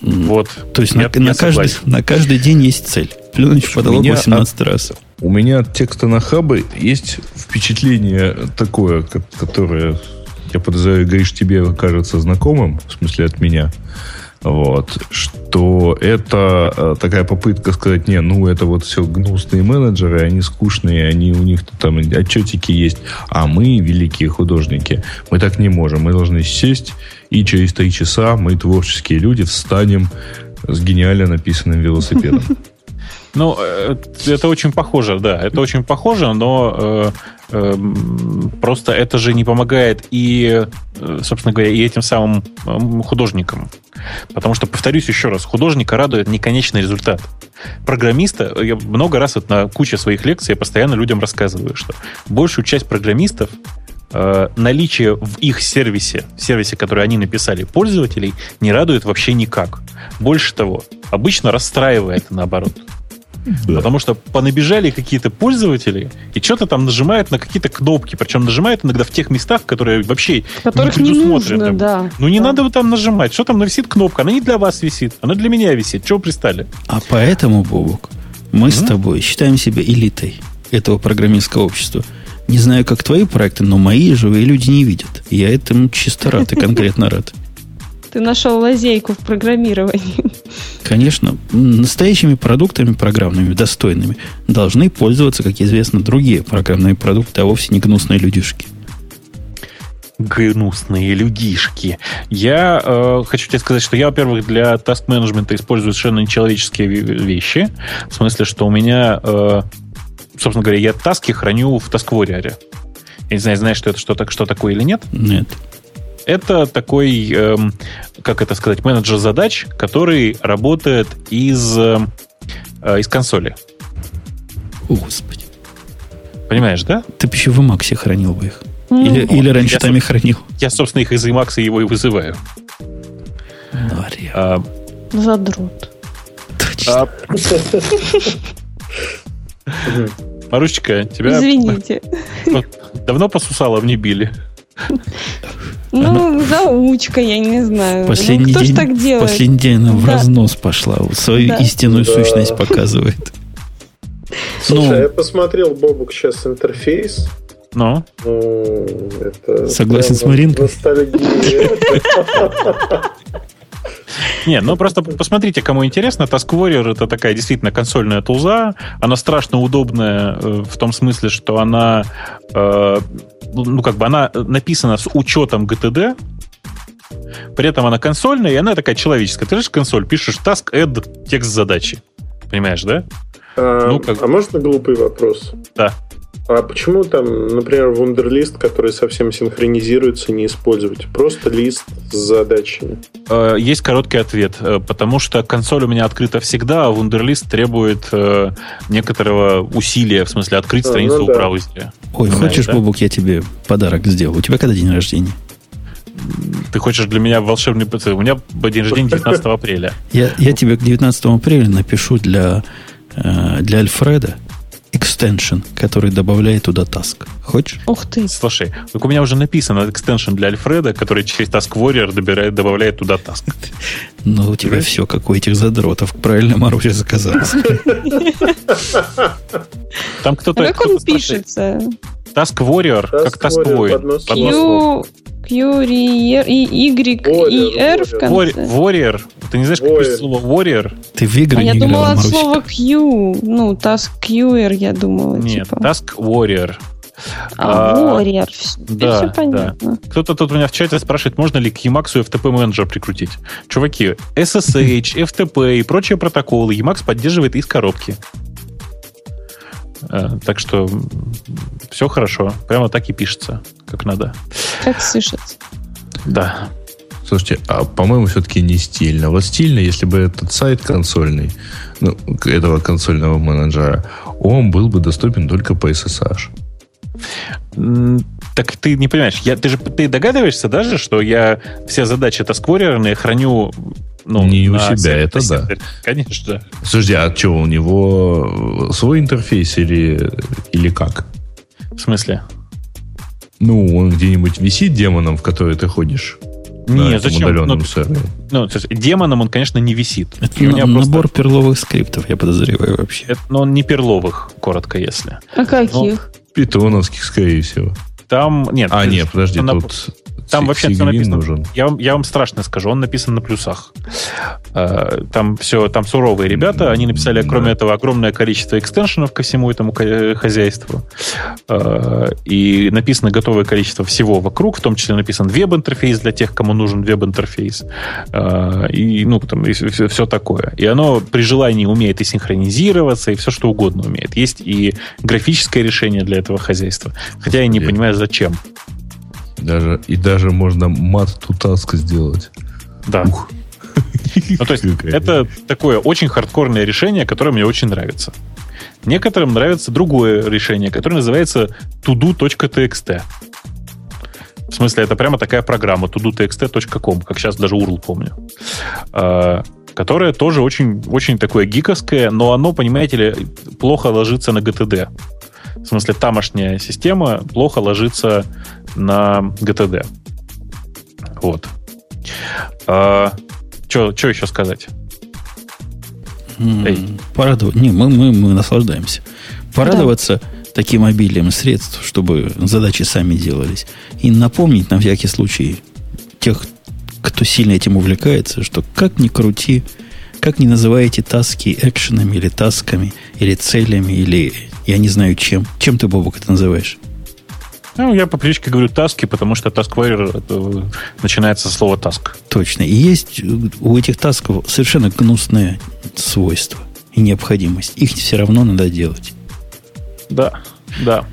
Вот. То есть Я- на, на каждый, на каждый день есть цель. Плюнуть в потолок меня 18 раз. У меня от текста на хабы есть впечатление такое, ко- которое, я подозреваю, говоришь, тебе кажется знакомым, в смысле от меня. Вот, что это э, такая попытка сказать, не, ну это вот все гнусные менеджеры, они скучные, они у них там отчетики есть, а мы, великие художники, мы так не можем, мы должны сесть и через три часа мы, творческие люди, встанем с гениально написанным велосипедом. <laughs> Ну, э, это очень похоже, да, это очень похоже, но э, просто это же не помогает и, собственно говоря, и этим самым художникам. Потому что, повторюсь еще раз, художника радует неконечный результат. Программиста, я много раз вот на куче своих лекций я постоянно людям рассказываю, что большую часть программистов э, наличие в их сервисе, сервисе, который они написали, пользователей, не радует вообще никак. Больше того, обычно расстраивает наоборот. Потому что понабежали какие-то пользователи и что-то там нажимают на какие-то кнопки. Причем нажимают иногда в тех местах, которые вообще Которых не не предусмотрены. нужно, да. Ну не Да. надо вот там нажимать. Что там висит кнопка? Она не для вас висит, она для меня висит. Чего пристали? А поэтому, Бобок, мы с Мгм. тобой считаем себя элитой этого программистского общества. Не знаю, как твои проекты, но мои живые люди не видят. Я этому чисто рад и конкретно рад. <laughs> Ты нашел лазейку в программировании. Конечно, настоящими продуктами программными, достойными, должны пользоваться, как известно, другие программные продукты, а вовсе не гнусные людишки. Гнусные людишки. Я э, хочу тебе сказать, что я, во-первых, для таск-менеджмента использую совершенно нечеловеческие ве- вещи. В смысле, что у меня, э, собственно говоря, я таски храню в тасквориаре. Я не знаю, знаешь, что это что, так, что такое или нет. Нет. Это такой, эм, как это сказать, менеджер задач, который работает из, э, э, из консоли. О, Господи. Понимаешь, да? Ты бы еще в Emacs хранил бы их. Ну, Или, или раньше я там и хранил. Я, собственно, их из Emacs его и вызываю. Марья. А, Задрот. Точно. а, Марусечка, тебя Извините. давно по сусалам не Ну, заучка, я не знаю. Последний ну, кто день, ж так делает? последний день она в Да. разнос пошла. Свою Да. истинную Да. сущность показывает. Слушай, Ну. а я посмотрел, Бобук, сейчас интерфейс. Ну, Ну, это Согласен с Маринкой? Не, ну просто посмотрите, кому интересно. Task Warrior это такая действительно консольная тулза. Она страшно удобная э, в том смысле, что она, э, ну как бы она написана с учетом GTD. При этом она консольная, и она такая человеческая. Ты же консоль, пишешь task add текст задачи. Понимаешь, да? А Ну, как- а можно глупый вопрос? Да. А почему там, например, вундерлист, который совсем синхронизируется, не использовать? Просто лист с задачами. Э, Есть короткий ответ, э, потому что консоль у меня открыта всегда, а Wunderlist требует э, некоторого усилия, в смысле открыть А, страницу ну да. браузере. Ой, Понимаешь, хочешь, да? Бобук, я тебе подарок сделал? У тебя когда день рождения? Ты хочешь для меня волшебный ПЦ? У меня день рождения 19 апреля. Я, я тебе к 19 апреля напишу для, для Альфреда экстеншн, который добавляет туда task. Хочешь? Ух ты. Слушай, так у меня уже написано экстеншн для Альфреда, который через Task Warrior добирает, добавляет туда task. Ну, у тебя все, как у этих задротов. Правильно Маруся заказала. Там кто-то... А как он пишется? Task Warrior, как Task Warrior, Warrior. Q, Q, и Y, и R в Warrior. конце. Warrior. Ты не знаешь, как Warrior. пишется слово Warrior? Ты в игры А я не думала играла, от слова Q. Ну, task QR, я думала. Нет, типа. Task Warrior. А, а, Warrior. Все, да, понятно. Кто-то тут у меня в чате спрашивает, можно ли к Emacs FTP менеджер прикрутить. Чуваки, SSH, FTP и прочие протоколы Emacs поддерживает из коробки. Э, Так что все хорошо. Прямо так и пишется, как надо. Как слышать? Да. Слушайте, а по-моему, все-таки не стильно. Вот стильно, если бы этот сайт консольный, ну, этого консольного менеджера, он был бы доступен только по SSH. Так ты не понимаешь, я, ты же ты догадываешься даже, что я все задачи таскворерные храню ну, Не у себя, это да. Конечно, да. Слушайте, а что, у него свой интерфейс или, или как? В смысле? Ну, он где-нибудь висит демоном, в который ты ходишь? на Нет, этом зачем? удаленном Ну, сервере. Ну, то есть демоном он, конечно, не висит. Это на- меня просто- набор перловых скриптов, я подозреваю вообще. Это, но он не перловых, коротко если. А каких? Питоновских, скорее всего. Там, нет. А, нет, подожди, на- тут Там вообще все написано. нужен. Я вам, я вам страшно скажу, он написан на плюсах. Э, Там все, там суровые ребята. Они написали, Да. кроме этого, огромное количество экстеншенов ко всему этому ка- хозяйству. Э, И написано готовое количество всего вокруг, в том числе написан веб-интерфейс для тех, кому нужен веб-интерфейс. Э, И, ну, там, и все, такое. И оно при желании умеет и синхронизироваться, и все что угодно умеет. Есть и графическое решение для этого хозяйства. Хотя я не Блин. понимаю, зачем. Даже, и даже можно мат тутаска сделать. Да. Ух. <laughs> Ну, то есть, это такое очень хардкорное решение, которое мне очень нравится. Некоторым нравится другое решение, которое называется todo.txt. В смысле, это прямо такая программа todo.txt.com, как сейчас даже URL помню. А, которая тоже очень, очень такое гиковское, но оно, понимаете ли, плохо ложится на GTD. В смысле, тамошняя система плохо ложится на GTD. Вот. Что еще сказать? Эй. Порадовать. Не, мы, мы, мы наслаждаемся. Порадоваться таким обилием средств, чтобы задачи сами делались. И напомнить на всякий случай тех, кто сильно этим увлекается, что как ни крути, как ни называете таски экшенами или тасками, или целями, или я не знаю чем. Чем ты, Бобок, это называешь? Ну, я по привычке говорю таски, потому что это начинается со слова task. Точно. И есть у этих тасков совершенно гнусное свойство и необходимость. Их все равно надо делать. Да, да.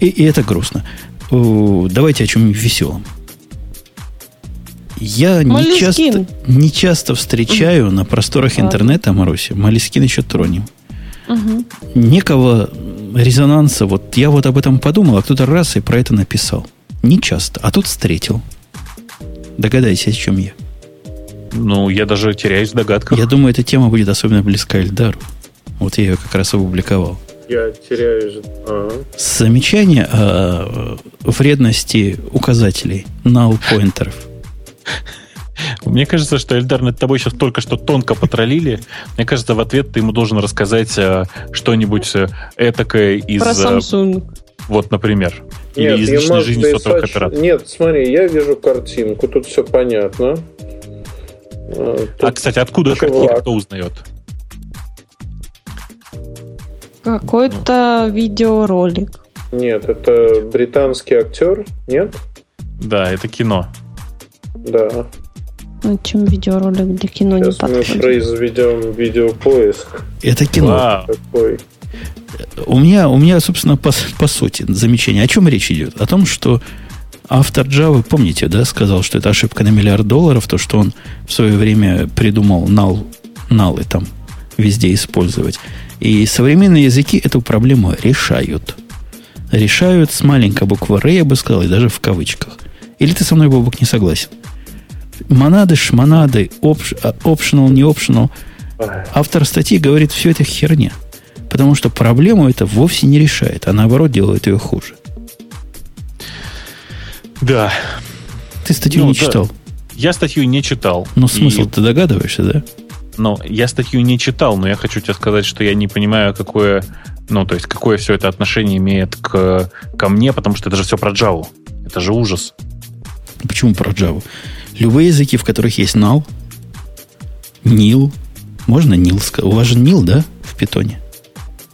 И, и это грустно. Давайте о чем-нибудь веселом. Я не часто, не часто встречаю на просторах интернета, Маруся, Малискин еще тронем. Мгм. Некого резонанса, вот я вот об этом подумал, а кто-то раз и про это написал. Не часто, а тут встретил. Догадайся, о чем я. Ну, я даже теряюсь в догадках. Я думаю, эта тема будет особенно близка Эльдару. Вот я ее как раз опубликовал. Я теряю... А, Замечание о э, вредности указателей, null поинтеров. Мне кажется, что Эльдар над тобой сейчас только что тонко потроллили. Мне кажется, в ответ ты ему должен рассказать э, что-нибудь э, этакое из... Про э, Samsung. Вот, например. Или Нет, из я личной могу жизни сотовых операторов. Нет, смотри, я вижу картинку, тут все понятно. А, А, тут кстати, откуда чувак. картинка, кто узнает? Какой-то видеоролик. Нет, это британский актер, нет? Да, это кино. Да. Ну, чем видеоролик для кино не Сейчас мы подходит. произведем видеопоиск Это кино. Вау. такой. У меня, у меня, собственно, по, по сути замечание. О чем речь идет? О том, что автор Java, помните, да, сказал, что это ошибка на миллиард долларов, то, что он в свое время придумал null, налы там везде использовать. И современные языки эту проблему решают. Решают с маленькой буквы Р, я бы сказал, и даже в кавычках. Или ты со мной, Бобок, не согласен? Монады, шмонады, а, optional, не optional. Автор статьи говорит, все это херня. Потому что проблему это вовсе не решает, а наоборот делает ее хуже. Да. Ты статью Ну, не да. читал. Я статью не читал. И- смысл ты догадываешься, да? Но я статью не читал, но я хочу тебе сказать, что я не понимаю, какое, ну, то есть, какое все это отношение имеет к, ко мне, потому что это же все про Java. Это же ужас. Почему про Java? Любые языки, в которых есть null, nil, можно nil сказать. У вас же nil, да, в питоне?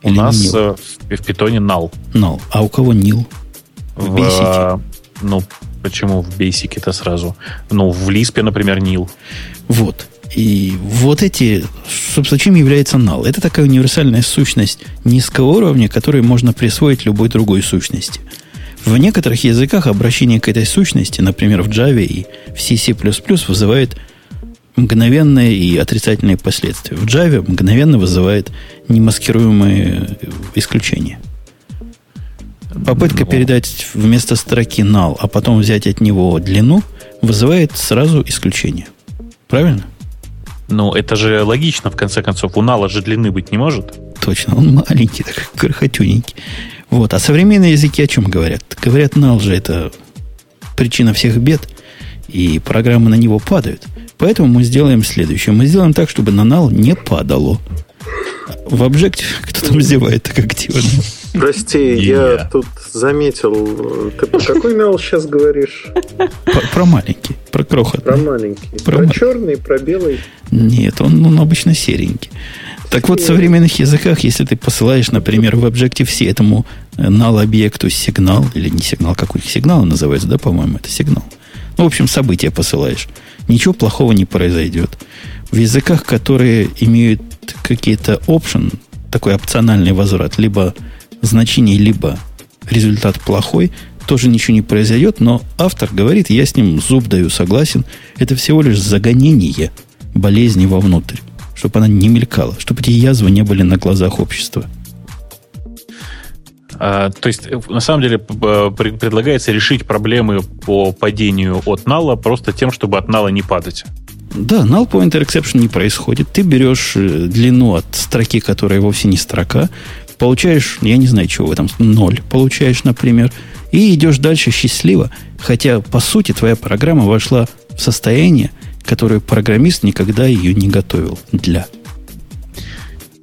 У Или нас nil? э, в, в питоне null. Null. А у кого nil? В Basic. э, ну, почему в Basic это сразу? Ну, в Lisp, например, nil. Вот. И вот эти, собственно, чем является null? Это такая универсальная сущность низкого уровня, которую можно присвоить любой другой сущности. В некоторых языках обращение к этой сущности, например, в Java и в C++, вызывает мгновенные и отрицательные последствия. В Java мгновенно вызывает немаскируемые исключения. Попытка Ну. передать вместо строки null, а потом взять от него длину, вызывает сразу исключение. Правильно? Ну, это же логично, в конце концов. У нала же длины быть не может. Точно, он маленький, такой крохотюненький. Вот. А современные языки о чем говорят? Говорят, null же это причина всех бед, и программы на него падают. Поэтому мы сделаем следующее. Мы сделаем так, чтобы на null не падало. В Objective кто там зевает так активно? Прости, я я. тут заметил. Ты про какой нал сейчас говоришь? Про, про маленький, про Про крохотный. маленький. Про Про ма- черный, про белый. Нет, он, он обычно серенький. Так вот, в современных языках, если ты посылаешь, например, в Objective-C этому э, null-объекту сигнал, или не сигнал, как у них сигнал называется, да, по-моему, это сигнал. Ну, в общем, событие посылаешь. Ничего плохого не произойдет. В языках, которые имеют какие-то option, такой опциональный возврат, либо значение, либо результат плохой, тоже ничего не произойдет, но автор говорит, я с ним зуб даю, согласен, это всего лишь загонение болезни вовнутрь, чтобы она не мелькала, чтобы эти язвы не были на глазах общества. А, то есть, э, на самом деле, пред- предлагается решить проблемы по падению от нала просто тем, чтобы от нала не падать. Да, null pointer exception не происходит. Ты берешь э, длину от строки, которая вовсе не строка, получаешь, я не знаю, чего в этом, ноль получаешь, например, и идешь дальше счастливо, хотя, по сути, твоя программа вошла в состояние, которое программист никогда ее не готовил для.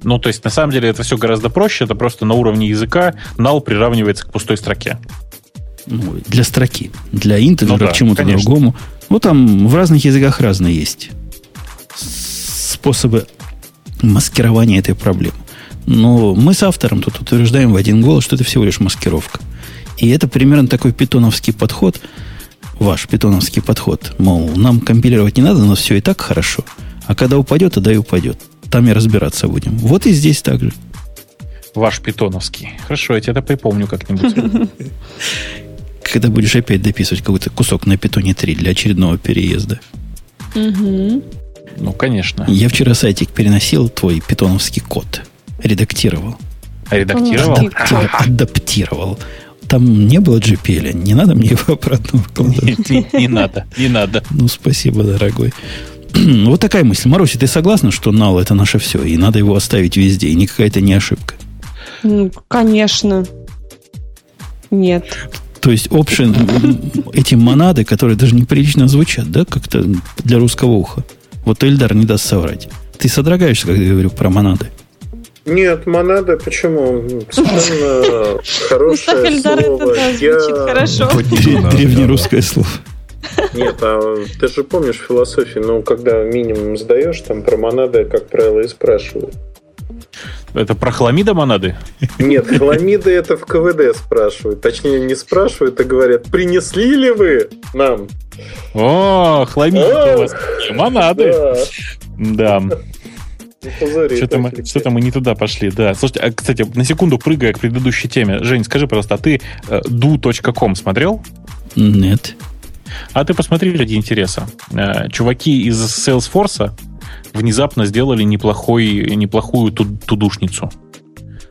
Ну, то есть, на самом деле, это все гораздо проще. Это просто на уровне языка null приравнивается к пустой строке. Ну, для строки. Для интеджера, Ну да, к чему-то конечно. другому. Ну, там в разных языках разные есть способы маскирования этой проблемы. Но мы с автором тут утверждаем в один голос, что это всего лишь маскировка. И это примерно такой питоновский подход, ваш питоновский подход. Мол, нам компилировать не надо, но все и так хорошо. А когда упадет, тогда и упадет. Там и разбираться будем. Вот и здесь так же. Ваш питоновский. Хорошо, я тебе это припомню как-нибудь. <laughs> Когда будешь опять дописывать какой-то кусок на питоне 3 для очередного переезда. Ну, конечно. Я вчера сайтик переносил, твой питоновский код. Редактировал. Редактировал? Адапти- Адаптировал. Там не было GPL, не надо мне его обратно выкладывать. Не не надо, не надо. Ну, спасибо, дорогой. <clears throat> Вот такая мысль. Маруся, ты согласна, что null это наше все, и надо его оставить везде, и никакая это не ошибка? Ну, конечно. Нет. То есть option, эти монады, которые даже неприлично звучат, да, как-то для русского уха. Вот Эльдар не даст соврать. Ты содрогаешься, когда я говорю про монады. Нет, монада, почему? Совершенно <laughs> Мустафа хорошее слово. Я- хорошо. Древнерусское слово. Нет, а ты же помнишь философию, ну, когда минимум сдаешь, там про монады, как правило, и спрашивают. Это про хламида монады? Нет, хламиды это в КВД спрашивают. Точнее, не спрашивают, а говорят, принесли ли вы нам? О, хламида у вас монады. Да. Ну, что-то мы, что-то мы не туда пошли. Да. Слушайте, а, кстати, на секунду прыгая к предыдущей теме. Жень, скажи, пожалуйста, а ты э, do.com смотрел? Нет. А ты посмотри ради интереса. Э, Чуваки из Salesforce внезапно сделали неплохой, неплохую ту- тудушницу.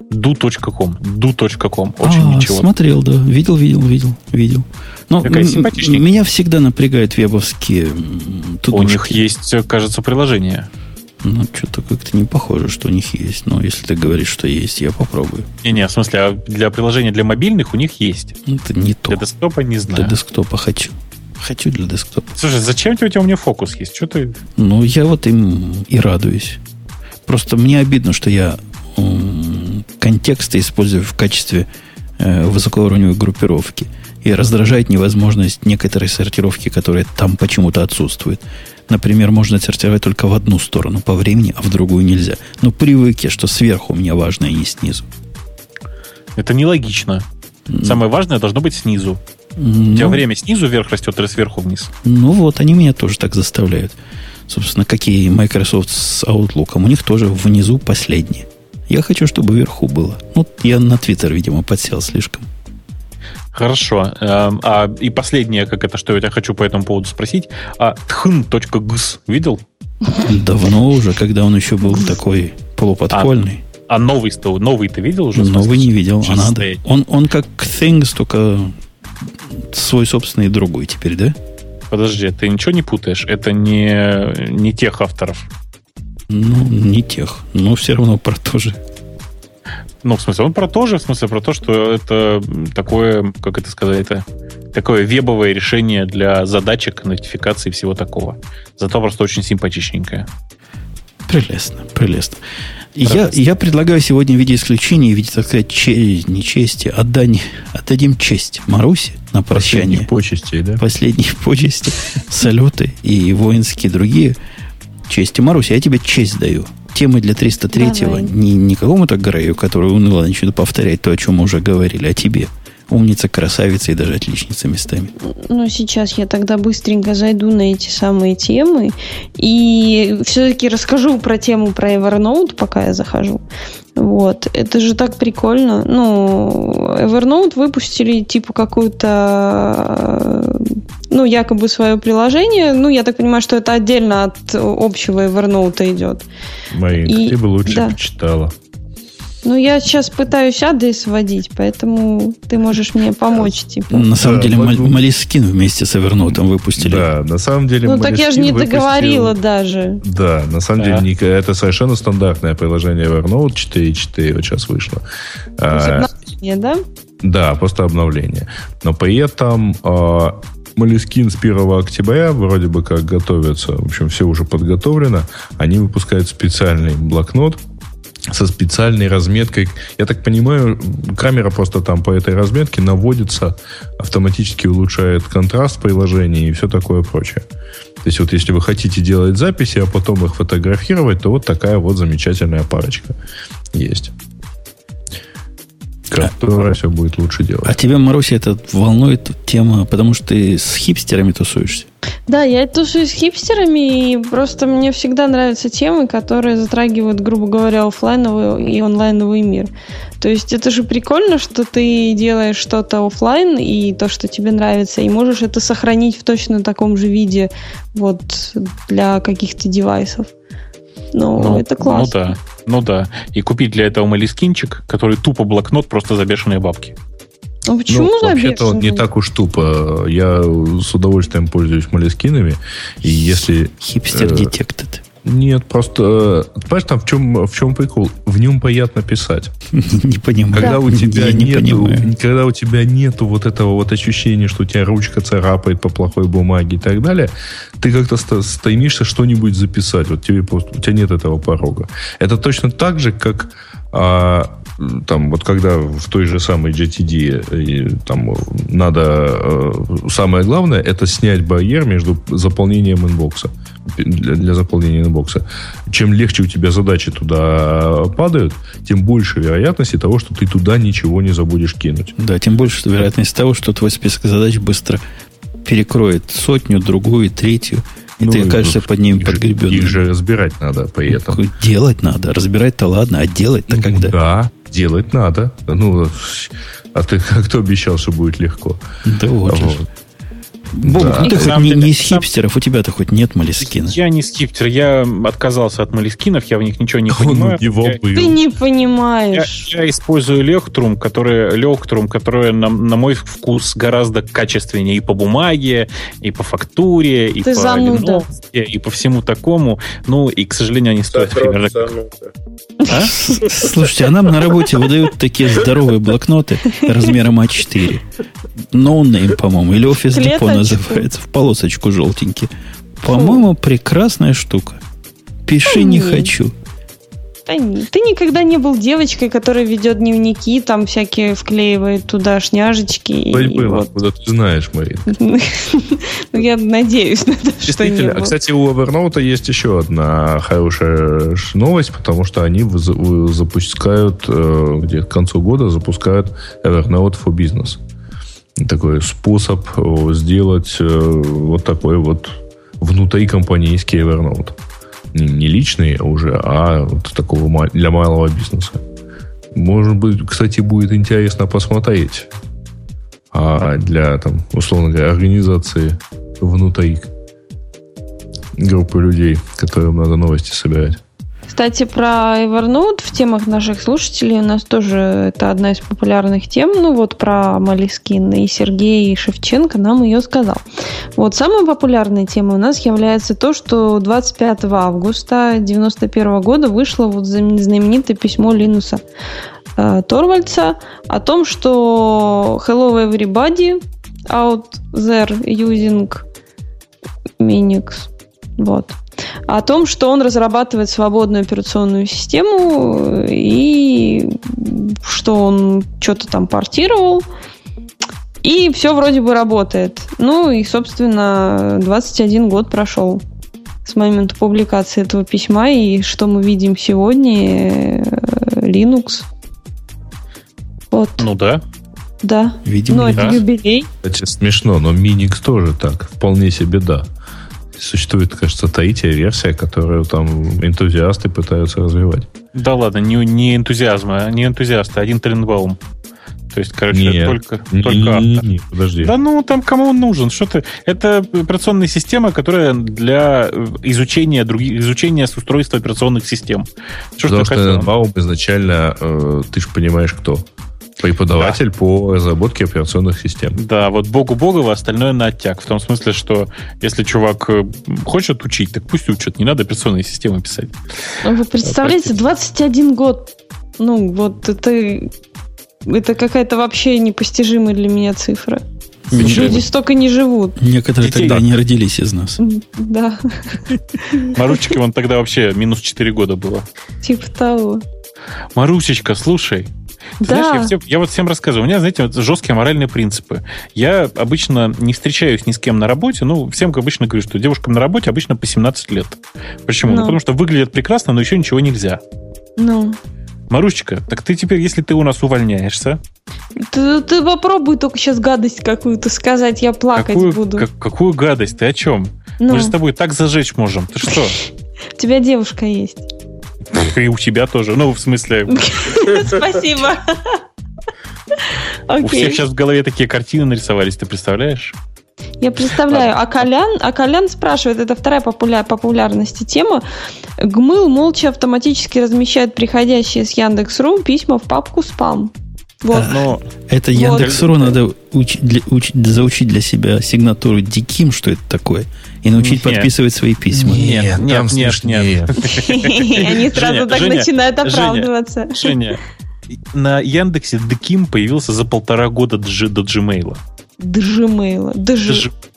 do.com. do.com. Очень А, ничего. Смотрел, да. Видел, видел, видел, видел. Но симпатичненькая. меня всегда напрягают вебовские м, У тудушки. них есть, э, кажется, приложение. Ну, что-то как-то не похоже, что у них есть. Но если ты говоришь, что есть, я попробую. Не-не, в смысле, а для приложения для мобильных у них есть. Это не то. Для десктопа не знаю. Для десктопа хочу. Хочу для десктопа. Слушай, зачем тебе у тебя у меня фокус есть? Что ты... Ну, я вот им и радуюсь. Просто мне обидно, что я контексты использую в качестве э, высокоуровневой группировки. И раздражает невозможность некоторой сортировки, которая там почему-то отсутствует. Например, можно сортировать только в одну сторону по времени, а в другую нельзя. Но привык я, что сверху у меня важно, а не снизу. Это нелогично. Самое важное должно быть снизу. У тебя Ну, время снизу вверх растет или сверху вниз. Ну вот, они меня тоже так заставляют. Собственно, какие Microsoft с Outlook. У них тоже внизу последние. Я хочу, чтобы вверху было. Ну, я на Twitter, видимо, подсел слишком. Хорошо. Эм, А, и последнее, как это, что я тебя хочу по этому поводу спросить. А tхн.gz видел? Давно уже, когда он еще был такой полуподпольный. А новый то новый ты видел уже? смысле? Новый не видел, а надо. Он, он как Things, только свой собственный другой теперь, да? Подожди, ты ничего не путаешь? Это не, не тех авторов. Ну, не тех. Но все равно про то же. Ну, в смысле, он про то же, в смысле, про то, что это такое, как это сказать, это такое вебовое решение для задачек, нотификаций и всего такого. Зато просто очень симпатичненькое. Прелестно, прелестно. Я, я предлагаю сегодня в виде исключения, в виде, так сказать, че- не чести, отдань, отдадим честь Марусе на прощание. Последних почестей, да? Последние почести, салюты и воинские другие чести. Маруся, я тебе честь даю. Темы для 303-го Давай. не, не какому-то Грею, который уныло начнет повторять то, о чем мы уже говорили, а тебе. Умница, красавица и даже отличница местами. Ну, сейчас я тогда быстренько зайду на эти самые темы и все-таки расскажу про тему про Evernote, пока я захожу. Вот. Это же так прикольно. Ну, Evernote выпустили типа какую-то ну, якобы свое приложение. Ну, я так понимаю, что это отдельно от общего Evernote идет. Маринка, И- ты бы лучше да. почитала. Ну, я сейчас пытаюсь адрес вводить, поэтому ты можешь мне помочь, типа. На самом Да, деле, вот- Малискин вместе с Evernote выпустили. Да, на самом деле... Ну, так я же не выпустил- договорила даже. Да, на самом Да. деле не- это совершенно стандартное приложение Evernote 4.4 вот сейчас вышло. А, обновление, да? Да, просто обновление. Но при этом э, Moleskine с 1 октября вроде бы как готовятся, в общем, все уже подготовлено. Они выпускают специальный блокнот со специальной разметкой. Я так понимаю, камера просто там по этой разметке наводится, автоматически улучшает контраст приложения и все такое прочее. То есть вот если вы хотите делать записи, а потом их фотографировать, то вот такая вот замечательная парочка есть. Которая все будет лучше делать. А тебя, Маруся, это волнует тема, потому что ты с хипстерами тусуешься. Да, я тусуюсь с хипстерами, и просто мне всегда нравятся темы, которые затрагивают, грубо говоря, оффлайновый и онлайновый мир. То есть это же прикольно, что ты делаешь что-то оффлайн и то, что тебе нравится, и можешь это сохранить в точно таком же виде вот для каких-то девайсов. Ну, это классно. Ну да, ну да. И купить для этого малискинчик, который тупо блокнот просто за бешеные бабки. Ну, почему ну, вообще-то он не так уж тупо. Я с удовольствием пользуюсь молескинами. И если... Хипстер Э, детектед. Нет, просто... э, Понимаешь, там в чем, в чем прикол? В нем приятно писать. <laughs> Не понимаю. Когда у тебя не нету, когда у тебя нету вот этого вот ощущения, что у тебя ручка царапает по плохой бумаге и так далее, ты как-то стремишься что-нибудь записать. Вот тебе просто, у тебя нет этого порога. Это точно так же, как а, там вот когда в той же самой GTD и, там надо э, самое главное это снять барьер между заполнением inbox а для, для заполнения inbox а. Чем легче у тебя задачи туда падают, тем больше вероятности того, что ты туда ничего не забудешь кинуть. Да, тем больше вероятность того, что твой список задач быстро перекроет сотню, другую, третью, и Ну, ты окажешься под ним подгребенным. Их же разбирать надо при этом. Делать надо. Разбирать-то ладно, а делать-то Ну, когда? Да, делать надо. Ну, а ты <laughs> а кто обещал, что будет легко? Да вот. Вот. Боб, Да. ну ты хоть не, деле, не из сам- хипстеров, у тебя-то хоть нет молескина. Я не скиптер, я отказался от молескинов, я в них ничего не Он понимаю. него Я- был. Ты не Я, понимаешь. я использую Lectrum, которое, Lectrum, которое на, на мой вкус гораздо качественнее и по бумаге, и по фактуре, и Ты по линовке, и по всему такому. Ну, и, к сожалению, они стоят примерно... А? Слушайте, а нам на работе выдают такие здоровые блокноты размером А4. No name, по-моему, или Office Depot. Называется, в полосочку желтенький. По-моему, прекрасная штука. Пиши не хочу. Да Ты никогда не был девочкой, которая ведет дневники, там всякие вклеивает туда шняжечки. Ой, и было, вот. куда ты знаешь, Марин. <laughs> Ну, Я надеюсь на то, что не. А, кстати, у Evernote есть еще одна хорошая новость, потому что они запускают, э, где к концу года запускают Evernote for Business. Такой способ э, сделать э, вот такой вот внутрикомпанейский Evernote. Не, не личный а уже, а вот такого для малого бизнеса. Может быть, кстати, будет интересно посмотреть. А для, там, условно говоря, организации внутри группы людей, которым надо новости собирать. Кстати, про Evernote в темах наших слушателей у нас тоже это одна из популярных тем. Ну вот про Малискин и Сергей Шевченко нам ее сказал. Вот самой популярной темой у нас является то, что 25 августа 91 года вышло вот знамен- знаменитое письмо Линуса э, Торвальдса о том, что Hello everybody out there using Minix. Вот о том, что он разрабатывает свободную операционную систему и что он что-то там портировал. И все вроде бы работает. Ну и, собственно, 21 год прошел с момента публикации этого письма. И что мы видим сегодня? э, Linux. Вот, Ну да. да. Видимо, Ну, это да. юбилей. Кстати, смешно, но Minix тоже так. Вполне себе да. Существует, кажется, третья версия, которую там энтузиасты пытаются развивать. Да ладно, не, не энтузиазма, не энтузиасты, один Тренбаум. То есть, короче, Нет. только, Не, только не, не, автор. не, подожди. Да ну, там кому он нужен? Что ты? Это операционная система, которая для э, изучения других, изучения с устройства операционных систем. Что Потому что хотел? Энбаум изначально, э, ты же понимаешь, кто? Преподаватель по разработке операционных систем. Да, вот богу богово, остальное на оттяг. В том смысле, что если чувак э, хочет учить, так пусть учат. Не надо операционные системы писать. Вы представляете, 21 год. Ну, вот это... Это какая-то вообще непостижимая для меня цифра. Люди столько не живут. Некоторые Детей. тогда не родились из нас. Да, Марусечке вон тогда вообще минус 4 года было. типа того. Марусечка, слушай. Да. Знаешь, я, всем- я вот всем рассказываю. У меня, знаете, вот жесткие моральные принципы. Я обычно не встречаюсь ни с кем на работе. Ну, всем обычно говорю, что девушкам на работе обычно по 17 лет. Почему? Ну, Ну. потому что выглядят прекрасно, но еще ничего нельзя. Ну, Марусечка, так ты теперь, если ты у нас увольняешься, ты, ты попробуй только сейчас гадость какую-то сказать, я плакать какую, буду. как- какую гадость? Ты о чем? Ну, Мы же с тобой так зажечь можем. Ты что? <laughs> у тебя девушка есть. И у тебя тоже. Ну, в смысле, <laughs> Спасибо. у всех сейчас в голове такие картины нарисовались, ты представляешь? Я представляю, а Колян, а Колян спрашивает, это вторая популя- популярности тема. Гмыл молча автоматически размещает приходящие с Яндекс.ру письма в папку спам. Вот. Но Это Вот. Яндекс.ру надо учить для, учить- заучить для себя сигнатуру Диким, что это такое, и научить Нет. подписывать свои письма. Нет, нет, там нет, смешнее. <laughs> Они сразу так начинают оправдываться. Женя, на Яндексе Деким появился за полтора года до, G- до Gmail.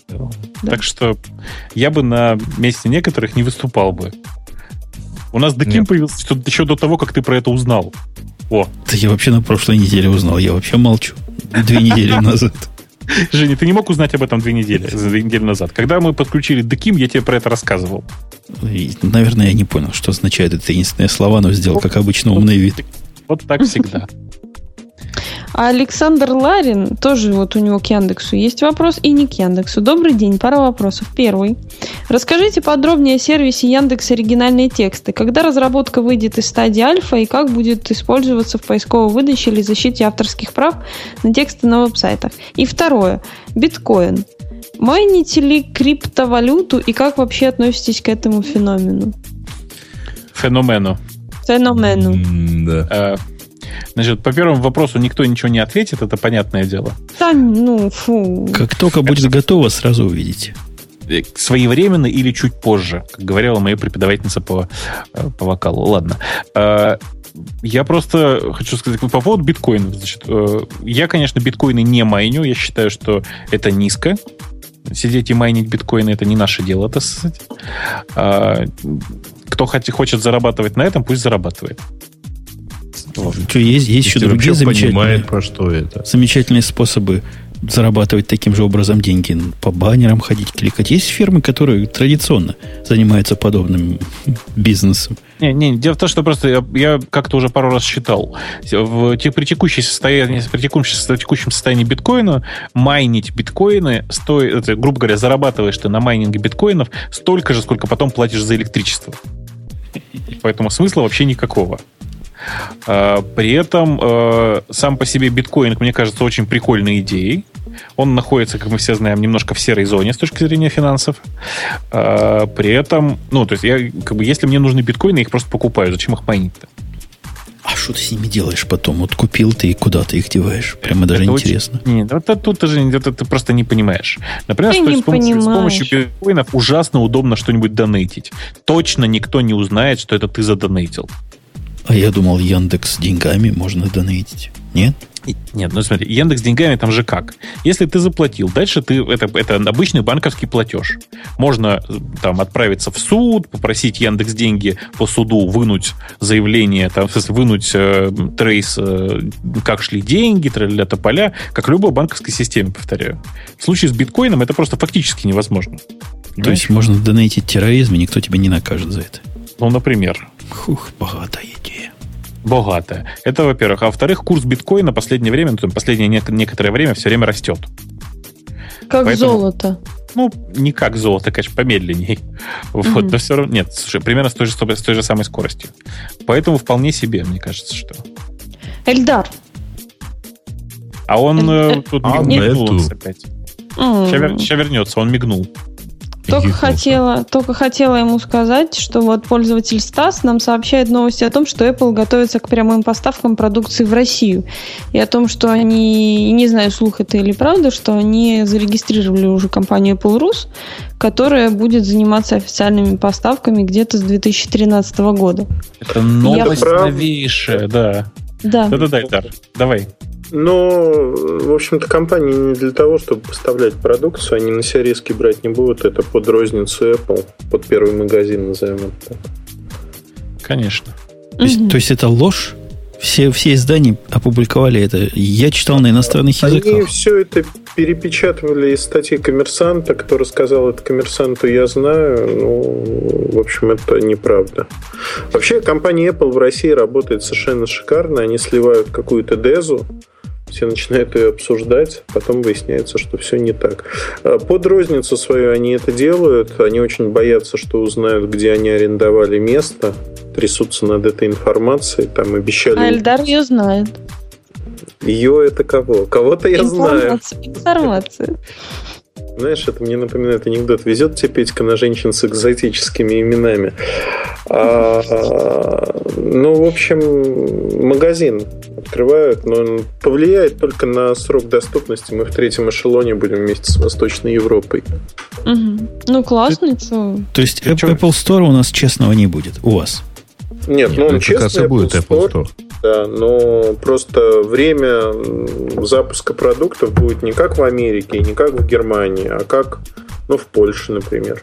Да. Так что я бы на месте некоторых не выступал бы. У нас Деким Нет. появился еще до того, как ты про это узнал. О, Да я вообще на прошлой неделе узнал, я вообще молчу. Две недели назад. <laughs> Женя, ты не мог узнать об этом две недели, две недели назад. Когда мы подключили Деким, я тебе про это рассказывал. И, наверное, я не понял, что означают эти таинственные слова, но сделал, как обычно, умный вид. Вот так всегда. А Александр Ларин, тоже вот у него к Яндексу есть вопрос, и не к Яндексу. Добрый день, пара вопросов. Первый. Расскажите подробнее о сервисе Яндекс оригинальные тексты. Когда разработка выйдет из стадии альфа и как будет использоваться в поисковой выдаче или защите авторских прав на тексты на веб-сайтах? И второе. Биткоин. Майните ли криптовалюту и как вообще относитесь к этому феномену? Феномену. Феномену. М, Да. Э, Значит, по первому вопросу никто ничего не ответит, это понятное дело. Да, ну, фу. Как только будет готово, сразу увидите. Э, Своевременно или чуть позже, как говорила моя преподавательница по, э, по вокалу. Ладно. Э, Я просто хочу сказать по поводу биткоинов. Значит, я, конечно, биткоины не майню. Я считаю, что это низко. Сидеть и майнить биткоины это не наше дело, так сказать. А, Кто хоти- хочет зарабатывать на этом, пусть зарабатывает. Что, есть, есть еще другие замечательные, понимает, про что это. замечательные способы зарабатывать таким же образом деньги. По баннерам ходить, кликать. Есть фирмы, которые традиционно занимаются подобным бизнесом. Не, не, дело в том, что просто я, я как-то уже пару раз считал. В, при, текущей состоянии, при текущем, текущем состоянии биткоина майнить биткоины стоит, это, грубо говоря, зарабатываешь ты на майнинге биткоинов столько же, сколько потом платишь за электричество. Поэтому смысла вообще никакого. А, При этом э, сам по себе биткоин, мне кажется, очень прикольной идеей. Он находится, как мы все знаем, немножко в серой зоне с точки зрения финансов. А, При этом, ну, то есть, я, как бы, если мне нужны биткоины, я их просто покупаю. Зачем их майнить-то? А что ты с ними делаешь потом? Вот купил ты и куда ты их деваешь? Прямо даже Это интересно. очень- Нет, вот это тут ты же это ты просто не понимаешь. Например, Ты с, не с помощью, с помощью биткоинов ужасно удобно что-нибудь донейтить. Точно никто не узнает, что это ты задонейтил. А я думал, Яндекс деньгами можно донейтить. Нет? Нет, ну смотри, Яндекс деньгами там же как? Если ты заплатил, дальше ты это, это обычный банковский платеж. Можно э, там отправиться в суд, попросить Яндекс деньги по суду вынуть заявление, там, вынуть э, трейс, э, как шли деньги, для тополя, как в любой банковской системе, повторяю. В случае с биткоином это просто фактически невозможно. То Понимаешь? есть можно донейтить терроризм, и никто тебя не накажет за это. Ну, например, Хух, богатая идея. богатая. Это, во-первых. А во-вторых, курс биткоина последнее время, ну, там, последнее нек- некоторое время все время растет. Как Поэтому- золото. Ну, не как золото, конечно, помедленней. <laughs> Вот, Мгм. но все равно... Нет, слушай, примерно с той, же, с той же самой скоростью. Поэтому вполне себе, мне кажется, что... Эльдар. А он Э, э, тут а мигнул опять. Сейчас, вернется, он мигнул. Только хотела, только хотела ему сказать, что вот пользователь Стас нам сообщает новости о том, что Apple готовится к прямым поставкам продукции в Россию. И о том, что они, не знаю, слух это или правда, что они зарегистрировали уже компанию Apple Rus, которая будет заниматься официальными поставками где-то с 2013 года. Это новость прав. новейшая, да. Да. Да-да-да, Эльдар, давай. Но, в общем-то, компании не для того, чтобы поставлять продукцию, они на себя риски брать не будут. Это под розницу Apple, под первый магазин, назовем это так. Конечно. То есть, то есть это ложь? Все, все издания опубликовали это. Я читал на иностранных Они языках. все это перепечатывали из статьи коммерсанта. Кто рассказал это коммерсанту, я знаю. Ну, в общем, это неправда. Вообще, компания Apple в России работает совершенно шикарно. Они сливают какую-то дезу, все начинают ее обсуждать, потом выясняется, что все не так. А Под розницу свою они это делают. Они очень боятся, что узнают, где они арендовали место, трясутся над этой информацией, там обещали... А Эльдар ее знает. Ее это кого? Кого-то я знаю. Информация. Знаешь, это мне напоминает анекдот. Везет тебе Петька на женщин с экзотическими именами. А, ну, в общем, магазин открывают, но он повлияет только на срок доступности. Мы в третьем эшелоне будем вместе с Восточной Европой. Мгм. Ну, классно, что. То есть? Apple Store у нас честного не будет. У вас. Нет, ну он честный будет Apple Store. Да, но просто время запуска продуктов будет не как в Америке, не как в Германии, а как ну, в Польше, например.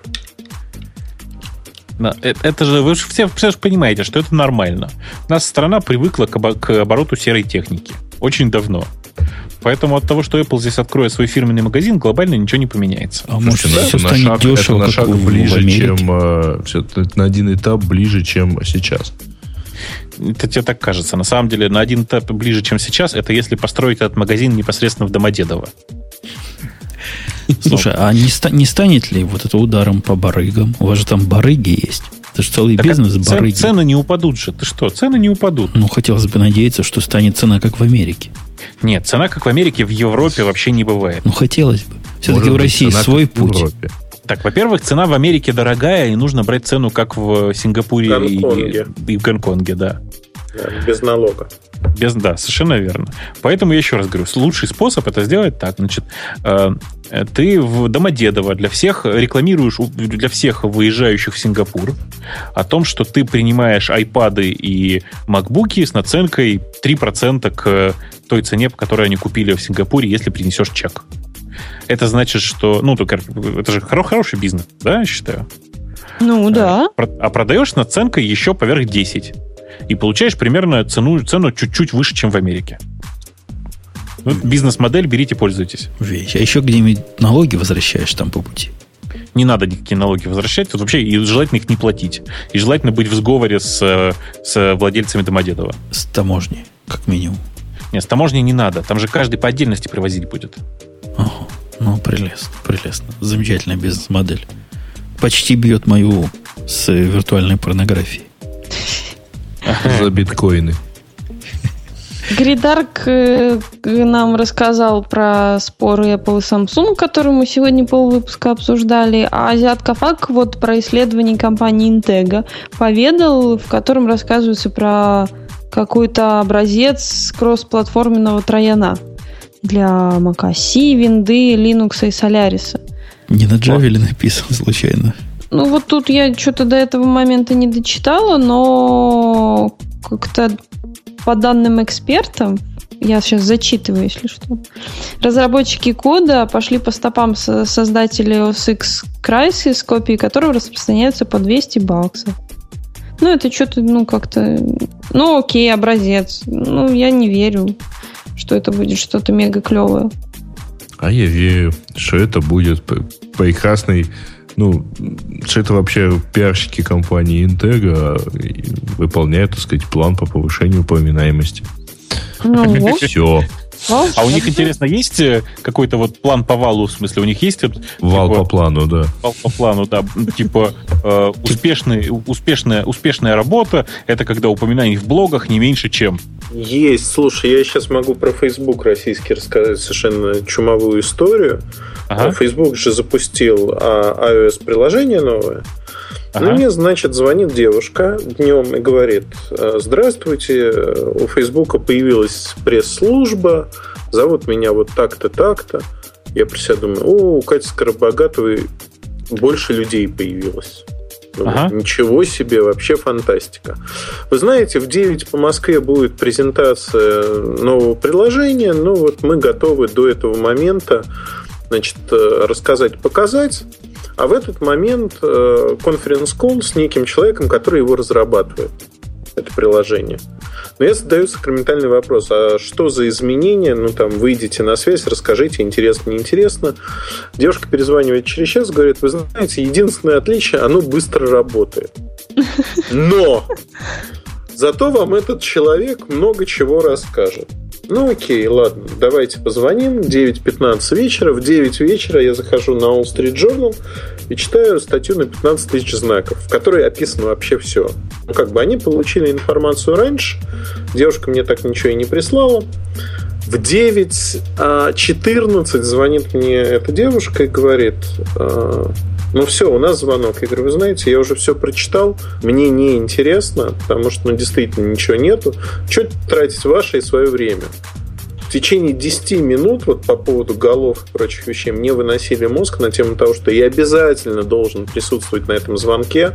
Да, э- Это же, вы же все, все же понимаете, что это нормально. У нас страна привыкла к, обо- к обороту серой техники. Очень давно. Поэтому от того, что Apple здесь откроет свой фирменный магазин, глобально ничего не поменяется. А может, да, все на станет шаг- дешево, это на шаг в, в ближе, Америке. чем э, это на один этап ближе, чем сейчас. Это тебе так кажется. На самом деле, на один этап ближе, чем сейчас, это если построить этот магазин непосредственно в Домодедово. Слушай, а не, ста- не станет ли вот это ударом по барыгам? У вас же там барыги есть. Это же целый Так а бизнес цен- барыги. цены не упадут же. Ты что, цены не упадут. Ну, хотелось бы надеяться, что станет цена, как в Америке. Нет, цена, как в Америке, в Европе вообще не бывает. Ну, хотелось бы. Все-таки в России свой путь. Европе. Так, во-первых, цена в Америке дорогая, и нужно брать цену, как в Сингапуре и, и в Гонконге, да. да. Без налога. Без, да, совершенно верно. Поэтому я еще раз говорю, лучший способ это сделать так. Значит, э, ты в Домодедово для всех рекламируешь, для всех выезжающих в Сингапур о том, что ты принимаешь айпады и макбуки с наценкой 3% к той цене, по которой они купили в Сингапуре, если принесешь чек это значит, что... Ну, это же хороший бизнес, да, я считаю? Ну, да. А продаешь с наценкой еще поверх 10. И получаешь примерно цену, цену чуть-чуть выше, чем в Америке. Ну, бизнес-модель, берите, пользуйтесь. Вещь. А еще где-нибудь налоги возвращаешь там по пути? Не надо никакие налоги возвращать. Тут вообще и желательно их не платить. И желательно быть в сговоре с, с владельцами Домодедова. С таможней, как минимум. Нет, с таможней не надо. Там же каждый по отдельности привозить будет. Ага. Ну, прелестно, прелестно. Замечательная бизнес-модель. Почти бьет мою с виртуальной порнографией. За биткоины. Гридарк э, нам рассказал про споры Apple и Samsung, которые мы сегодня пол выпуска обсуждали, а Азиатка Фак вот про исследование компании Intego поведал, в котором рассказывается про какой-то образец кроссплатформенного трояна для macOS, винды, Linux и Solaris. Не на Java ли написан случайно? Ну, вот тут я что-то до этого момента не дочитала, но как-то по данным экспертам, я сейчас зачитываю, если что, разработчики кода пошли по стопам создателей OS X Crisis, копии которого распространяются по 200 баксов. Ну, это что-то, ну, как-то... Ну, окей, образец. Ну, я не верю что это будет что-то мега клевое. А я верю, что это будет прекрасный ну, что это вообще пиарщики компании Intego выполняют, так сказать, план по повышению упоминаемости. Ну, Все. А у них, интересно, есть э, какой-то вот план по валу, в смысле, у них есть... Вал типа, по плану, да. Вал по плану, да. Типа э, успешный, успешная, успешная работа, это когда упоминаний в блогах не меньше, чем... Есть. Слушай, я сейчас могу про Facebook российский рассказать совершенно чумовую историю. Ага. Facebook же запустил а, iOS-приложение новое. Ага. Ну, мне, значит, звонит девушка днем и говорит, «Э, здравствуйте, у Фейсбука появилась пресс-служба, зовут меня вот так-то, так-то. Я про себя думаю, о, у Кати Скоробогатовой больше людей появилось. Ага. Ничего себе, вообще фантастика. Вы знаете, в 9 по Москве будет презентация нового приложения. Ну вот мы готовы до этого момента значит, э, рассказать, показать. А в этот момент э, конференц-колл с неким человеком, который его разрабатывает, это приложение. Но я задаю сакраментальный вопрос, а что за изменения? Ну, там, выйдите на связь, расскажите, интересно, неинтересно. Девушка перезванивает через час, говорит, вы знаете, единственное отличие, оно быстро работает. <laughs> Но! Зато вам этот человек много чего расскажет. Ну окей, ладно, давайте позвоним. 9.15 вечера. В 9 вечера я захожу на Wall Street Journal и читаю статью на 15 тысяч знаков, в которой описано вообще все. Ну, как бы они получили информацию раньше, девушка мне так ничего и не прислала. В 9.14 звонит мне эта девушка и говорит, «А, ну все, у нас звонок. Я говорю, вы знаете, я уже все прочитал, мне не интересно, потому что ну, действительно ничего нету. Что тратить ваше и свое время? В течение 10 минут вот по поводу голов и прочих вещей мне выносили мозг на тему того, что я обязательно должен присутствовать на этом звонке.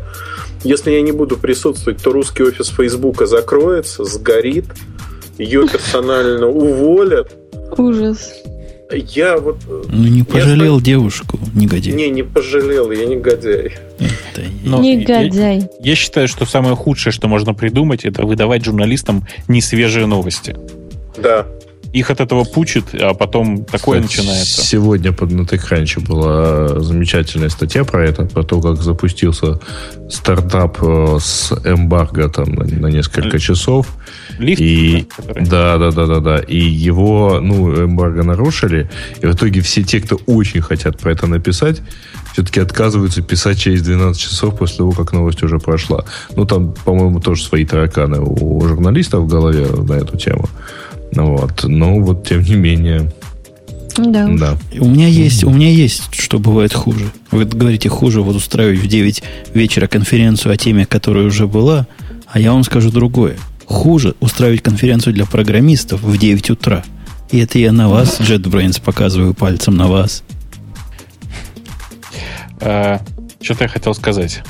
Если я не буду присутствовать, то русский офис Фейсбука закроется, сгорит, ее персонально уволят. Ужас. Я вот... Э, ну, не пожалел я... девушку, негодяй. Не, не пожалел, я негодяй. Это... негодяй. Я, я считаю, что самое худшее, что можно придумать, это выдавать журналистам несвежие новости. Да. Их от этого пучит, а потом такое Кстати, начинается. Сегодня под на TechCrunch была замечательная статья про это, про то, как запустился стартап э, с эмбарго там на, на несколько часов. Лифт, и, да, да, да, да, да. И его, ну, эмбарго нарушили. И в итоге все те, кто очень хотят про это написать, все-таки отказываются писать через 12 часов после того, как новость уже прошла. Ну, там, по-моему, тоже свои тараканы у журналистов в голове на эту тему. Ну, вот. Но вот, тем не менее, Да. Да. У меня есть, у меня есть, что бывает хуже. Вы говорите, хуже вот устраивать в 9 вечера конференцию о теме, которая уже была, а я вам скажу другое. Хуже устраивать конференцию для программистов в 9 утра. И это я на вас, JetBrains, показываю пальцем на вас. А, что-то я хотел сказать.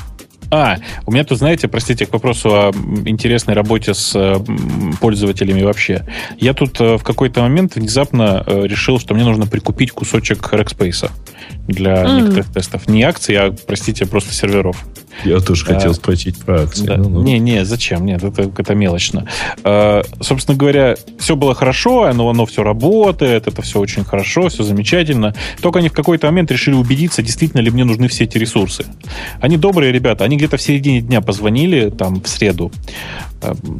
А, у меня тут, знаете, простите, к вопросу о интересной работе с э, пользователями вообще. Я тут э, в какой-то момент внезапно э, решил, что мне нужно прикупить кусочек Rackspace для mm. некоторых тестов. Не акций, а, простите, просто серверов. Я тоже а, хотел спросить про акции. Да. Ну, ну. Не, не, зачем? Нет, это, это мелочно. А, собственно говоря, все было хорошо, оно, оно все работает, это все очень хорошо, все замечательно. Только они в какой-то момент решили убедиться, действительно ли мне нужны все эти ресурсы. Они добрые ребята, они где-то в середине дня позвонили, там, в среду,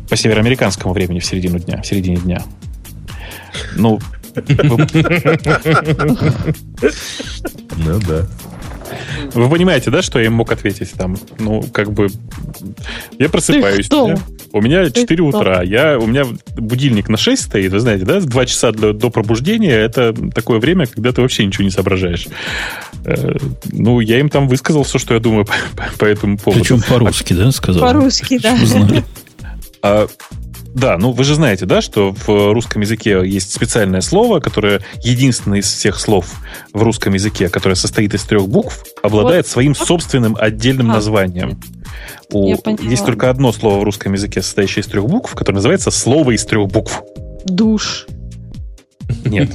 по североамериканскому времени, в середину дня, в середине дня. Ну, ну да. <laughs> Вы понимаете, да, что я им мог ответить там? Ну, как бы... Я просыпаюсь. Да? У меня 4 утра. Я, у меня будильник на 6 стоит, вы знаете, да? 2 часа до, до пробуждения это такое время, когда ты вообще ничего не соображаешь. Э, ну, я им там высказал все, что я думаю <laughs> по, по, по этому поводу. Причем по-русски, да, сказал? По-русски, да. А, да, ну вы же знаете, да, что в русском языке есть специальное слово, которое единственное из всех слов в русском языке, которое состоит из трех букв, обладает вот. своим собственным отдельным а. названием. У, есть только одно слово в русском языке, состоящее из трех букв, которое называется слово из трех букв. Душ. Нет.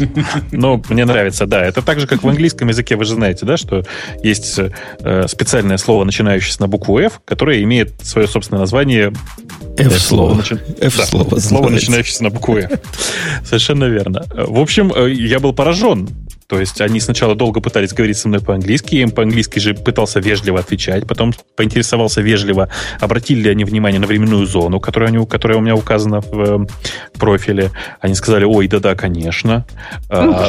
Но мне нравится, да. Это так же, как в английском языке, вы же знаете, да, что есть э, специальное слово, начинающееся на букву F, которое имеет свое собственное название F-слово. F-слово. Слово, начинающееся на букву F. Совершенно верно. В общем, э, я был поражен то есть они сначала долго пытались говорить со мной по-английски, я им по-английски же пытался вежливо отвечать, потом поинтересовался вежливо, обратили ли они внимание на временную зону, которая, они, которая у меня указана в э, профиле. Они сказали, ой, да-да, конечно. А,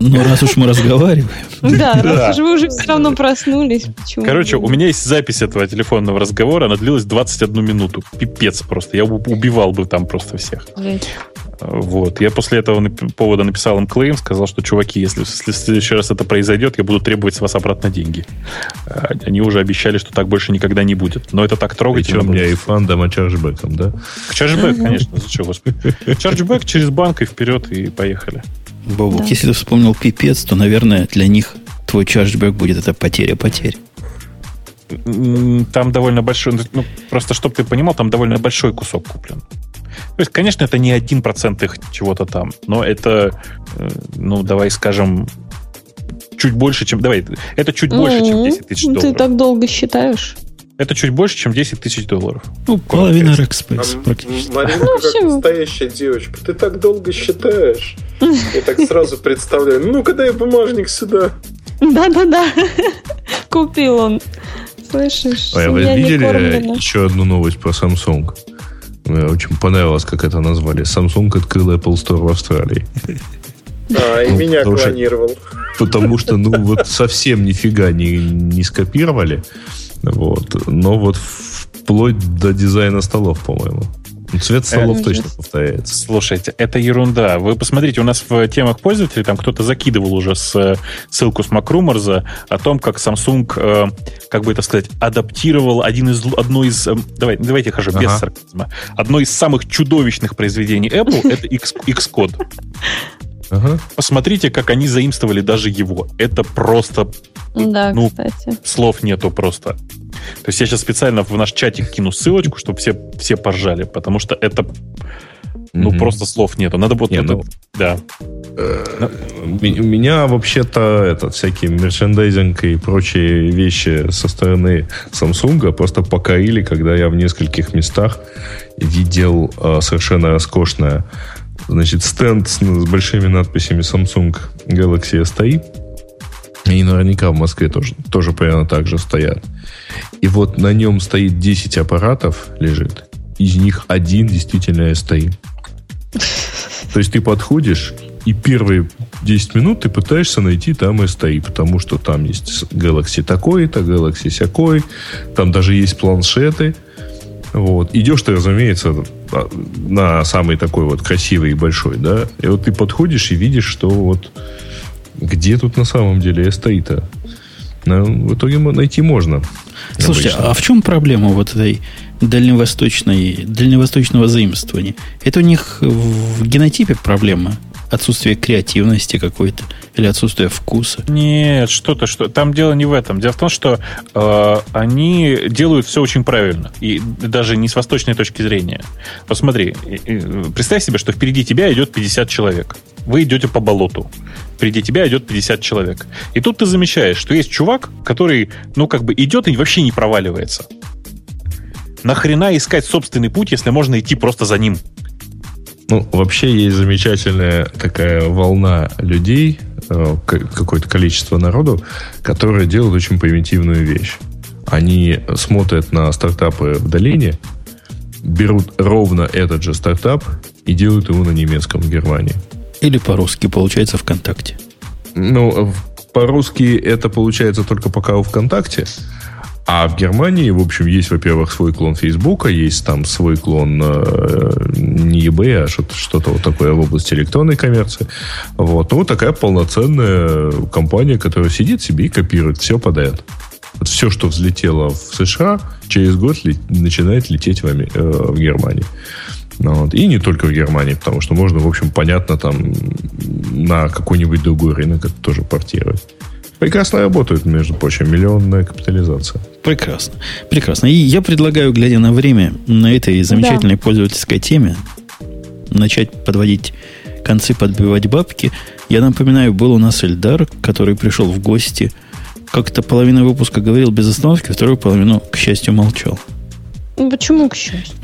ну, раз уж мы разговариваем. Да, раз уж вы уже все равно проснулись. Короче, у меня есть запись этого телефонного разговора, она длилась 21 минуту. Пипец просто. Я убивал бы там просто всех. Вот. Я после этого повода написал им клейм, сказал, что, чуваки, если, в следующий раз это произойдет, я буду требовать с вас обратно деньги. А, они уже обещали, что так больше никогда не будет. Но это так трогательно. Причем не рефандом, а чарджбеком, да? Чарджбэк, конечно. Зачем, господи? Чарджбэк через банк и вперед, и поехали. Бобук, да. если ты вспомнил пипец, то, наверное, для них твой чарджбэк будет это потеря потерь. Там довольно большой, ну, просто чтобы ты понимал, там довольно большой кусок куплен. То есть, конечно, это не один процент их чего-то там, но это, э, ну, давай скажем, чуть больше, чем... Давай, это чуть mm-hmm. больше, чем 10 тысяч долларов. Ты так долго считаешь? Это чуть больше, чем 10 тысяч долларов. Ну, половина Rackspace практически. Маринка ну, как настоящая девочка. Ты так долго считаешь. Я так сразу представляю. Ну-ка дай бумажник сюда. Да-да-да. Купил он. Слышишь? А вы видели еще одну новость про Samsung? Мне очень понравилось, как это назвали. Samsung открыл Apple Store в Австралии. А, и меня клонировал. Потому что, ну, <laughs> вот совсем нифига не, не скопировали. Вот. Но вот вплоть до дизайна столов, по-моему. Цвет столов точно повторяется. Слушайте, это ерунда. Вы посмотрите, у нас в темах пользователей там кто-то закидывал уже с, ссылку с Макруморза о том, как Samsung, э, как бы это сказать, адаптировал один из, одно из... Э, давай, давайте хожу ага. без сарказма. Одно из самых чудовищных произведений Apple — это Xcode. Ага. Посмотрите, как они заимствовали даже его. Это просто... Да, ну, кстати. Слов нету просто. То есть я сейчас специально в наш чатик кину ссылочку, чтобы все, все поржали, потому что это ну, mm-hmm. просто слов нету. Надо вот... Не, ну, да. Э, у меня вообще-то этот всякий мерчендайзинг и прочие вещи со стороны Samsung просто покорили, когда я в нескольких местах видел э, совершенно роскошное значит, стенд с, с большими надписями Samsung Galaxy S3. И наверняка в Москве тоже, тоже примерно так же стоят. И вот на нем стоит 10 аппаратов, лежит. Из них один действительно S3. То есть ты подходишь, и первые 10 минут ты пытаешься найти там S3, потому что там есть Galaxy такой-то, Galaxy сякой, там даже есть планшеты. Вот. Идешь ты, разумеется, на самый такой вот красивый и большой, да, и вот ты подходишь и видишь, что вот где тут на самом деле стоит-то? Ну, в итоге найти можно. Слушайте, обычно. а в чем проблема вот этой дальневосточной, дальневосточного заимствования? Это у них в генотипе проблема? Отсутствие креативности какой-то или отсутствие вкуса? Нет, что-то, что там дело не в этом. Дело в том, что э, они делают все очень правильно. И даже не с восточной точки зрения. Посмотри, представь себе, что впереди тебя идет 50 человек. Вы идете по болоту. Впереди тебя идет 50 человек. И тут ты замечаешь, что есть чувак, который, ну, как бы идет и вообще не проваливается. Нахрена искать собственный путь, если можно идти просто за ним? Ну, вообще есть замечательная такая волна людей, э, какое-то количество народу, которые делают очень примитивную вещь. Они смотрят на стартапы в долине, берут ровно этот же стартап и делают его на немецком в Германии. Или по-русски получается ВКонтакте. Ну, по-русски это получается только пока у ВКонтакте. А в Германии, в общем, есть, во-первых, свой клон Фейсбука, есть там свой клон э, не eBay, а что-то, что-то вот такое в области электронной коммерции. Вот. Ну, такая полноценная компания, которая сидит себе и копирует все подряд. Вот все, что взлетело в США, через год ли, начинает лететь в, э, в Германии. Ну, вот. И не только в Германии, потому что можно, в общем, понятно, там на какой-нибудь другой рынок это тоже портировать. Прекрасно работают, между прочим, миллионная капитализация. Прекрасно. Прекрасно. И я предлагаю, глядя на время, на этой замечательной да. пользовательской теме, начать подводить концы, подбивать бабки. Я напоминаю, был у нас Эльдар, который пришел в гости, как-то половину выпуска говорил без остановки, вторую половину, к счастью, молчал. Ну, почему, к счастью?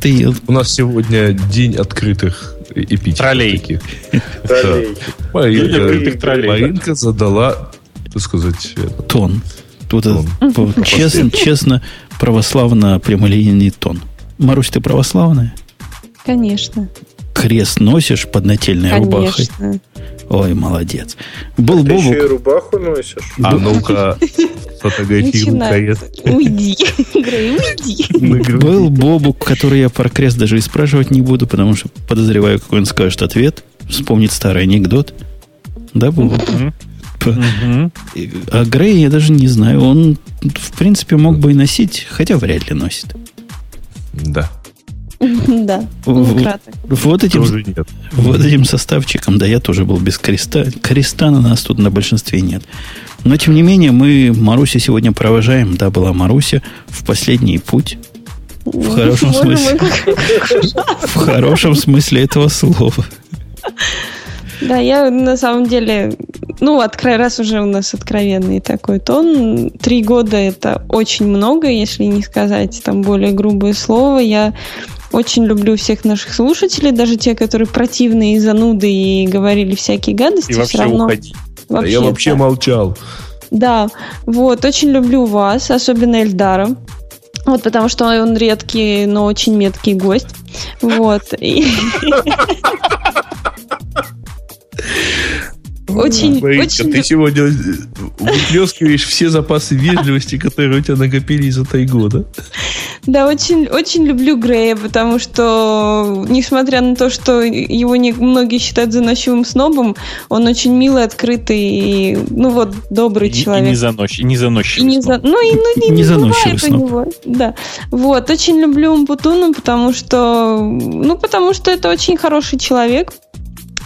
Ты... У нас сегодня день открытых эпитетов. Троллей. Таких. Троллей. Маринка, Маринка задала так сказать... Это, тон. Вот тон. Это, честно, честно, православно прямолинейный тон. Марусь, ты православная? Конечно. Крест носишь под нательной рубахой? Конечно. Ой, молодец. Был ты еще и рубаху носишь? А ну-ка, фотографируй крест. Уйди, Грей, уйди. Был Бобук, который я про крест даже и спрашивать не буду, потому что подозреваю, какой он скажет ответ. Вспомнит старый анекдот. Да, Бобук? Угу. А Грей я даже не знаю. Он, в принципе, мог бы и носить, хотя вряд ли носит. Да. <laughs> Да, вот этим, вот этим составчиком, да, я тоже был без креста. Креста на нас тут на большинстве нет. Но, тем не менее, мы Марусю сегодня провожаем. Да, была Маруся в последний путь. В хорошем смысле. В хорошем смысле этого слова. Да, я на самом деле, ну, откро... раз уже у нас откровенный такой тон, три года это очень много, если не сказать там более грубое слово. Я очень люблю всех наших слушателей, даже те, которые противные и зануды и говорили всякие гадости. И вообще равно... уходи. Вообще, я вообще да. молчал. Да, вот, очень люблю вас, особенно Эльдара. Вот, потому что он редкий, но очень меткий гость. Вот. <laughs> <laughs> Очень, Маринка, очень... Ты сегодня выплескиваешь все запасы вежливости, которые у тебя накопились за три года. Да, очень, очень люблю Грея, потому что, несмотря на то, что его не, многие считают заносчивым снобом, он очень милый, открытый и, ну вот, добрый и, человек. И не, заносчивый, не заносчивый и не за, Ну, и ну, не, не, не заносчивый сноб. У него. Да. Вот, очень люблю Умпутуну, потому что, ну, потому что это очень хороший человек,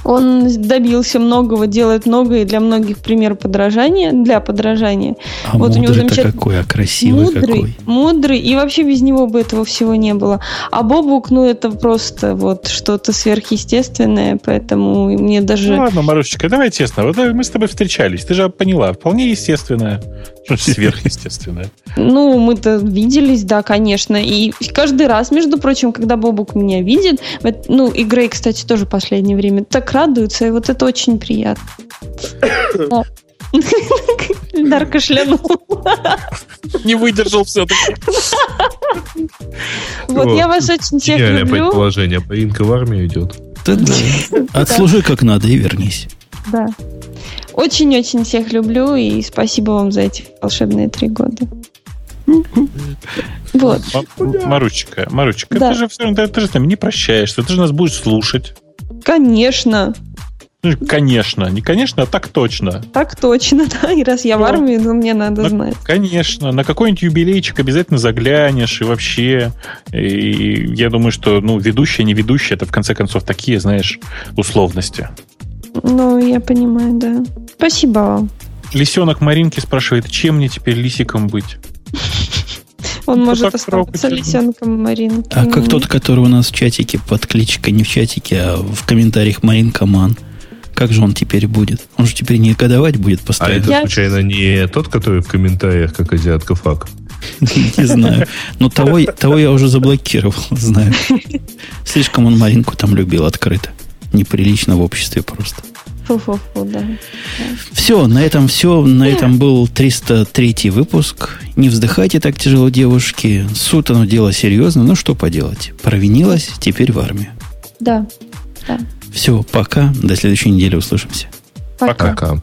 он добился многого, делает многое для многих пример подражания, для подражания. А вот у него замечательный... какой, а красивый мудрый, какой. Мудрый, и вообще без него бы этого всего не было. А Бобук, ну, это просто вот что-то сверхъестественное, поэтому мне даже... Ну, ладно, Марушечка, давай честно, вот мы с тобой встречались, ты же поняла, вполне естественное. <laughs> Сверхъестественное? Ну, мы-то виделись, да, конечно. И каждый раз, между прочим, когда Бобук меня видит, ну, и Грей, кстати, тоже в последнее время, так радуется, и вот это очень приятно. <coughs> <laughs> Дар кашлянул. Не выдержал все-таки. Вот я вас очень всех люблю. предположение. Поинка в армию идет. <laughs> Отслужи как надо и вернись. Да. Очень-очень всех люблю и спасибо вам за эти волшебные три года. Вот. Маручка, Маручка, да. ты же все равно ты же с нами не прощаешься, ты же нас будешь слушать. Конечно. Ну, конечно, не конечно, а так точно. Так точно, <laughs> да. И раз я в Ну, армии, ну мне надо Ну, знать. Конечно, на какой-нибудь юбилейчик обязательно заглянешь, и вообще, и я думаю, что, ну, ведущая, не ведущая, это в конце концов такие, знаешь, условности. Ну, я понимаю, да. Спасибо вам. Лисенок Маринки спрашивает, чем мне теперь лисиком быть? <laughs> Он Ну, может трогательно. лисенком Маринки. А как тот, который у нас в чатике под кличкой, не в чатике, а в комментариях Марин Каман. Как же он теперь будет? Он же теперь негодовать будет А постоянно. это Я- случайно не тот, который в комментариях, как азиатка фак? <laughs> Не знаю. Но того, того я уже заблокировал, <laughs> знаю. <laughs> Слишком он Маринку там любил открыто. Неприлично в обществе просто. Фу-фу-фу, да. Все, на этом все. На этом был 303 выпуск. Не вздыхайте так тяжело, девушки. Суд, оно дело серьезно. Ну, что поделать? Провинилась, теперь в армию. Да. Да. Все, пока. До следующей недели услышимся. Пока. Пока.